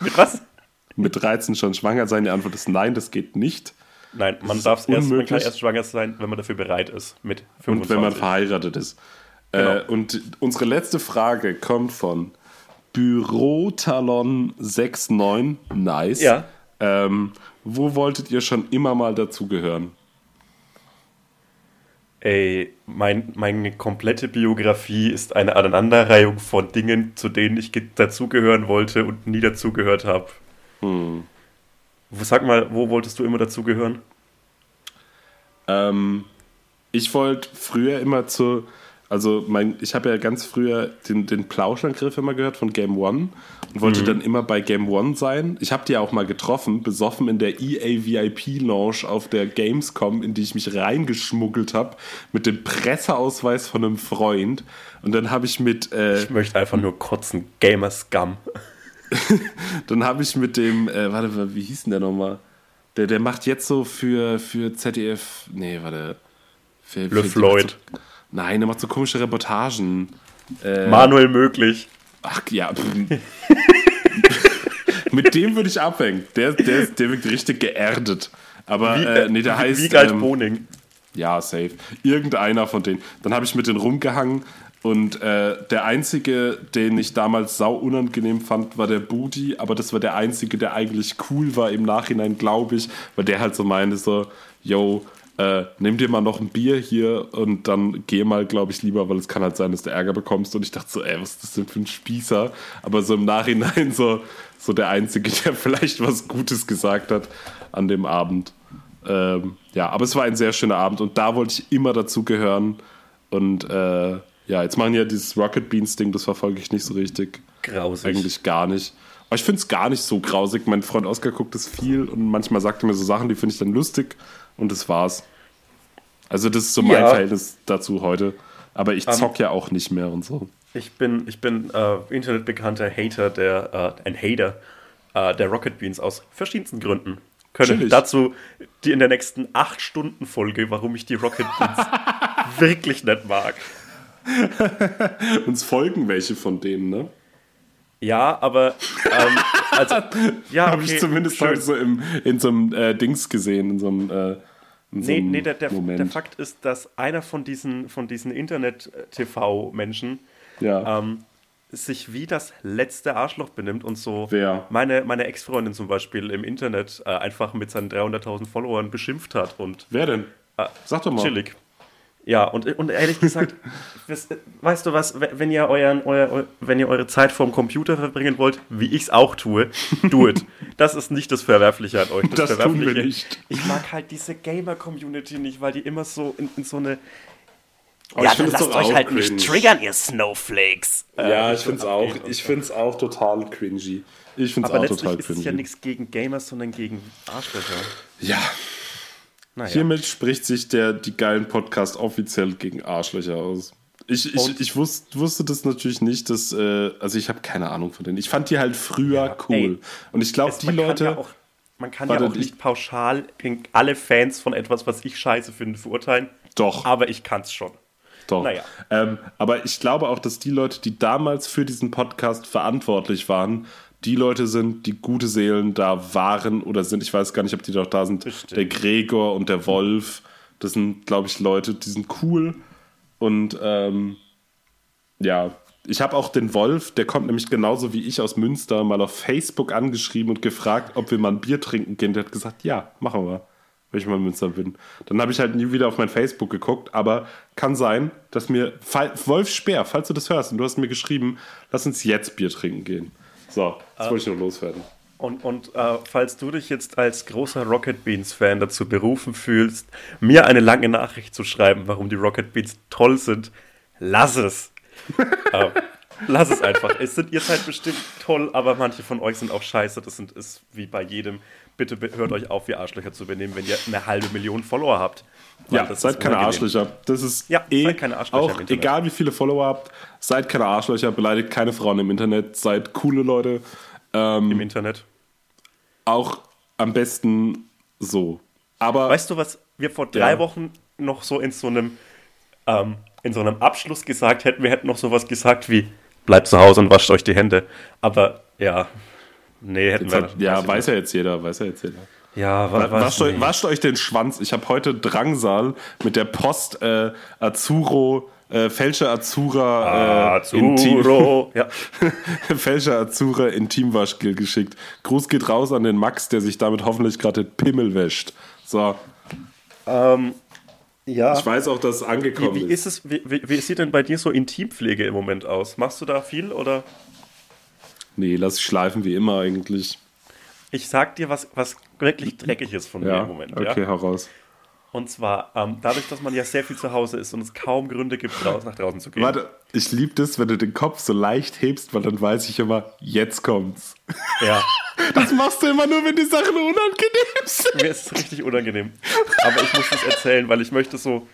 S3: Mit was?
S4: Mit 13 schon schwanger sein. Die Antwort ist nein, das geht nicht.
S3: Nein, man,
S4: ist
S3: darf's erst, man kann erst schwanger sein, wenn man dafür bereit ist. Mit 25.
S4: Und wenn man verheiratet ist. Äh,
S3: Genau.
S4: und unsere letzte Frage kommt von Bürotalon69. Nice.
S3: Ja.
S4: Ähm, wo wolltet ihr schon immer mal dazugehören?
S3: Ey, mein, meine komplette Biografie ist eine Aneinanderreihung von Dingen, zu denen ich ge- dazugehören wollte und nie dazugehört habe.
S4: Hm.
S3: Sag mal, wo wolltest du immer dazugehören?
S4: Ähm, ich wollte früher immer zu, also mein, ich habe ja ganz früher den, den Plauschangriff immer gehört von Game One und wollte dann immer bei Game One sein. Ich habe die ja auch mal getroffen, besoffen in der EA VIP Lounge auf der Gamescom, in die ich mich reingeschmuggelt habe, mit dem Presseausweis von einem Freund. Und dann habe ich mit, äh,
S3: Ich möchte einfach nur kotzen. Gamer-Scum.
S4: dann habe ich mit dem, äh, warte, wie hieß denn der nochmal? Der, der macht jetzt so für, für ZDF, nee, warte. Für,
S3: Le
S4: für-
S3: Floyd.
S4: So, nein, der macht so komische Reportagen. Äh,
S3: Manuel möglich.
S4: Ach ja. Mit dem würde ich abhängen. Der, der, ist- der wirkt richtig geerdet. Aber
S3: Wie,
S4: äh, nee, der
S3: wie,
S4: heißt.
S3: wie galt
S4: ähm,
S3: Boning.
S4: ja, safe. Irgendeiner von denen. Dann habe ich mit denen rumgehangen und äh, der einzige, den ich damals sau unangenehm fand, war der Booty, aber das war der einzige, der eigentlich cool war im Nachhinein, glaube ich, weil der halt so meinte so, yo, äh, nimm dir mal noch ein Bier hier und dann geh mal, glaube ich, lieber, weil es kann halt sein, dass du Ärger bekommst. Und ich dachte so, ey, was ist das denn für ein Spießer? Aber so im Nachhinein so, so der Einzige, der vielleicht was Gutes gesagt hat an dem Abend. Ähm, ja, aber es war ein sehr schöner Abend und da wollte ich immer dazugehören. Und äh, ja, jetzt machen ja dieses Rocket Beans Ding, das verfolge ich nicht so richtig.
S3: Grausig.
S4: Eigentlich gar nicht. Aber ich finde es gar nicht so grausig. Mein Freund Oskar guckt es viel und manchmal sagt er mir so Sachen, die finde ich dann lustig und das war's. Also, das ist so mein
S3: Ja.
S4: Verhältnis dazu heute. Aber ich
S3: Ähm,
S4: zock ja auch nicht mehr und so.
S3: Ich bin, ich bin äh, internetbekannter Hater, der, äh, ein Hater äh, der Rocket Beans aus verschiedensten Gründen. Können dazu die in der nächsten 8 Stunden Folge, warum ich die Rocket Beans wirklich nicht mag.
S4: Uns folgen welche von denen, ne?
S3: Ja, aber ähm, also, ja,
S4: Habe ich
S3: okay,
S4: zumindest
S3: schön.
S4: heute so im, in so einem äh, Dings gesehen, in so einem, äh, in so
S3: Nee, nee der, der,
S4: Moment.
S3: der Fakt ist, dass einer von diesen, von diesen Internet-TV-Menschen
S4: ja.
S3: ähm, sich wie das letzte Arschloch benimmt und so
S4: Wer?
S3: meine, meine Ex-Freundin zum Beispiel im Internet äh, einfach mit seinen 300.000 Followern beschimpft hat und
S4: Wer denn?
S3: äh,
S4: Sag doch mal.
S3: chillig. Ja, und, und ehrlich gesagt, weißt du was, wenn ihr, euren, euer, eu- wenn ihr eure Zeit vorm Computer verbringen wollt, wie ich es auch tue, do it. Das ist nicht das Verwerfliche an euch.
S4: Das tun wir
S3: Verwerfliche,
S4: nicht.
S3: Ich mag halt diese Gamer-Community nicht, weil die immer so in, in so eine
S4: Aber ich finde es doch auch cringe.
S3: triggern, ihr Snowflakes.
S4: Ja,
S3: Äh,
S4: ich finde es auch. Ich finde es auch total cringy. Ich finde es
S3: Aber
S4: auch
S3: letztlich
S4: total
S3: ist es ja
S4: cringy.
S3: nichts gegen Gamers, sondern gegen Arschlöcher.
S4: Ja,
S3: Naja.
S4: hiermit spricht sich der die geilen Podcast offiziell gegen Arschlöcher aus. Ich, ich,
S3: Und-
S4: ich wusste, wusste das natürlich nicht, dass, äh, also ich habe keine Ahnung von denen. Ich fand die halt früher cool.
S3: ey,
S4: Und ich glaube,
S3: Es-
S4: die
S3: man kann
S4: Leute,
S3: ja auch- man kann ja auch
S4: ich-
S3: nicht pauschal gegen alle Fans von etwas, was ich scheiße finde, verurteilen.
S4: Doch.
S3: Aber ich kann's schon.
S4: Doch.
S3: Naja.
S4: Ähm, aber ich glaube auch, dass die Leute, die damals für diesen Podcast verantwortlich waren, die Leute sind, die gute Seelen da waren oder sind. Ich weiß gar nicht, ob die noch da sind.
S3: Bestimmt.
S4: Der Gregor und der Wolf, das sind, glaube ich, Leute, die sind cool. Und ähm, ja, ich habe auch den Wolf, der kommt nämlich genauso wie ich aus Münster, mal auf Facebook angeschrieben und gefragt, ob wir mal ein Bier trinken gehen. Der hat gesagt, ja, machen wir, wenn ich mal in Münster bin. Dann habe ich halt nie wieder auf mein Facebook geguckt, aber kann sein, dass mir, Wolf Speer, falls du das hörst und du hast mir geschrieben, lass uns jetzt Bier trinken gehen. So, das wollte ich nur loswerden.
S3: Und, und äh, falls du dich jetzt als großer Rocket Beans-Fan dazu berufen fühlst, mir eine lange Nachricht zu schreiben, warum die Rocket Beans toll sind, lass es. äh, lass es einfach. Es sind, ihr seid bestimmt toll, aber manche von euch sind auch scheiße. Das sind, ist wie bei jedem. Bitte hört euch auf, wie Arschlöcher zu benehmen, wenn ihr eine halbe Million Follower habt. Weil
S4: Ja,
S3: das
S4: seid keine. Arschlöcher. Das ist
S3: Ja,
S4: eh
S3: seid keine Arschlöcher
S4: auch egal wie viele Follower habt, seid keine Arschlöcher, beleidigt keine Frauen im Internet, seid coole Leute.
S3: Im Internet.
S4: Auch am besten so. Aber
S3: Weißt du, was wir vor drei
S4: Ja.
S3: Wochen noch so in so einem ähm, in so einem Abschluss gesagt hätten? Wir hätten noch sowas gesagt wie bleibt zu Hause und wascht euch die Hände. Aber ja, nee, hätten
S4: jetzt
S3: wir.
S4: hat, ja, weiß ja jetzt jeder, weiß ja jetzt jeder.
S3: Ja, wa
S4: Wa-
S3: was,
S4: Wascht, euch, wascht euch den Schwanz. Ich habe heute Drangsal mit der Post äh, Azuro, äh, Fälscher Azura, äh, Intim,
S3: Azuro. Ja.
S4: Fälscher Azura Intimwaschgel geschickt. Gruß geht raus an den Max, der sich damit hoffentlich gerade den Pimmel wäscht. So,
S3: Ähm, ja.
S4: ich weiß auch, dass es angekommen
S3: Wie, wie ist es, wie, wie, wie sieht denn bei dir so Intimpflege im Moment aus? Machst du da viel oder?
S4: Nee, lass ich schleifen wie immer eigentlich.
S3: Ich sag dir, was, was wirklich dreckig ist von mir
S4: Ja,
S3: im Moment.
S4: okay,
S3: Ja?
S4: heraus.
S3: Und zwar, ähm, dadurch, dass man ja sehr viel zu Hause ist und es kaum Gründe gibt, raus, nach draußen zu gehen.
S4: Warte, ich liebe das, wenn du den Kopf so leicht hebst, weil dann weiß ich immer, jetzt kommt's.
S3: Ja.
S4: Das machst du immer nur, wenn die Sachen unangenehm sind.
S3: Mir ist es richtig unangenehm. Aber ich muss das erzählen, weil ich möchte so.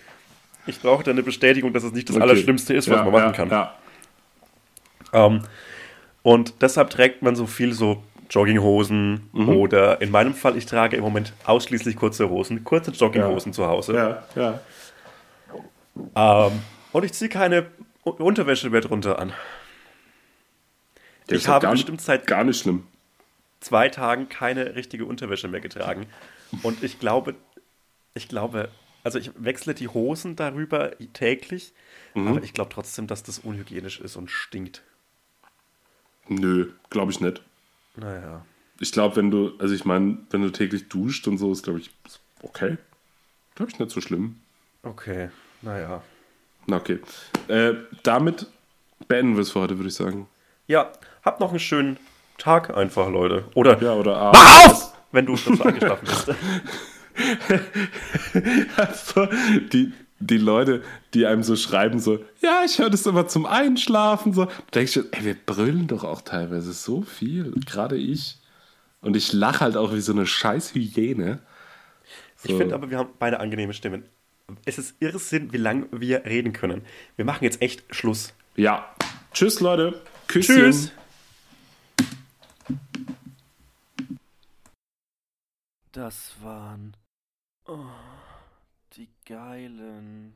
S3: Ich brauche da eine Bestätigung, dass es nicht das
S4: Okay.
S3: Allerschlimmste ist, was
S4: Ja,
S3: man machen
S4: ja,
S3: kann.
S4: Ja.
S3: Ähm, und deshalb trägt man so viel so Jogginghosen
S4: Mhm.
S3: oder in meinem Fall, ich trage im Moment ausschließlich kurze Hosen, kurze Jogginghosen zu Hause.
S4: Ja, ja.
S3: Ähm, und ich ziehe keine Unterwäsche mehr drunter an.
S4: Der
S3: Ich
S4: ja
S3: habe bestimmt seit
S4: gar nicht schlimm.
S3: zwei Tagen keine richtige Unterwäsche mehr getragen. Und ich glaube, ich glaube, also ich wechsle die Hosen darüber täglich,
S4: Mhm.
S3: aber ich glaube trotzdem, dass das unhygienisch ist und stinkt.
S4: Nö, glaube ich nicht.
S3: Naja.
S4: Ich glaube, wenn du, also ich meine, wenn du täglich duscht und so, ist, glaube ich, okay. Glaube ich nicht so schlimm.
S3: Okay, naja.
S4: Na, okay. Äh, damit beenden wir es für heute, würde ich sagen.
S3: Ja, habt noch einen schönen Tag einfach, Leute. Oder
S4: Ja, oder A.
S3: Mach auf! Wenn du dazu eingeschlafen bist.
S4: So, die, die Leute, die einem so schreiben, so, ja, ich höre das immer zum Einschlafen, so. Da denke ich, schon, ey, wir brüllen doch auch teilweise so viel, gerade ich. Und ich lache halt auch wie so eine scheiß Hyäne.
S3: Ich finde aber, wir haben beide angenehme Stimmen. Es ist Irrsinn, wie lange wir reden können. Wir machen jetzt echt Schluss.
S4: Ja. Tschüss, Leute. Küsschen.
S3: Tschüss. Das waren oh, die geilen.